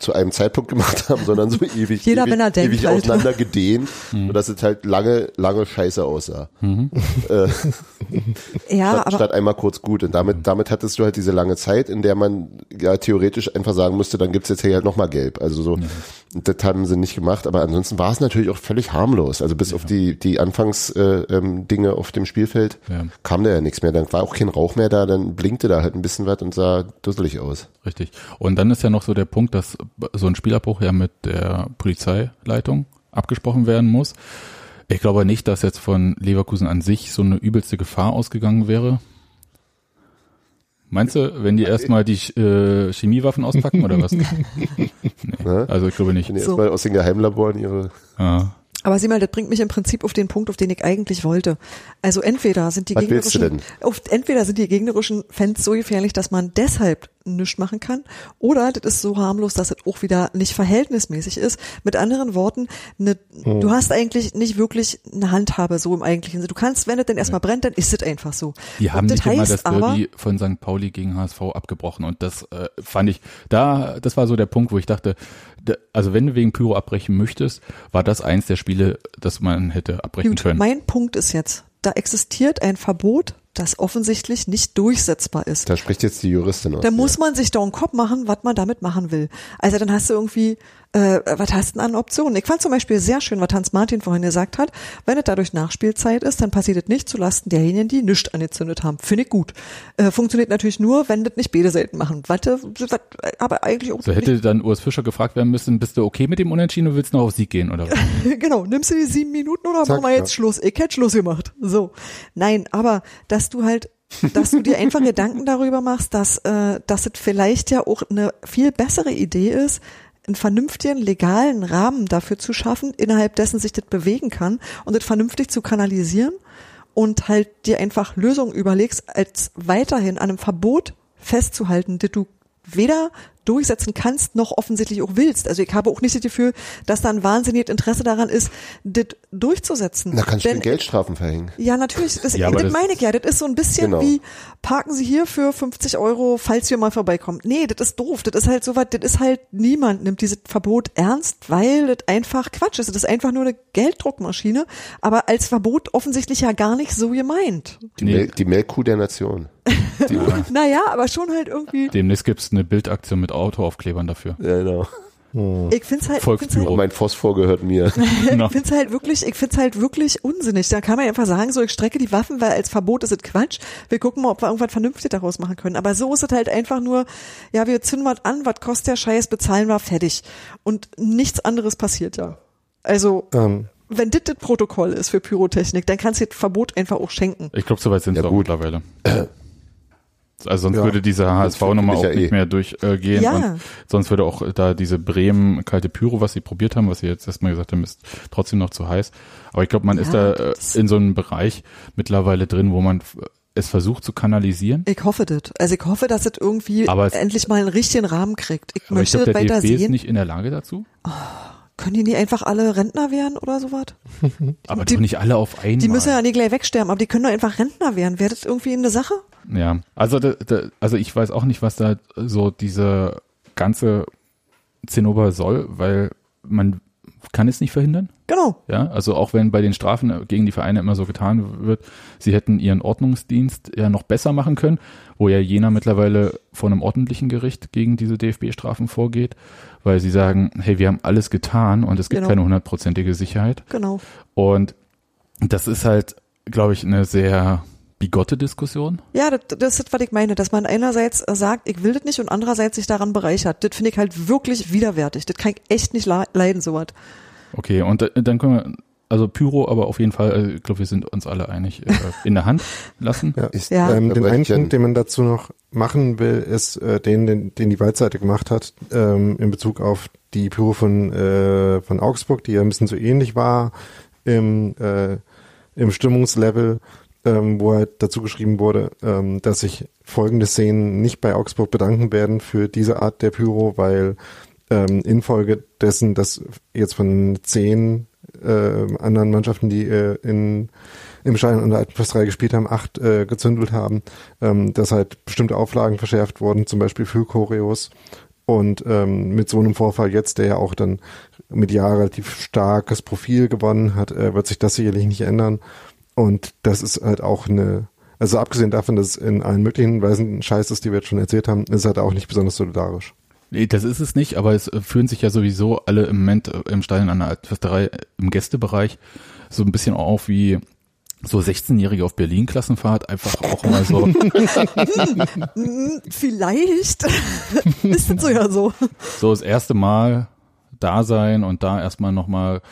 zu einem Zeitpunkt gemacht haben, sondern so [laughs] ewig, Jeder, ewig, denkt, ewig halt. auseinander gedehnt, [laughs] sodass es halt lange, lange scheiße aussah. [laughs] Äh, Ja, statt, aber statt einmal kurz gut. Und damit, damit hattest du halt diese lange Zeit, in der man ja theoretisch einfach sagen müsste, dann gibt's jetzt hier halt nochmal gelb. Also so, das haben sie nicht gemacht, aber ansonsten war es natürlich auch völlig harmlos. Also bis auf die, die Anfangsdinge äh, ähm, Dinge auf dem Spielfeld Ja. kam da ja nichts mehr. Dann war auch kein Rauch mehr da, dann blinkte da halt ein bisschen was und sah dusselig aus. Richtig. Und dann ist ja noch so der Punkt, dass so ein Spielabbruch ja mit der Polizeileitung abgesprochen werden muss. Ich glaube nicht, dass jetzt von Leverkusen an sich so eine übelste Gefahr ausgegangen wäre. Meinst du, wenn die erstmal die äh, Chemiewaffen auspacken oder was? [laughs] nee, Ne? also ich glaube nicht. Wenn die So. erstmal aus den Geheimlaboren ihre Ja. Aber sieh mal, das bringt mich im Prinzip auf den Punkt, auf den ich eigentlich wollte. Also entweder sind die Was gegnerischen, auf, entweder sind die gegnerischen Fans so gefährlich, dass man deshalb nichts machen kann, oder das ist so harmlos, dass es auch wieder nicht verhältnismäßig ist. Mit anderen Worten, ne, Hm. du hast eigentlich nicht wirklich eine Handhabe so im eigentlichen Sinne. Du kannst, wenn es denn erstmal brennt, dann ist es einfach so. Die haben Und nicht immer das aber, Derby von St. Pauli gegen HSV abgebrochen und das äh, fand ich, da, das war so der Punkt, wo ich dachte, da, also wenn du wegen Pyro abbrechen möchtest, war das eins der Spiele, das man hätte abbrechen Gut, können. mein Punkt ist jetzt, da existiert ein Verbot, das offensichtlich nicht durchsetzbar ist. Da spricht jetzt die Juristin aus. Da muss man sich doch einen Kopf machen, was man damit machen will. Also dann hast du irgendwie, äh, was hast du denn an Optionen? Ich fand zum Beispiel sehr schön, was Hans Martin vorhin gesagt hat, wenn es dadurch Nachspielzeit ist, dann passiert es nicht zulasten derjenigen, die nichts angezündet haben. Finde ich gut. Äh, funktioniert natürlich nur, wenn das nicht beide Seiten machen. Warte, was, aber eigentlich auch So hätte dann Urs Fischer gefragt werden müssen, bist du okay mit dem Unentschieden und willst noch auf Sieg gehen oder was? [laughs] genau, nimmst du die sieben Minuten oder Zack, machen wir jetzt ja. Schluss? Ich hätte Schluss gemacht. So. Nein, aber dass du halt, dass du dir einfach [laughs] Gedanken darüber machst, dass, äh, dass es vielleicht ja auch eine viel bessere Idee ist, einen vernünftigen, legalen Rahmen dafür zu schaffen, innerhalb dessen sich das bewegen kann und das vernünftig zu kanalisieren und halt dir einfach Lösungen überlegst, als weiterhin an einem Verbot festzuhalten, das du weder durchsetzen kannst, noch offensichtlich auch willst. Also ich habe auch nicht das Gefühl, dass da ein wahnsinniges Interesse daran ist, das durchzusetzen. Da kannst du Geldstrafen verhängen. ja, natürlich. Das, Ja, das das- meine ich ja. Das ist so ein bisschen Genau. wie, parken Sie hier für 50 Euro, falls wir mal vorbeikommen. Nee, das ist doof. Das ist halt so was, das ist halt, niemand nimmt dieses Verbot ernst, weil das einfach Quatsch ist. Das ist einfach nur eine Gelddruckmaschine, aber als Verbot offensichtlich ja gar nicht so gemeint. Die, Nee. Mel die Melkkuh der Nation. [laughs] Naja, aber schon halt irgendwie, Demnächst gibt's eine Bildaktion mit Autoaufklebern dafür. ja, genau. ich find's halt, ich find's halt Volksbüro. Mein Phosphor gehört mir. [laughs] Genau. Ich find's halt wirklich, ich find's halt wirklich unsinnig. Da kann man einfach sagen, so ich strecke die Waffen, weil als Verbot ist es Quatsch. Wir gucken mal, ob wir irgendwas vernünftig daraus machen können. Aber so ist es halt einfach nur, ja, wir zünden was an, was kostet der Scheiß, bezahlen wir fertig. Und nichts anderes passiert ja. Also, Ähm, wenn das das Protokoll ist für Pyrotechnik, dann kannst du das Verbot einfach auch schenken. Ich glaube, soweit sind Ja, sie auch gut. mittlerweile. [clears throat] Also sonst Ja. würde diese HSV-Nummer auch ich ja nicht eh. mehr durchgehen. Ja. Und sonst würde auch da diese Bremen kalte Pyro, was sie probiert haben, was sie jetzt erstmal gesagt haben, ist trotzdem noch zu heiß. Aber ich glaube, man ist Ja, da äh, das- in so einem Bereich mittlerweile drin, wo man es versucht zu kanalisieren. Ich hoffe das. Also ich hoffe, dass es irgendwie Aber es- endlich mal einen richtigen Rahmen kriegt. Ich Aber ich möchte glaube, das der weiter DFB ist sehen. nicht in der Lage dazu. Können die nicht einfach alle Rentner werden oder sowas? [laughs] Aber Die- doch nicht alle auf einmal. Die müssen ja nicht gleich wegsterben, aber die können doch einfach Rentner werden. Wäre das irgendwie eine Sache? Ja, also da, da, also ich weiß auch nicht, was da so diese ganze Zinnober soll, weil man kann es nicht verhindern. Genau. Ja, also auch wenn bei den Strafen gegen die Vereine immer so getan wird, sie hätten ihren Ordnungsdienst ja noch besser machen können, wo ja Jena mittlerweile vor einem ordentlichen Gericht gegen diese DFB-Strafen vorgeht, weil sie sagen, hey, wir haben alles getan und es gibt Genau. keine hundertprozentige Sicherheit. Genau. Und das ist halt, glaube ich, eine sehr bigotte Diskussion. Ja, das, das ist, was ich meine, dass man einerseits sagt, ich will das nicht und andererseits sich daran bereichert. Das finde ich halt wirklich widerwärtig. Das kann ich echt nicht le- leiden, sowas. Okay, und äh, dann können wir, also Pyro, aber auf jeden Fall, äh, ich glaube, wir sind uns alle einig, äh, [laughs] in der Hand lassen. ja. Ist, Ja. Ähm, den einen. Punkt, den man dazu noch machen will, ist äh, den, den, den die Waldseite gemacht hat, ähm, in Bezug auf die Pyro von, äh, von Augsburg, die ja ein bisschen so ähnlich war im, äh, im Stimmungslevel, ähm, wo halt dazu geschrieben wurde, ähm, dass sich folgende Szenen nicht bei Augsburg bedanken werden für diese Art der Pyro, weil ähm, infolge dessen, dass jetzt von zehn äh, anderen Mannschaften, die äh, in im Stein und der Alten Försterei gespielt haben, acht äh, gezündelt haben, ähm, dass halt bestimmte Auflagen verschärft wurden, zum Beispiel für Choreos. Und ähm, mit so einem Vorfall jetzt, der ja auch dann medial relativ starkes Profil gewonnen hat, äh, wird sich das sicherlich nicht ändern. Und das ist halt auch eine, also abgesehen davon, dass es in allen möglichen Weisen Scheiß ist, die wir jetzt schon erzählt haben, ist halt auch nicht besonders solidarisch. Nee, das ist es nicht, aber es äh, fühlen sich ja sowieso alle im Moment äh, im Stadion an der Altförsterei äh, im Gästebereich so ein bisschen auf wie so 16-Jährige auf Berlin-Klassenfahrt, einfach auch mal so, [laughs] vielleicht [laughs] ist das so ja so. so das erste Mal da sein und da erstmal nochmal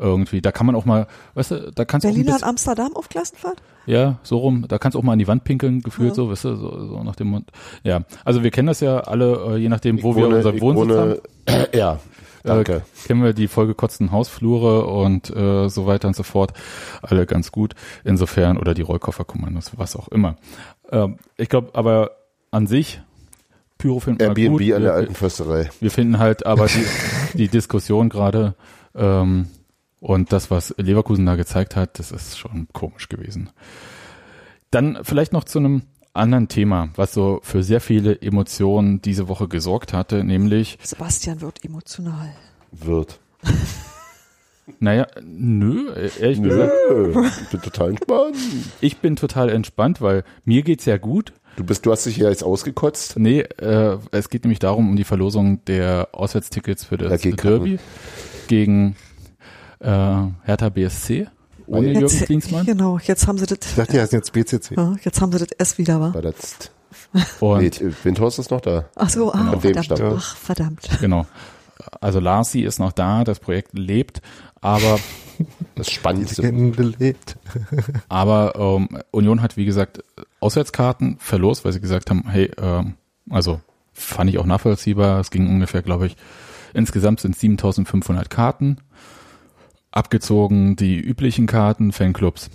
irgendwie, da kann man auch mal, weißt du, da kannst du und bisschen, Amsterdam auf Klassenfahrt? ja, so rum, da kannst du auch mal an die Wand pinkeln, gefühlt Ja. so, weißt du, so, so nach dem Mund. Ja, also wir kennen das ja alle, äh, je nachdem, wo Ich wir wohne- unseren ich Wohnsitz haben. wohne, [clears throat] ja, Danke. Äh, kennen wir die vollgekotzten Hausflure und äh, so weiter und so fort. Alle ganz gut. Insofern, oder die Rollkofferkommandos, was auch immer. Ähm, ich glaube aber an sich, Pyro finden wir Airbnb gut. an der alten Försterei. Wir finden halt aber die, die Diskussion gerade ähm, und das, was Leverkusen da gezeigt hat, das ist schon komisch gewesen. Dann vielleicht noch zu einem anderen Thema, was so für sehr viele Emotionen diese Woche gesorgt hatte, nämlich, Sebastian wird emotional. Wird. [laughs] naja, nö, ehrlich gesagt, Nö, ich bin total entspannt. ich bin total entspannt, weil mir geht's ja gut. Du bist, du hast dich hier jetzt ausgekotzt. Nee, äh, es geht nämlich darum, um die Verlosung der Auswärtstickets für das Derby gegen äh, Hertha BSC ohne Jürgen Jetzt, Klinsmann. genau, jetzt haben sie das, Ich dachte, die heißen jetzt BCC. ja, jetzt haben sie das S wieder, wa? War das, Und nee, Windhorst ist noch da. Ach so, ah, dem verdammt, stammt ach, verdammt. genau. Also Larsi ist noch da, das Projekt lebt, aber [laughs] Das Spannendste. Lebt. [laughs] aber ähm, Union hat wie gesagt Auswärtskarten verlost, weil sie gesagt haben, hey, ähm, also fand ich auch nachvollziehbar. Es ging ungefähr, glaube ich, insgesamt sind 7.500 Karten abgezogen, die üblichen Karten, Fanclubs,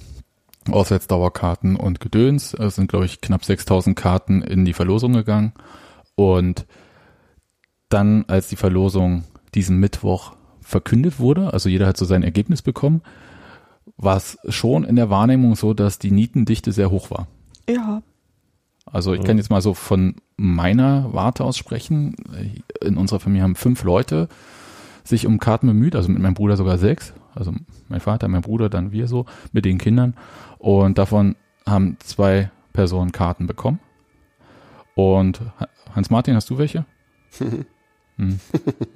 Auswärtsdauerkarten und Gedöns. Es sind, glaube ich, knapp 6.000 Karten in die Verlosung gegangen und dann, als die Verlosung diesen Mittwoch verkündet wurde, also jeder hat so sein Ergebnis bekommen, war es schon in der Wahrnehmung so, dass die Nietendichte sehr hoch war. Ja, Also ich kann jetzt mal so von meiner Warte aus sprechen. In unserer Familie haben fünf Leute sich um Karten bemüht, also mit meinem Bruder sogar sechs. Also mein Vater, mein Bruder, dann wir so mit den Kindern. Und davon haben zwei Personen Karten bekommen. Und Hans-Martin, hast du welche? [laughs] Hm.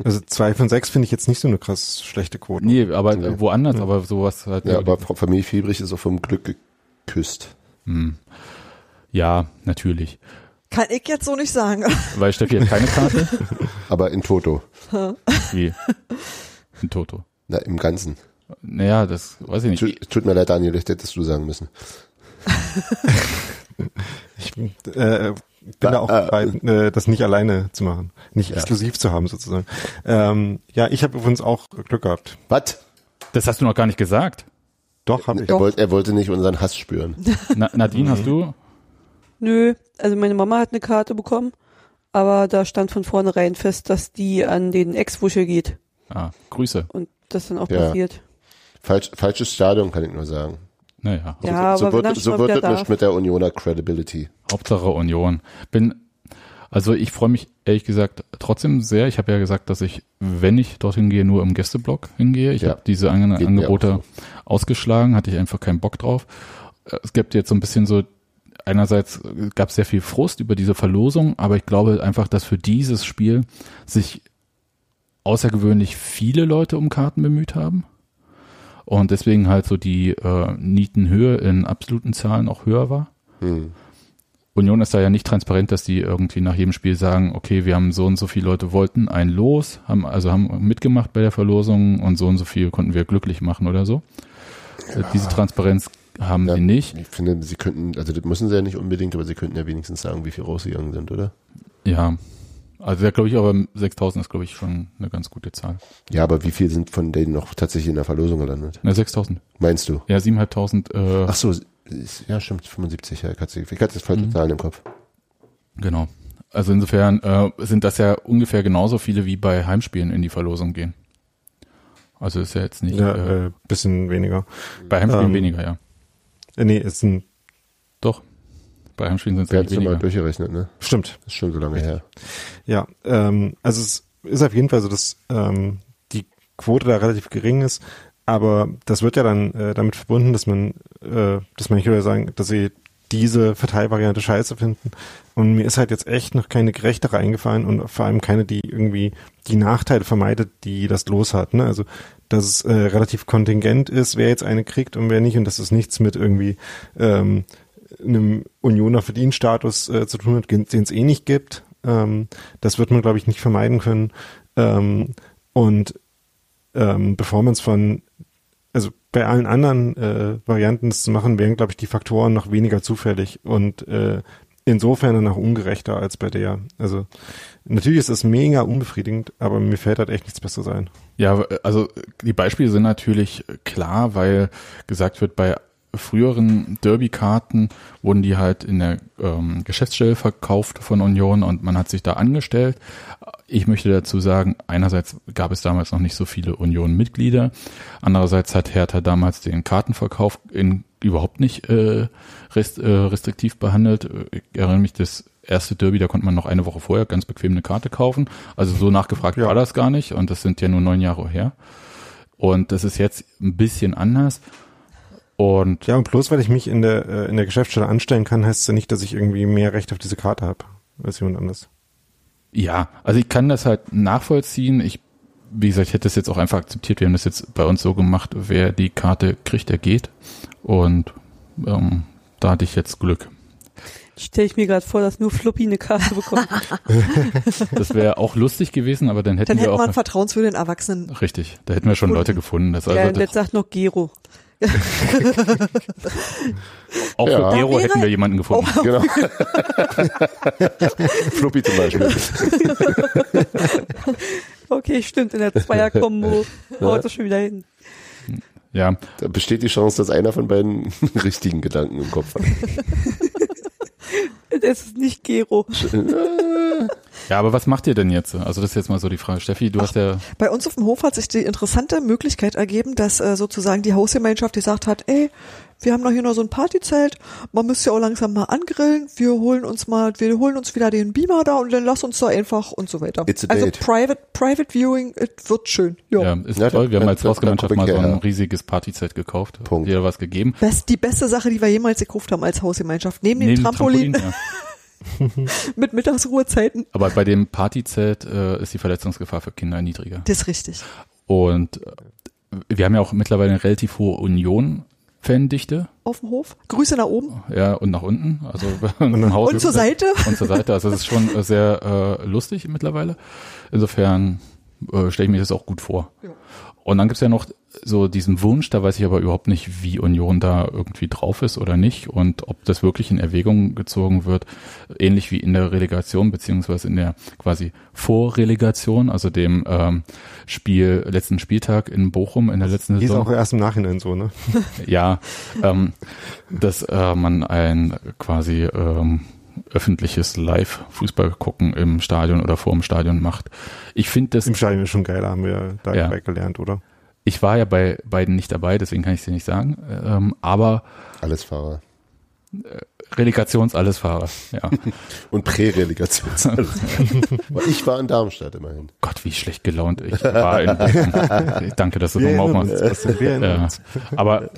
Also zwei von sechs finde ich jetzt nicht so eine krass schlechte Quote. Nee, aber Nee. woanders, aber sowas halt. Ja, aber Frau Familie Fiebrich ist auch vom Glück geküsst. Hm. Ja, natürlich. kann ich jetzt so nicht sagen. [laughs] Weil Steffi hat keine Karte. Aber in Toto. Wie? Ein Toto. Na, im Ganzen. Naja, das weiß ich nicht. Tut, tut mir leid, Daniel, ich hättest du sagen müssen. [laughs] Ich äh, bin da auch Äh, bei, äh, das nicht alleine zu machen, nicht Ja. exklusiv zu haben sozusagen. Ähm, ja, ich habe übrigens auch Glück gehabt. Was? Das hast du noch gar nicht gesagt. Doch, habe ich. Er, wollte, er wollte nicht unseren Hass spüren. [laughs] Na, Nadine, hast du? Nö, also meine Mama hat eine Karte bekommen, aber da stand von vornherein fest, dass die an den Ex-Wuschel geht Ah, Grüße. und das dann auch Ja. passiert. Falsch, falsches Stadion, kann ich nur sagen. Naja, Ja, so er wird, so wird es nicht mit der Unioner Credibility. Hauptsache Union. Bin, also ich freue mich ehrlich gesagt trotzdem sehr. Ich habe ja gesagt, dass ich, wenn ich dorthin gehe, nur im Gästeblock hingehe. Ich Ja. habe diese An Angebote auch ausgeschlagen, hatte ich einfach keinen Bock drauf. Es gibt jetzt so ein bisschen so, einerseits gab es sehr viel Frust über diese Verlosung, aber ich glaube einfach, dass für dieses Spiel sich außergewöhnlich viele Leute um Karten bemüht haben. Und deswegen halt so die äh, Nietenhöhe in absoluten Zahlen auch höher war. Hm. Union ist da ja nicht transparent, dass die irgendwie nach jedem Spiel sagen, okay, wir haben so und so viele Leute wollten ein Los, haben also haben mitgemacht bei der Verlosung und so und so viel konnten wir glücklich machen oder so. Äh, Diese Transparenz haben Ja. sie nicht. Ich finde, sie könnten, also das müssen sie ja nicht unbedingt, aber sie könnten ja wenigstens sagen, wie viel rausgegangen sind, oder? Ja. Also da glaube ich aber 6000 ist glaube ich schon eine ganz gute Zahl. Ja, aber wie viel sind von denen noch tatsächlich in der Verlosung gelandet? Na 6000. Meinst du? Ja, 7500 äh, Ach so, ist- ja stimmt, 75, ja, ich hatte, ich hatte jetzt falsche Mhm. Zahlen im Kopf. genau. Also insofern äh, sind das ja ungefähr genauso viele wie bei Heimspielen in die Verlosung gehen. Also ist ja jetzt nicht Ja, äh, äh, bisschen weniger. bei Heimspielen ähm, weniger, ja. Äh, nee, ist ein, Doch. Bei Heimspielen sind es Wir ja es mal weniger. durchgerechnet, ne? stimmt. Das ist schon so lange her. Ja, ähm, also es ist auf jeden Fall so, dass ähm, die Quote da relativ gering ist, aber das wird ja dann äh, damit verbunden, dass man, äh, dass manche Leute sagen, dass sie diese Verteilvariante scheiße finden. Und mir ist halt jetzt echt noch keine gerechtere eingefallen und vor allem keine, die irgendwie die Nachteile vermeidet, die das Los hat. Ne? Also dass es äh, relativ kontingent ist, wer jetzt eine kriegt und wer nicht und dass es nichts mit irgendwie ähm, einem Unioner Verdienstatus äh, zu tun hat, den es eh nicht gibt. Ähm, das wird man, glaube ich, nicht vermeiden können. Ähm, und ähm, bevor man es von, also bei allen anderen äh, Varianten das zu machen, wären, glaube ich, die Faktoren noch weniger zufällig. Und äh, insofern dann auch ungerechter als bei der. Also natürlich ist es mega unbefriedigend, aber mir fällt halt echt nichts Besseres ein. Ja, also die Beispiele sind natürlich klar, weil gesagt wird, bei früheren Derby-Karten wurden die halt in der ähm, Geschäftsstelle verkauft von Union und man hat sich da angestellt. Ich möchte dazu sagen, einerseits gab es damals noch nicht so viele Union-Mitglieder, andererseits hat Hertha damals den Kartenverkauf in, überhaupt nicht äh, rest, äh, restriktiv behandelt. Ich erinnere mich, das erste Derby, da konnte man noch eine Woche vorher ganz bequem eine Karte kaufen. Also so nachgefragt Ja. war das gar nicht und das sind ja nur neun Jahre her. Und das ist jetzt ein bisschen anders. Und Ja, und bloß weil ich mich in der, äh, in der Geschäftsstelle anstellen kann, heißt es ja nicht, dass ich irgendwie mehr Recht auf diese Karte habe als jemand anders. Ja, also ich kann das halt nachvollziehen. Ich, wie gesagt, ich hätte das jetzt auch einfach akzeptiert. Wir haben das jetzt bei uns so gemacht, wer die Karte kriegt, der geht. Und ähm, da hatte ich jetzt Glück. Stelle ich mir gerade vor, dass nur Floppy eine Karte bekommt. [laughs] Das wäre auch lustig gewesen, aber dann hätten Dann wir hätte auch man vertrauenswürdigen Erwachsenen. richtig, da hätten wir schon Leute gefunden. Das also ja, und das, jetzt sagt noch Gero. Auch Ja. für Gero Wäre- hätten wir jemanden gefunden. Genau. [laughs] Floppy zum Beispiel. Okay, stimmt, in der Zweier-Kombo haut das schon wieder hin. Ja, Da besteht die Chance, dass einer von beiden richtigen Gedanken im Kopf hat. [laughs] Das ist nicht Gero. Ja, aber was macht ihr denn jetzt? Also das ist jetzt mal so die Frage. Steffi, du hast ja Bei uns auf dem Hof hat sich die interessante Möglichkeit ergeben, dass äh, sozusagen die Hausgemeinschaft gesagt hat, ey, wir haben doch hier noch so ein Partyzelt, man müsste ja auch langsam mal angrillen, wir holen uns mal, wir holen uns wieder den Beamer da und dann lass uns da einfach und so weiter. It's a also date. Private, Private Viewing, es wird schön. Ja. ja, ist Ja, toll. Wir haben als Hausgemeinschaft mal so ein riesiges Partyzelt gekauft. Punkt. Jeder was gegeben. Best, die beste Sache, die wir jemals gekauft haben als Hausgemeinschaft. Neben, dem Neben Trampolin, ja. [laughs] [laughs] mit Mittagsruhezeiten. Aber bei dem Partyzelt äh, ist die Verletzungsgefahr für Kinder niedriger. Das ist richtig. Und äh, wir haben ja auch mittlerweile eine relativ hohe Union-Fandichte, Auf dem Hof. Grüße nach oben. ja, und nach unten, also [laughs] im Haus. Und zur Seite. [laughs] Und zur Seite. Also das ist schon äh, sehr äh, lustig mittlerweile. Insofern äh, stelle ich mir das auch gut vor. Ja. Und dann gibt's ja noch so diesen Wunsch, da weiß ich aber überhaupt nicht, wie Union da irgendwie drauf ist oder nicht und ob das wirklich in Erwägung gezogen wird, ähnlich wie in der Relegation beziehungsweise in der quasi Vorrelegation, also dem ähm, Spiel letzten Spieltag in Bochum in der letzten Die ist Saison. auch erst im Nachhinein so, ne? [laughs] Ja, ähm, dass äh, man ein quasi ähm, öffentliches Live-Fußball gucken im Stadion oder vor dem Stadion macht. Ich finde das, Im Stadion ist schon geil, haben wir da Ja. gelernt, oder? Ich war ja bei beiden nicht dabei, deswegen kann ich es dir nicht sagen, ähm, aber Alles Fahrer. Relegationsallesfahrer, ja. [laughs] Und Prärelegation. [laughs] ich war in Darmstadt immerhin. Gott, wie schlecht gelaunt ich war. In, [laughs] danke, dass du nochmal aufmachst. uns. Aber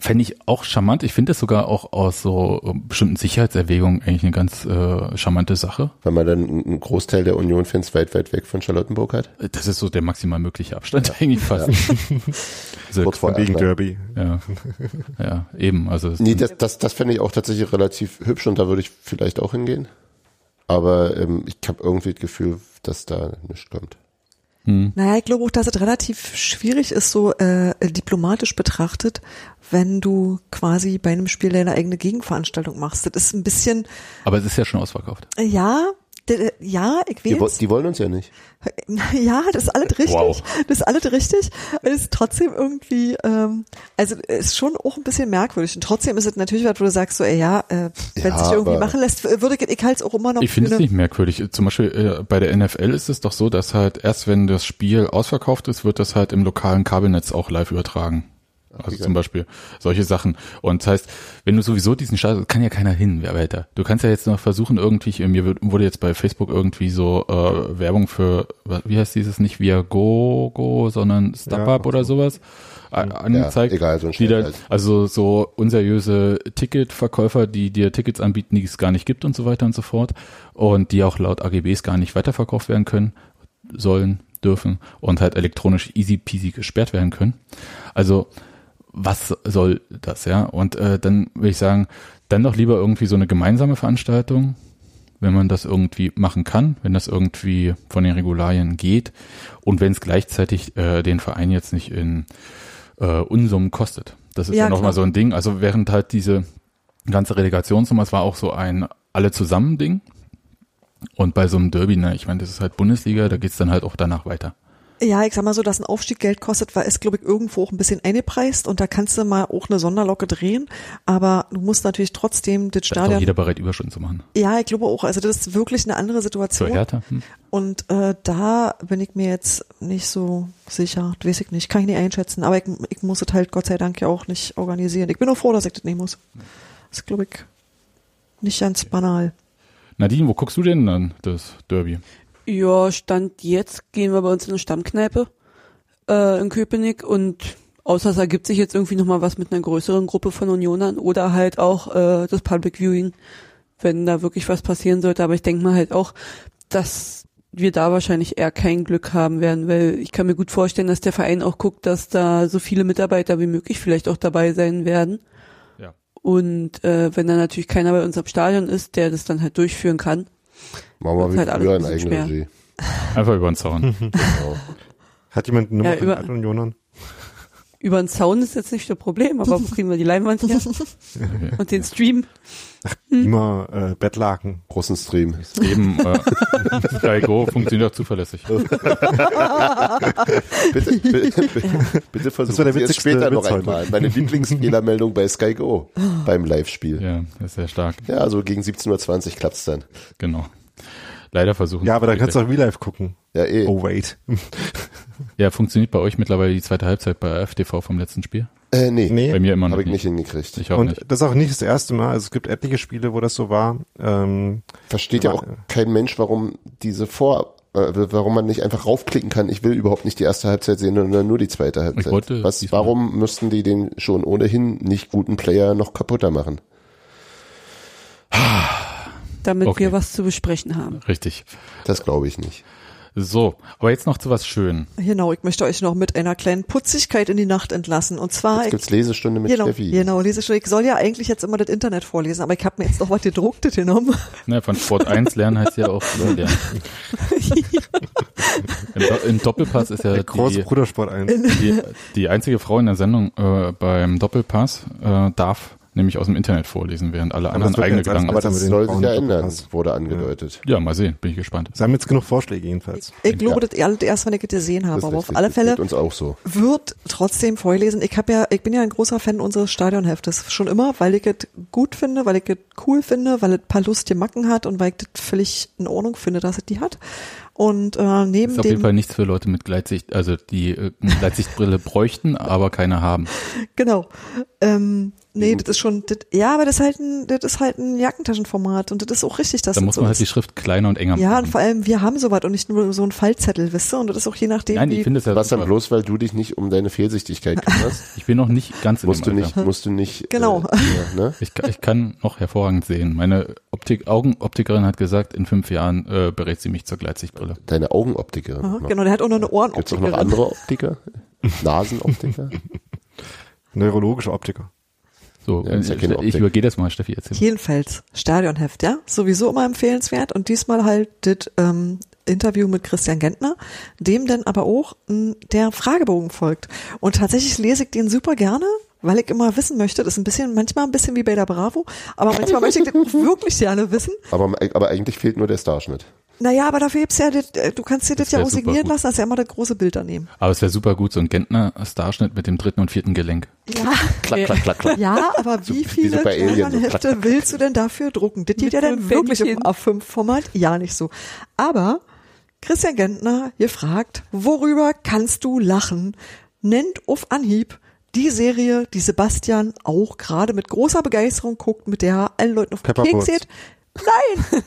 fände ich auch charmant. Ich finde das sogar auch aus so äh, bestimmten Sicherheitserwägungen eigentlich eine ganz äh, charmante Sache. Weil man dann einen Großteil der Union-Fans weit, weit weg von Charlottenburg hat. Das ist so der maximal mögliche Abstand eigentlich fast. Also, [laughs] Kurz vor Wegen Erfurt. Derby. ja. ja, eben. Also Nee, das, das, das fände ich auch tatsächlich relativ hübsch und da würde ich vielleicht auch hingehen. Aber ähm, ich habe irgendwie das Gefühl, dass da nichts kommt. Naja, ich glaube auch, dass es relativ schwierig ist, so äh, diplomatisch betrachtet, wenn du quasi bei einem Spiel deine eigene Gegenveranstaltung machst. Das ist ein bisschen, aber es ist ja schon ausverkauft. äh, ja, ja, ich Die, weiß. die wollen uns ja nicht. [laughs] Ja, das ist alles richtig. Wow. Das ist alles richtig. Es ist trotzdem irgendwie, ähm, also es ist schon auch ein bisschen merkwürdig. Und trotzdem ist es natürlich was, wo du sagst, so, ey, ja, äh, wenn es Ja, sich irgendwie machen lässt, würde ich, ich halte es auch immer noch Ich finde es nicht merkwürdig. Zum Beispiel äh, bei der NFL ist es doch so, dass halt erst wenn das Spiel ausverkauft ist, wird das halt im lokalen Kabelnetz auch live übertragen. Also zum Beispiel solche Sachen. Und das heißt, wenn du sowieso diesen Start, kann ja keiner hin, wer weiter. Du kannst ja jetzt noch versuchen, irgendwie, mir wurde jetzt bei Facebook irgendwie so äh, Werbung für, wie heißt dieses, nicht Viagogo, sondern StubHub Ja, oder sowas angezeigt. egal, so die dann. Also so unseriöse Ticketverkäufer, die dir Tickets anbieten, die es gar nicht gibt und so weiter und so fort. Und die auch laut AGBs gar nicht weiterverkauft werden können, sollen, dürfen und halt elektronisch easy peasy gesperrt werden können. Also was soll das, ja? Und äh, dann würde ich sagen, dann doch lieber irgendwie so eine gemeinsame Veranstaltung, wenn man das irgendwie machen kann, wenn das irgendwie von den Regularien geht und wenn es gleichzeitig äh, den Verein jetzt nicht in äh, Unsummen kostet. Das ist ja, Ja, nochmal so ein Ding. Also während halt diese ganze Relegationsnummer, es war auch so ein alle zusammen Ding. Und bei so einem Derby, ne, ich meine, das ist halt Bundesliga, da geht's dann halt auch danach weiter. Ja, ich sag mal so, dass ein Aufstieg Geld kostet, war es, glaube ich, irgendwo auch ein bisschen eingepreist und da kannst du mal auch eine Sonderlocke drehen, aber du musst natürlich trotzdem das Da ist Stadion. jeder bereit, Überstunden zu machen. Ja, ich glaube auch, also das ist wirklich eine andere Zur Situation. Hertha? Hm. Und äh, da bin ich mir jetzt nicht so sicher, das weiß ich nicht, kann ich nicht einschätzen, aber ich, ich muss es halt Gott sei Dank ja auch nicht organisieren. Ich bin auch froh, dass ich das nicht muss. Das ist, glaube ich, nicht ganz banal. Nadine, wo guckst du denn dann das Derby? Ja, Stand jetzt gehen wir bei uns in eine Stammkneipe äh, in Köpenick und außer es ergibt sich jetzt irgendwie nochmal was mit einer größeren Gruppe von Unionern oder halt auch äh, das Public Viewing, wenn da wirklich was passieren sollte. Aber ich denke mal halt auch, dass wir da wahrscheinlich eher kein Glück haben werden, weil ich kann mir gut vorstellen, dass der Verein auch guckt, dass da so viele Mitarbeiter wie möglich vielleicht auch dabei sein werden. Ja. Und äh, wenn da natürlich keiner bei uns am Stadion ist, der das dann halt durchführen kann, Machen wir wie halt alles früher ein in Eigenregie. Einfach über den Zaun. Genau. [laughs] Hat jemand eine Nummer Ja, über- von Unionern? über den Zaun ist jetzt nicht das Problem, aber wo kriegen wir die Leinwand her? [laughs] Und den Stream? Immer äh, Bettlaken. Großen Stream. Eben äh, [laughs] Sky Go funktioniert auch zuverlässig. [laughs] Bitte, bitte, bitte versuchen der Sie es später noch einmal. Meine Lieblingsfehlermeldung bei Sky Go beim Live-Spiel. Ja, das ist sehr stark. Ja, also gegen 17.20 Uhr klappt's dann. Genau. Leider versuchen. Ja, aber dann kannst du auch Real Life gucken. Ja, eh. Oh, wait. Ja, funktioniert bei euch mittlerweile die zweite Halbzeit bei FTV vom letzten Spiel? Äh, nee, Nee. Bei mir immer noch habe ich nicht. hingekriegt. Ich auch Und nicht. das ist auch nicht das erste Mal. Also es gibt etliche Spiele, wo das so war. Ähm, Versteht ja auch kein Mensch, warum diese Vor, äh, warum man nicht einfach raufklicken kann. Ich will überhaupt nicht die erste Halbzeit sehen, sondern nur die zweite Halbzeit. wollte Was, warum müssten die den schon ohnehin nicht guten Player noch kaputter machen? Damit Okay. wir was zu besprechen haben. Richtig. Das glaube ich nicht. So, aber jetzt noch zu was schön. Genau, ich möchte euch noch mit einer kleinen Putzigkeit in die Nacht entlassen. Und zwar, Jetzt gibt's Lesestunde mit genau, Steffi. genau, Lesestunde. Ich soll ja eigentlich jetzt immer das Internet vorlesen, aber ich habe mir jetzt noch was gedrucktes genommen. Ne, von Sport 1 lernen heißt ja auch [laughs] lernen. Im, Do Im Doppelpass ist ja große die, Brudersport ein. die, die einzige Frau in der Sendung äh, beim Doppelpass äh, darf nämlich aus dem Internet vorlesen, während alle Aber anderen das eigene Gedanken. Aber das soll sich ja ändern, wurde angedeutet. Ja, mal sehen, bin ich gespannt. Sie haben jetzt genug Vorschläge jedenfalls. Ich glaube, das alles erst, wenn ich es gesehen habe. Das Aber ist auf richtig. alle Das Fälle uns auch so. wird trotzdem vorlesen. Ich habe ja, ich bin ja ein großer Fan unseres Stadionheftes schon immer, weil ich es gut finde, weil ich es cool finde, weil es ein paar lustige Macken hat und weil ich das völlig in Ordnung finde, dass es die hat. Und äh, neben Ist auf jeden dem Fall nichts für Leute mit Gleitsicht, also die äh, eine Gleitsichtbrille bräuchten, aber keine haben. [laughs] Genau. Ähm, nee, das ist schon, das, ja, aber das ist halt ein, das ist halt ein Jackentaschenformat und das ist auch richtig, dass Da das muss so man halt ist. die Schrift kleiner und enger Ja, und machen. vor allem, wir haben sowas und nicht nur so ein Fallzettel, wisst ihr? Und das ist auch je nachdem, Nein, wie, ich finde es ja Was dann super. bloß, weil du dich nicht um deine Fehlsichtigkeit kümmerst, [laughs] Ich bin noch nicht ganz in musst du dem nicht, Alter. musst du nicht. Genau. Äh, ja, ne? [laughs] Ich, kann- ich kann noch hervorragend sehen. Meine Optik, Augenoptikerin hat gesagt, in fünf Jahren äh, berät sie mich zur Gleitsichtbrille. Deine Augenoptikerin. Aha, genau, der hat auch noch eine Gibt's auch Ohrenoptikerin. noch andere Optiker? Nasenoptiker? [laughs] Neurologische Optiker. So, Ja, ja ich übergehe das mal, Steffi, erzähl. Jedenfalls, Stadionheft, ja, sowieso immer empfehlenswert und diesmal halt das ähm, Interview mit Christian Gentner, dem dann aber auch m, der Fragebogen folgt. Und tatsächlich lese ich den super gerne, weil ich immer wissen möchte, das ist ein bisschen, manchmal ein bisschen wie bei der Bravo, aber manchmal möchte ich das auch wirklich gerne wissen. Aber, aber eigentlich fehlt nur der Starschnitt. Naja, aber dafür gibt's ja, äh, du kannst dir das, Das ja auch signieren lassen, das ist ja immer das große Bild daneben. Aber es wäre super gut, so ein Gentner-Starschnitt mit dem dritten und vierten Gelenk. Ja, Klack, klack, klack, klack. ja, aber wie viele so bei Alien, so willst du denn dafür drucken? Das geht ja dann wirklich im Bändchen. A5-Format? Ja, nicht so. Aber Christian Gentner gefragt, worüber kannst du lachen? Nennt auf Anhieb die Serie, die Sebastian auch gerade mit großer Begeisterung guckt, mit der er allen Leuten auf den Keks geht. Nein!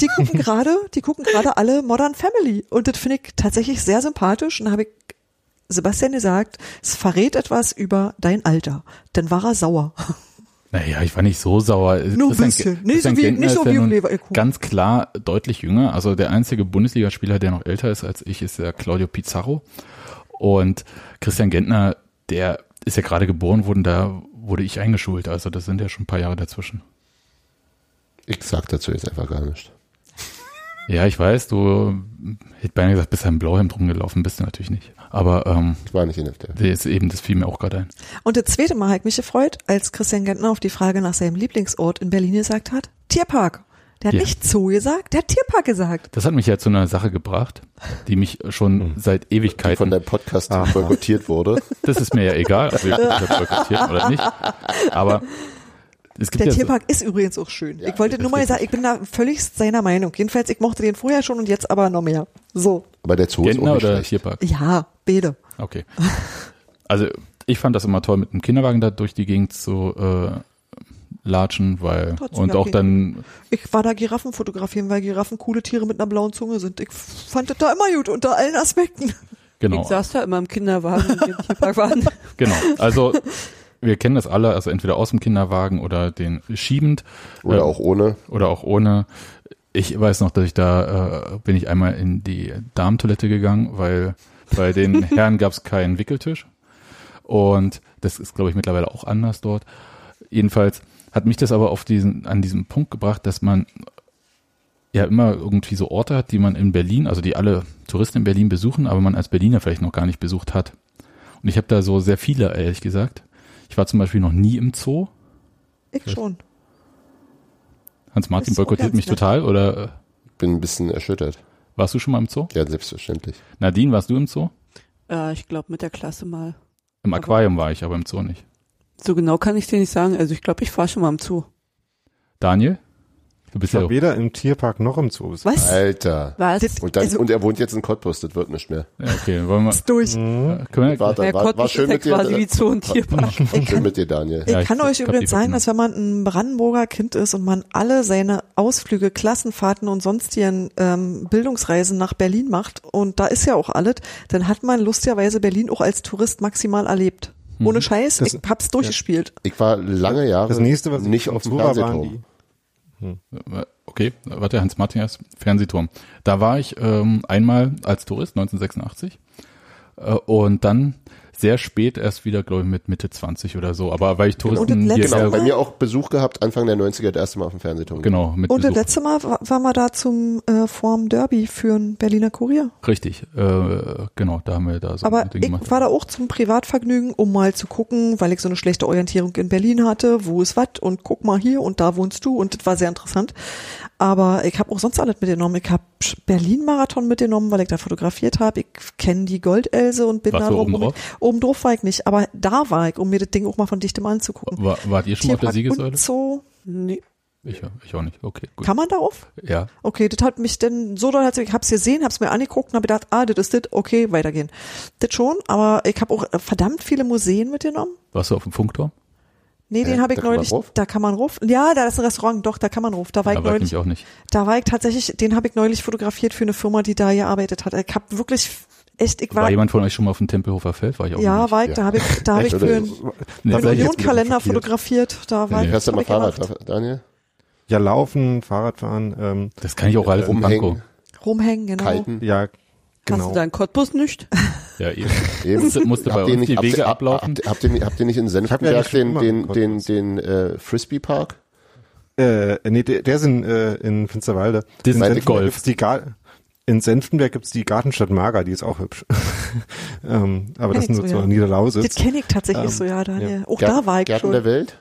die gucken gerade, die gucken gerade alle Modern Family. Und das finde ich tatsächlich sehr sympathisch. Und da habe ich Sebastian gesagt, es verrät etwas über dein Alter. Dann war er sauer. Naja, ich war nicht so sauer. Nur ein bisschen. Nicht so wie- nicht so wie nun Leverkusen. Ganz klar deutlich jünger. Also der einzige Bundesligaspieler, der noch älter ist als ich, ist der Claudio Pizarro. Und Christian Gentner, der ist ja gerade geboren worden, da wurde ich eingeschult. Also das sind ja schon ein paar Jahre dazwischen. Ich sag dazu jetzt einfach gar nicht. Ja, ich weiß, du hätte beinahe gesagt, bist ein Blauhemd rumgelaufen, bist du natürlich nicht. Aber ähm, Ich war nicht in das ist eben, das fiel mir auch gerade ein. Und das zweite Mal hat mich gefreut, als Christian Gentner auf die Frage nach seinem Lieblingsort in Berlin gesagt hat, Tierpark. Der hat Ja. nicht Zoo gesagt, der hat Tierpark gesagt. Das hat mich ja zu einer Sache gebracht, die mich schon seit Die von Ewigkeiten, deinem Podcast boykottiert wurde. das ist mir ja egal, ob wir das boykottieren oder nicht. Aber es gibt Der ja so, Tierpark ist übrigens auch schön. Ja, ich wollte nur mal ist sagen, ich bin da völlig seiner Meinung. Jedenfalls, ich mochte den vorher schon und jetzt aber noch mehr. So. Aber der Zoo ist Gentner auch nicht oder schlecht. Tierpark? Ja, beide. Okay. Also ich fand das immer toll, mit einem Kinderwagen da durch die Gegend zu äh, latschen, weil Trotzdem und auch okay. dann Ich war da Giraffen fotografieren, weil Giraffen coole Tiere mit einer blauen Zunge sind. Ich fand das da immer gut, unter allen Aspekten. genau, Ich saß da immer im Kinderwagen, im Tierpark waren. [laughs] genau. Also wir kennen das alle, also entweder aus dem Kinderwagen oder den schiebend Oder äh, auch ohne. oder auch ohne. Ich weiß noch, dass ich da äh, bin ich einmal in die Darmtoilette gegangen, weil bei den [laughs] Herren gab es keinen Wickeltisch und das ist, glaube ich, mittlerweile auch anders dort. Jedenfalls hat mich das aber auf diesen an diesen Punkt gebracht, dass man ja immer irgendwie so Orte hat, die man in Berlin, also die alle Touristen in Berlin besuchen, aber man als Berliner vielleicht noch gar nicht besucht hat. Und ich habe da so sehr viele, ehrlich gesagt. Ich war zum Beispiel noch nie im Zoo. Ich schon. Hans Martin Ist auch boykottiert mich nett. total oder Bin ein bisschen erschüttert. warst du schon mal im Zoo? Ja, selbstverständlich. Nadine, warst du im Zoo? Äh, ich glaube mit der Klasse mal. Im Aber- Aquarium war ich, aber im Zoo nicht. So genau kann ich dir nicht sagen. Also ich glaube, ich war schon mal im Zoo. Daniel? Du bist Ich ja habe weder im Tierpark noch im Zoo. Was? Alter. Was? Und, dann, Also- und er wohnt jetzt in Cottbus, das wird nicht mehr. ja, okay, wollen wir, Ist durch. Mhm. können wir Warte, Der war, war Cottbus schön ist ja mit dir. quasi wie Zoo und [laughs] Tierpark. Schön mit dir, Daniel. Ich Ja, ich- kann ich euch übrigens sagen, dass wenn man ein Brandenburger Kind ist und man alle seine Ausflüge, Klassenfahrten und sonstigen ähm, Bildungsreisen nach Berlin macht, und da ist ja auch alles, dann hat man lustigerweise Berlin auch als Tourist maximal erlebt. Mhm. Ohne Scheiß, Das- ich hab's durchgespielt. Ich war lange Jahre Das nächste, was ich nicht auf dem Fernsehturm. die okay, warte, Hans erst, Fernsehturm. Da war ich ähm, einmal als Tourist, 1986. Äh, und dann sehr spät erst wieder, glaube ich, mit Mitte 20 oder so. Aber weil ich Touristen Und das letzte hierher- Genau, bei mir auch Besuch gehabt, Anfang der 90er, das erste Mal auf dem Fernsehturm. genau, mit Und das Besuch. letzte Mal wa- waren wir da zum äh, Form Derby für ein Berliner Kurier. Richtig, äh, genau, da haben wir da so Aber ein Ding gemacht. ich war da auch zum Privatvergnügen, um mal zu gucken, weil ich so eine schlechte Orientierung in Berlin hatte, wo ist was und guck mal hier und da wohnst du und das war sehr interessant. Aber ich habe auch sonst alles mitgenommen. Ich habe Berlin-Marathon mitgenommen, weil ich da fotografiert habe. Ich kenne die Goldelse und bin Warst da oben drauf? Oben drauf war ich nicht, aber da war ich, um mir das Ding auch mal von dichtem anzugucken. War, wart ihr schon mal auf der Tierpark Siegessäule? und so. Nee. Ich, ich auch nicht, okay, gut. Kann man da auf? Ja, Okay, das hat mich denn so doll, ich hab's gesehen, hab's mir angeguckt und hab gedacht, ah, das ist das, okay, weitergehen. Das schon, aber ich habe auch verdammt viele Museen mitgenommen. warst du auf dem Funkturm? Nee, den Äh, habe ich da kann man neulich, da kann man ruf. Ja, da ist ein Restaurant, doch, da kann man ruf. Da war ich Da war ich neulich, nämlich auch nicht. da war ich tatsächlich, den habe ich neulich fotografiert für eine Firma, die da gearbeitet hat. Ich habe wirklich echt, ich War, war, jemand von euch schon mal auf dem Tempelhofer Feld? War ich auch ja, nicht. war ich, Ja. da habe ich, da habe ich [laughs] für einen, Nee, einen Unionkalender fotografiert. fotografiert. Da war Nee. ich, Fährst du mal ich gemacht. Fahrrad, Daniel? Ja, laufen, Fahrradfahren, ähm, Das kann ich auch alles. Rumhängen, Rumhängen, genau. kiten. ja, Hast genau. du da in Cottbus nicht? [laughs] Ja, eben. Eben. Musste, musste bei Habt ihr uns nicht, die habt, Wege ihr- ablaufen. Habt, habt, ihr, nicht- habt ihr nicht in ja Senftenberg den, den, den, den äh, Frisbee-Park? Äh, nee, der, der ist in, äh, in Finsterwalde. Das in ist Senftenberg Golf. gibt's die Gar in Senftenberg gibt's die Gartenstadt Mager, die ist auch hübsch. [laughs] ähm, aber Kenn das ich sind so, ja. Niederlausitz. Das kenne ich tatsächlich Ähm, so, ja, Daniel. Auch Gär- da war ich Gärten schon. der Welt?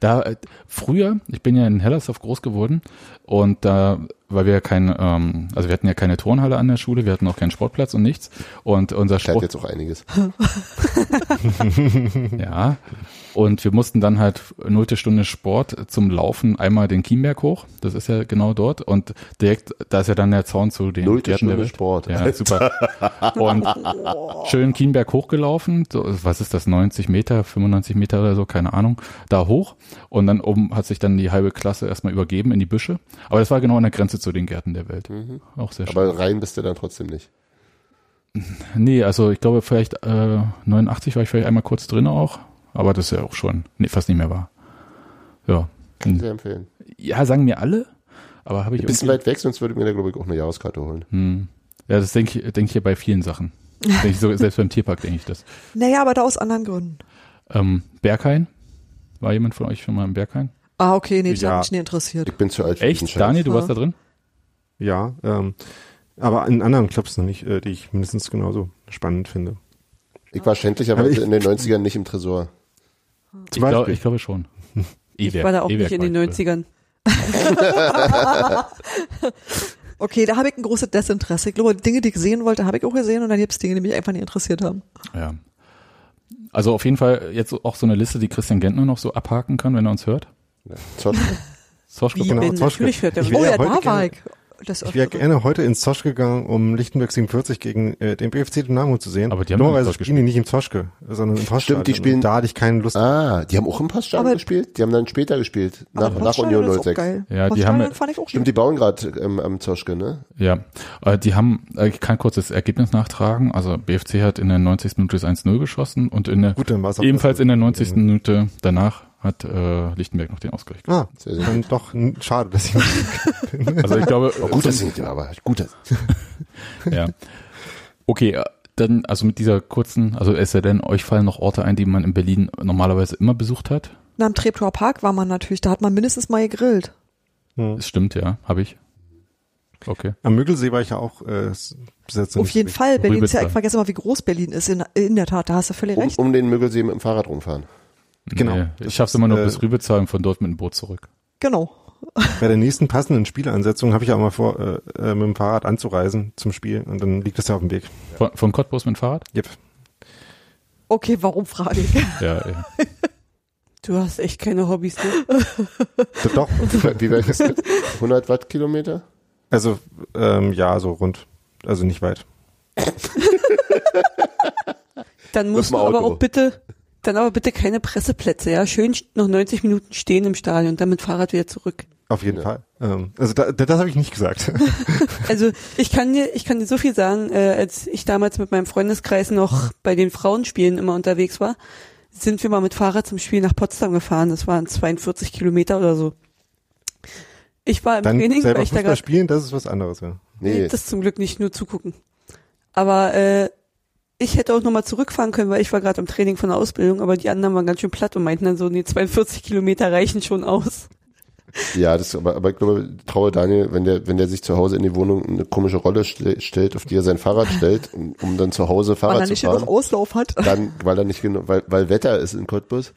Da äh, früher, ich bin ja in Hellersdorf groß geworden und da, weil wir kein, ähm, also wir hatten ja keine Turnhalle an der Schule, wir hatten auch keinen Sportplatz und nichts und unser Sport, jetzt auch einiges. [laughs] ja, und wir mussten dann halt nullte Stunde Sport zum Laufen einmal den Kienberg hoch, das ist ja genau dort und direkt, da ist ja dann der Zaun zu den Nullte Gärten der Stunde Welt. Sport. Ja, super. Und schön Kienberg hochgelaufen, so, was ist das, 90 Meter, 95 Meter oder so, keine Ahnung, da hoch. Und dann oben hat sich dann die halbe Klasse erstmal übergeben in die Büsche. Aber das war genau an der Grenze zu den Gärten der Welt. Auch sehr schön. Aber rein bist du dann trotzdem nicht. nee, also ich glaube vielleicht äh, 89 war ich vielleicht einmal kurz drin auch, aber das ist ja auch schon nee, fast nicht mehr wahr. Ja. Kann ich sehr empfehlen. Ja, sagen mir alle, aber habe ich Ein bisschen weit weg, sonst würde ich mir da, glaube ich, auch eine Jahreskarte holen. hm. Ja, das denke ich, denk ich ja bei vielen Sachen. [laughs] Denk ich so, selbst beim Tierpark denke ich das. Naja, aber da aus anderen Gründen. Ähm, Berghain? War jemand von euch schon mal im Berghain? Ah, okay, nee, das Ja. hat mich nie interessiert. Ich bin zu alt Echt? Daniel, du Ja. warst da drin? Ja, ähm, aber in anderen Clubs noch nicht, äh, die ich mindestens genauso spannend finde. Ich war schändlicherweise Aber ich- in den 90ern nicht im Tresor. Ich, Zum glaub, ich glaube schon. Ich war da auch nicht in den 90ern. [laughs] Okay, da habe ich ein großes Desinteresse. Ich glaube, Dinge, die ich sehen wollte, habe ich auch gesehen und dann gibt es Dinge, die mich einfach nicht interessiert haben. Ja. Also auf jeden Fall jetzt auch so eine Liste, die Christian Gentner noch so abhaken kann, wenn er uns hört. Ja. Zosch- Zoschke Wie, Genau, Zoschke. natürlich hört er Ich. Oh ja, da war ich. Das Ich wäre gerne heute ins Zosch gegangen, um Lichtenberg 47 gegen äh, den BFC Dynamo zu sehen. Aber die haben Zosch spielen die nicht im Zoschke, sondern im Poststadion. Stimmt, die spielen- Und Da hatte ich keine Lust. Ah, die haben auch im Poststadion Aber- gespielt? Die haben dann später gespielt, nach, nach Union ist auch 06. Geil. Ja, die haben- fand ich auch Stimmt, die bauen gerade ähm, am Zoschke, ne? Ja, äh, die haben, äh, ich kann kurz das Ergebnis nachtragen. Also BFC hat in der 90. Minute das 1-0 geschossen und in der, Gut, ebenfalls in der 90. Minute danach hat äh, Lichtenberg noch den Ausgleich gemacht. Ah, Sehr, sehr dann doch schade, dass ich nicht [laughs] Also ich glaube, Oh, gut, das sind ja, aber gut. Ja. Okay, äh, dann, also mit dieser kurzen, also es sei denn, euch fallen noch Orte ein, die man in Berlin normalerweise immer besucht hat? Na, am Treptower Park war man natürlich, da hat man mindestens mal gegrillt. Das stimmt, ja, habe ich. Okay. Am Müggelsee war ich ja auch äh, besetzt. Auf jeden Fall. Berlin ist ja, ich vergesse mal, wie groß Berlin ist. In, in der Tat, da hast du völlig Um, recht. um den Müggelsee mit dem Fahrrad rumfahren. Genau. Nee, ich schaff's ist, immer nur äh, bis Rübezahl und von dort mit dem Boot zurück. Genau. Bei der nächsten passenden Spielansetzung habe ich auch mal vor, äh, äh, mit dem Fahrrad anzureisen zum Spiel und dann liegt das ja auf dem Weg. Von, von Cottbus mit dem Fahrrad? Yep. Okay, warum frage ich? [laughs] Ja, ja. Du hast echt keine Hobbys, ne? [laughs] Doch. Wie weit ist das? 100 Wattkilometer? Also ähm, ja, so rund. Also nicht weit. Dann musst du aber auch bitte, dann aber bitte keine Presseplätze, ja? Schön noch 90 Minuten stehen im Stadion, dann mit Fahrrad wieder zurück. Auf jeden Ja. Fall. Ähm, also da, da, das habe ich nicht gesagt. [laughs] Also ich kann dir, ich kann dir so viel sagen, äh, als ich damals mit meinem Freundeskreis noch bei den Frauenspielen immer unterwegs war, sind wir mal mit Fahrrad zum Spiel nach Potsdam gefahren. Das waren 42 Kilometer oder so. Ich war im Dann Training, selber weil ich da Fußball gerade spielen, das ist was anderes. Ja. Nee, Nee, das zum Glück nicht, nur zugucken. Aber äh, ich hätte auch nochmal zurückfahren können, weil ich war gerade im Training von der Ausbildung, aber die anderen waren ganz schön platt und meinten dann so, nee, 42 Kilometer reichen schon aus. ja, das, aber, aber ich glaube, traue Daniel, wenn der, wenn der sich zu Hause in die Wohnung eine komische Rolle ste stellt, auf die er sein Fahrrad stellt, um, um dann zu Hause Weil Fahrrad er zu nicht genug fahren, Auslauf hat. dann, weil er nicht genug, weil, weil Wetter ist in Cottbus,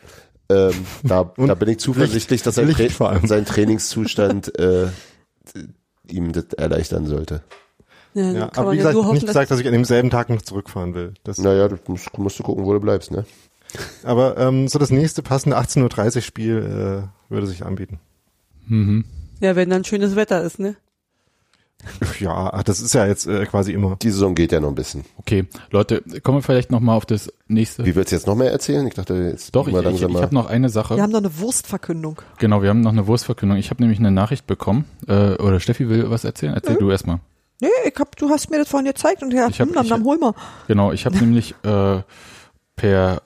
ähm, da, da bin ich zuversichtlich, dass sein, vor Tra sein Trainingszustand äh, ihm das erleichtern sollte. Ja, Ja, kann aber man wie gesagt, hoffen, nicht gesagt, dass ich an demselben Tag noch zurückfahren will. Das, Naja, du musst, musst du gucken, wo du bleibst, ne? [laughs] Aber ähm, so das nächste passende 18.30 Uhr Spiel äh, würde sich anbieten. Mhm. ja, wenn dann schönes Wetter ist, ne? [laughs] Ja, das ist ja jetzt äh, quasi immer. Die Saison geht ja noch ein bisschen. Okay, Leute, kommen wir vielleicht noch mal auf das nächste. Wie willst du jetzt noch mehr erzählen? Ich dachte, jetzt Doch, ich, mal ich, langsam ich habe noch eine Sache. Wir haben noch eine Wurstverkündung. Genau, wir haben noch eine Wurstverkündung. Ich habe nämlich eine Nachricht bekommen. Äh, oder Steffi will was erzählen. Erzähl du erstmal. Nee, ich hab, du hast mir das vorhin gezeigt und ja, Ich hab- hm, dann, ich- dann hol mal. Genau, ich habe [laughs] nämlich äh, per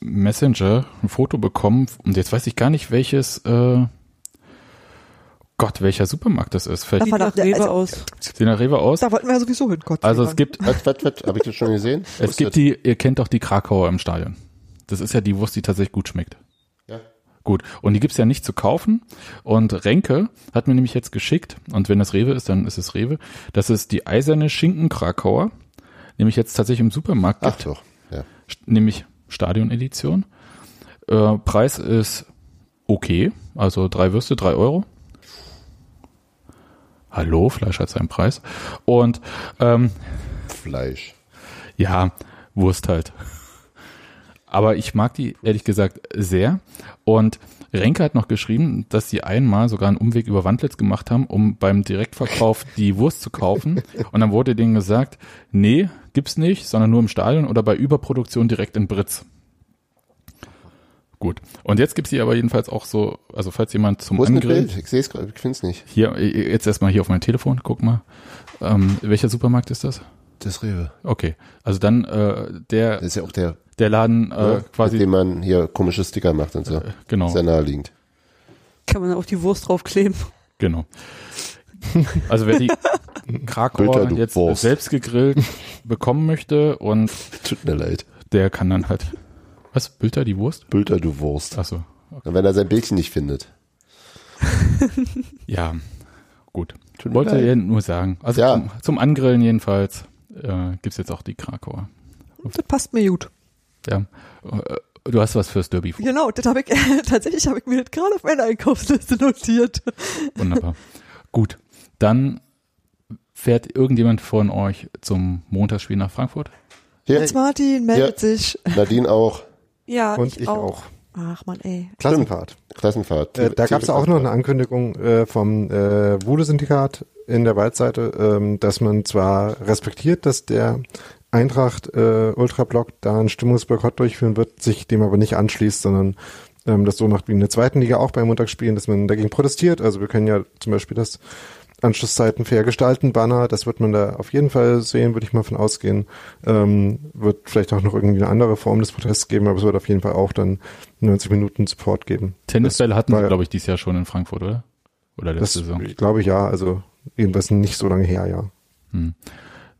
Messenger ein Foto bekommen und jetzt weiß ich gar nicht, welches äh, Gott, welcher Supermarkt das ist. Vielleicht Ja, Sieht nach Rewe also- aus. sieht nach Rewe aus. Da wollten wir ja sowieso hin, Gott Also es gibt, Was, was, was? Hab ich das schon gesehen? Es gibt die, ihr kennt doch die Krakauer im Stadion. Das ist ja die Wurst, die tatsächlich gut schmeckt. Gut. Und die gibt's ja nicht zu kaufen. Und Renke hat mir nämlich jetzt geschickt, und wenn das Rewe ist, dann ist es Rewe, dass es die eiserne Schinken Krakauer, nämlich jetzt tatsächlich im Supermarkt Ach gibt, doch, ja. nämlich Stadion-Edition. Äh, Preis ist okay, also drei Würste, drei Euro. Hallo, Fleisch hat seinen Preis. Und ähm, Fleisch. ja, Wurst halt. Aber ich mag die ehrlich gesagt sehr. Und Renke hat noch geschrieben, dass sie einmal sogar einen Umweg über Wandlitz gemacht haben, um beim Direktverkauf [laughs] die Wurst zu kaufen. Und dann wurde denen gesagt, nee, gibt's nicht, sondern nur im Stadion oder bei Überproduktion direkt in Britz. Gut. Und jetzt gibt's sie aber jedenfalls auch so, also falls jemand zum Wo ist ein Angrillen, Bild? Ich sehe es gerade, ich finde es nicht. hier, jetzt erstmal hier auf mein Telefon, guck mal. Ähm, welcher Supermarkt ist das? Das Rewe. Okay, also dann äh, der Das ist ja auch der, der Laden äh, ne, quasi mit dem man hier komische Sticker macht und so. genau Sehr naheliegend. Kann man auf die Wurst draufkleben. genau. Also wer die [laughs] Krakauer jetzt Wurst. selbst gegrillt bekommen möchte und Tut mir leid. der kann dann halt was Bülter die Wurst? Bülter, du Wurst. Achso, Und wenn er sein Bildchen nicht findet. [laughs] ja gut. Tut mir Wollte leid. ihr nur sagen. Also Ja. zum, zum Angrillen jedenfalls äh, gibt's jetzt auch die Krakauer. Das passt mir gut. Ja. Du hast was fürs Derby vor. Genau, das habe ich, [laughs] tatsächlich habe ich mir das gerade auf meine Einkaufsliste notiert. Wunderbar. Gut. Dann fährt irgendjemand von euch zum Montagsspiel nach Frankfurt? Hier, Jetzt Martin meldet Ja. sich. Nadine auch. Ja, Und ich auch. Ach man, ey. Klassenfahrt. Klassenfahrt. Äh, da gab es auch noch eine Ankündigung äh, vom äh, Wude-Syndikat in der Waldseite, ähm, dass man zwar respektiert, dass der Eintracht äh, Ultrablock da einen Stimmungsboykott durchführen wird, sich dem aber nicht anschließt, sondern ähm, das so macht wie in der zweiten Liga auch bei Montagsspielen, dass man dagegen protestiert. Also wir können ja zum Beispiel das Anschlusszeiten fair gestalten, Banner, das wird man da auf jeden Fall sehen, würde ich mal von ausgehen. Ähm, wird vielleicht auch noch irgendwie eine andere Form des Protests geben, aber es wird auf jeden Fall auch dann 90 Minuten Support geben. Tennisbälle hatten sie, glaube ich, dieses Jahr schon in Frankfurt, oder? Oder Das letzte Saison. ich glaube ja, also jedenfalls nicht so lange her, ja. Hm.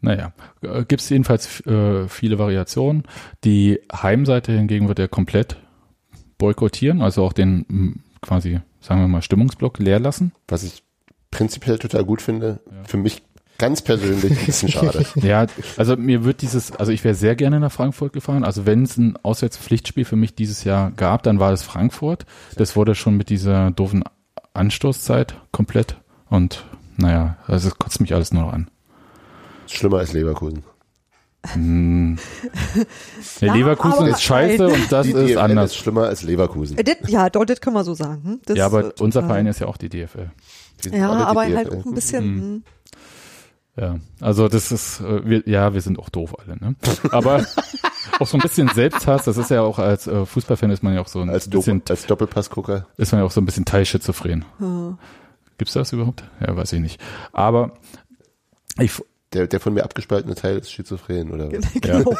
Naja, äh, gibt's jedenfalls äh, viele Variationen. Die Heimseite hingegen wird er komplett boykottieren, also auch den quasi, sagen wir mal, Stimmungsblock leer lassen. Was ich prinzipiell total gut finde. Für mich ganz persönlich ein bisschen schade. [laughs] Ja, also mir wird dieses, also ich wäre sehr gerne nach Frankfurt gefahren. Also wenn es ein Auswärtspflichtspiel für mich dieses Jahr gab, dann war es Frankfurt. Das wurde schon mit dieser doofen Anstoßzeit komplett und naja, also es kotzt mich alles nur noch an. Schlimmer als Leverkusen. Hm. [laughs] Ja, Leverkusen ist scheiße und das Die ist DFL anders. ist schlimmer als Leverkusen. Äh, das, ja, dort, das können wir so sagen. Hm? Das ja, aber äh, unser total- Verein ist ja auch die DFL. Ja, aber DFL. halt auch ein bisschen. Mhm. hm. Ja, also das ist, äh, wir, ja, wir sind auch doof alle, ne? Aber [laughs] auch so ein bisschen Selbsthass, das ist ja auch als äh, Fußballfan ist man ja auch so ein Als, bisschen, Dopp als Doppelpassgucker. ist man ja auch so ein bisschen teilschizophren. Ja. Gibt's das überhaupt? Ja, weiß ich nicht. Aber ich, Der, der von mir abgespaltene Teil ist schizophren, oder was? Genau. [laughs]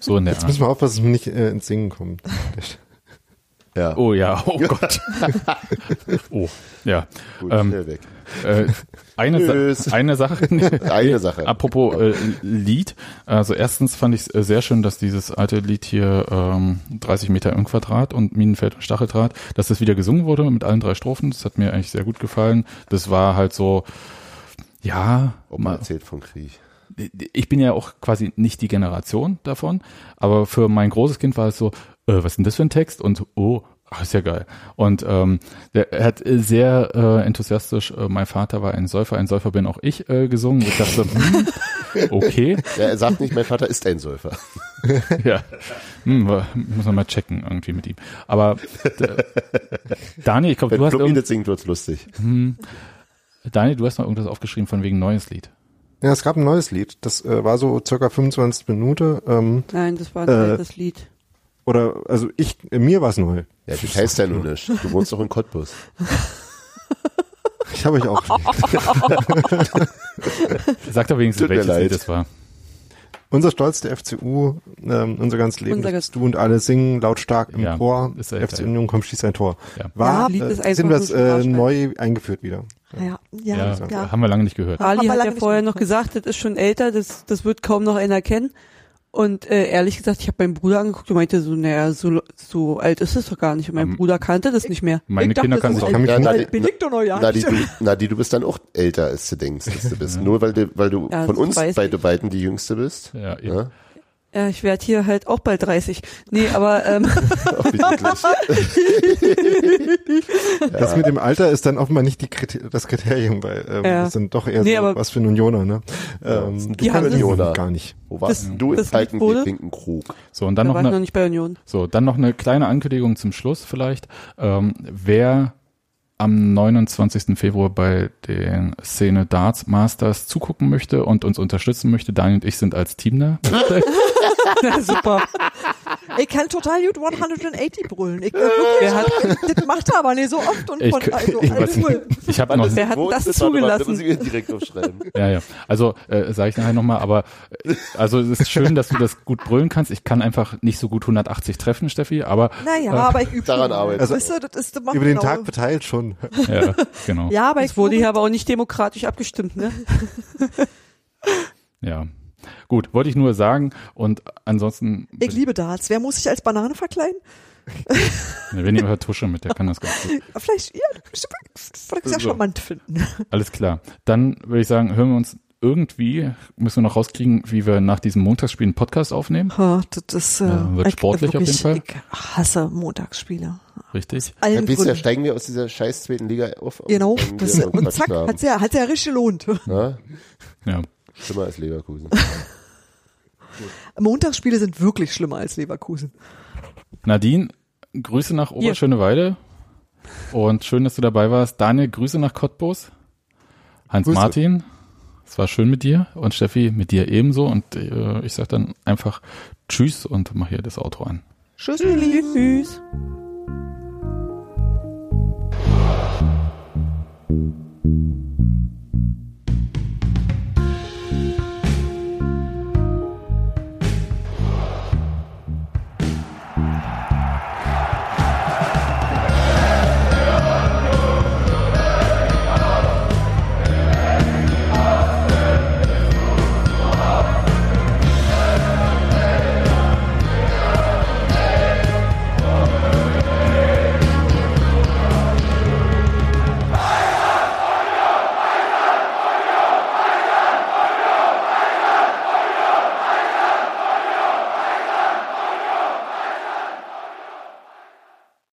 so in der Jetzt Art. müssen wir aufpassen, dass man nicht äh, ins Singen kommt. Ja, Oh ja, oh Gott. [laughs] oh, ja. gut, ähm, schnell weg. Äh, eine, Tschüss. Sa eine Sache. [laughs] Eine Sache. Apropos äh, Lied. Also erstens fand ich es äh, sehr schön, dass dieses alte Lied hier ähm, 30 Meter im Quadrat und Minenfeld und Stacheldraht, dass das wieder gesungen wurde mit allen drei Strophen. Das hat mir eigentlich sehr gut gefallen. Das war halt so, ja, Ob man mal, erzählt von Krieg. ich bin ja auch quasi nicht die Generation davon, aber für mein großes Kind war es so, äh, was ist denn das für ein Text? Und oh, ach, ist ja geil. Und ähm, der er hat äh, sehr äh, enthusiastisch, äh, mein Vater war ein Säufer, ein Säufer bin auch ich äh, gesungen. Ich dachte, hm, okay, [laughs] Ja, er sagt nicht, mein Vater ist ein Säufer. [laughs] ja, hm, muss man mal checken irgendwie mit ihm. Aber äh, Daniel, ich glaube, du hast Club singt, wird's lustig. Daniel, du hast noch irgendwas aufgeschrieben von wegen neues Lied. Ja, es gab ein neues Lied. Das äh, war so circa 25 Minuten. Ähm, Nein, das war ein Äh, altes Lied. oder also ich, äh, mir war es neu. Ja, das heißt ja nun nicht. [laughs] Du wohnst doch in Cottbus. Ich habe euch auch. [laughs] Sag doch wenigstens, Tut welches leid. Lied das war. unser Stolz der FCU, ähm, unser ganzes Leben, Unser das du und alle singen lautstark im Ja, Chor. ist ja FC. Union kommt, schießt ein Tor. Ja. War, Ja, äh, sind wir nur es äh, Sparschwein. neu eingeführt wieder. Ja, ja, Ja, ja. haben wir lange nicht gehört. Ali hat ja vorher noch gesagt, das ist schon älter, das, das wird kaum noch einer kennen. Und äh, ehrlich gesagt, ich habe meinen Bruder angeguckt und meinte so, naja, so, so alt ist es doch gar nicht. Und mein Ähm, Bruder kannte das nicht mehr. Meine Ich dachte, Kinder das kann ist sich alt. kann mich Ja, nicht- Nadi, doch noch ja Nadi, nicht. [laughs] du, Nadi, du bist dann auch älter, als du denkst, dass du bist. Nur weil du, weil du Ja, von uns weiß beide beiden die Jüngste bist. Ja. Ja? Ja, ich werde hier halt auch bald 30. Nee, aber ähm. [laughs] [laughs] Das mit dem Alter ist dann offenbar nicht die Kriter das Kriterium, weil ähm, Ja. das sind doch eher Nee, so aber- was für ein Unioner, ne? Ähm, Du Die haben kannst Unioner gar nicht. Wo warst Das- du pinken Krug? So, und dann da noch war ich noch eine, nicht bei Union. so, dann noch eine kleine Ankündigung zum Schluss vielleicht. Ähm, wer am 29. Februar bei den Szene Darts Masters zugucken möchte und uns unterstützen möchte, Daniel und ich sind als Team da. [laughs] [laughs] Ja, [laughs] super. Ich kann total gut 180 brüllen. Ich, äh, wirklich, hat- das macht er aber nicht so oft und Ich- von, also, ich- alles cool. Ich habe noch, Wer hat das zugelassen? muss ich mir direkt aufschreiben. ja, ja. Also äh, sage ich nachher nochmal, aber äh, also es ist schön, dass du das gut brüllen kannst. Ich kann einfach nicht so gut 180 treffen, Steffi, aber Naja, Äh, aber ich übe daran schon. arbeiten. Also, Weißt du, das ist, das Über den genau. Tag verteilt schon. ja, genau. Ja, aber Es ich wurde wurde hier aber auch nicht demokratisch abgestimmt, ne? Ja. Gut, wollte ich nur sagen. Und ansonsten. Ich liebe Darts. Wer muss sich als Banane verkleiden? Ne, wir nehmen Tusche mit, der kann das ganz gut. [laughs] Vielleicht, ja, würde ich sehr So. charmant finden. [laughs] Alles klar. Dann würde ich sagen, hören wir uns irgendwie, müssen wir noch rauskriegen, wie wir nach diesem Montagsspiel einen Podcast aufnehmen. Ha, das ist, äh, Ja, wird ich- sportlich auf wirklich, jeden Ich hasse Montagsspiele. Richtig? Ja, Allen ihr, Gründen. steigen wir aus dieser scheiß zweiten Liga auf. Genau, wenn das, und zack, hat's ja, hat's ja richtig gelohnt. Ja. Schlimmer als Leverkusen. [laughs] Montagsspiele sind wirklich schlimmer als Leverkusen. Nadine, Grüße nach Oberschöneweide. Und schön, dass du dabei warst. Daniel, Grüße nach Cottbus. Hans-Martin, es war schön mit dir. Und Steffi, mit dir ebenso. Und äh, ich sag dann einfach Tschüss und mach hier das Outro an. Tschüss. Tschüss.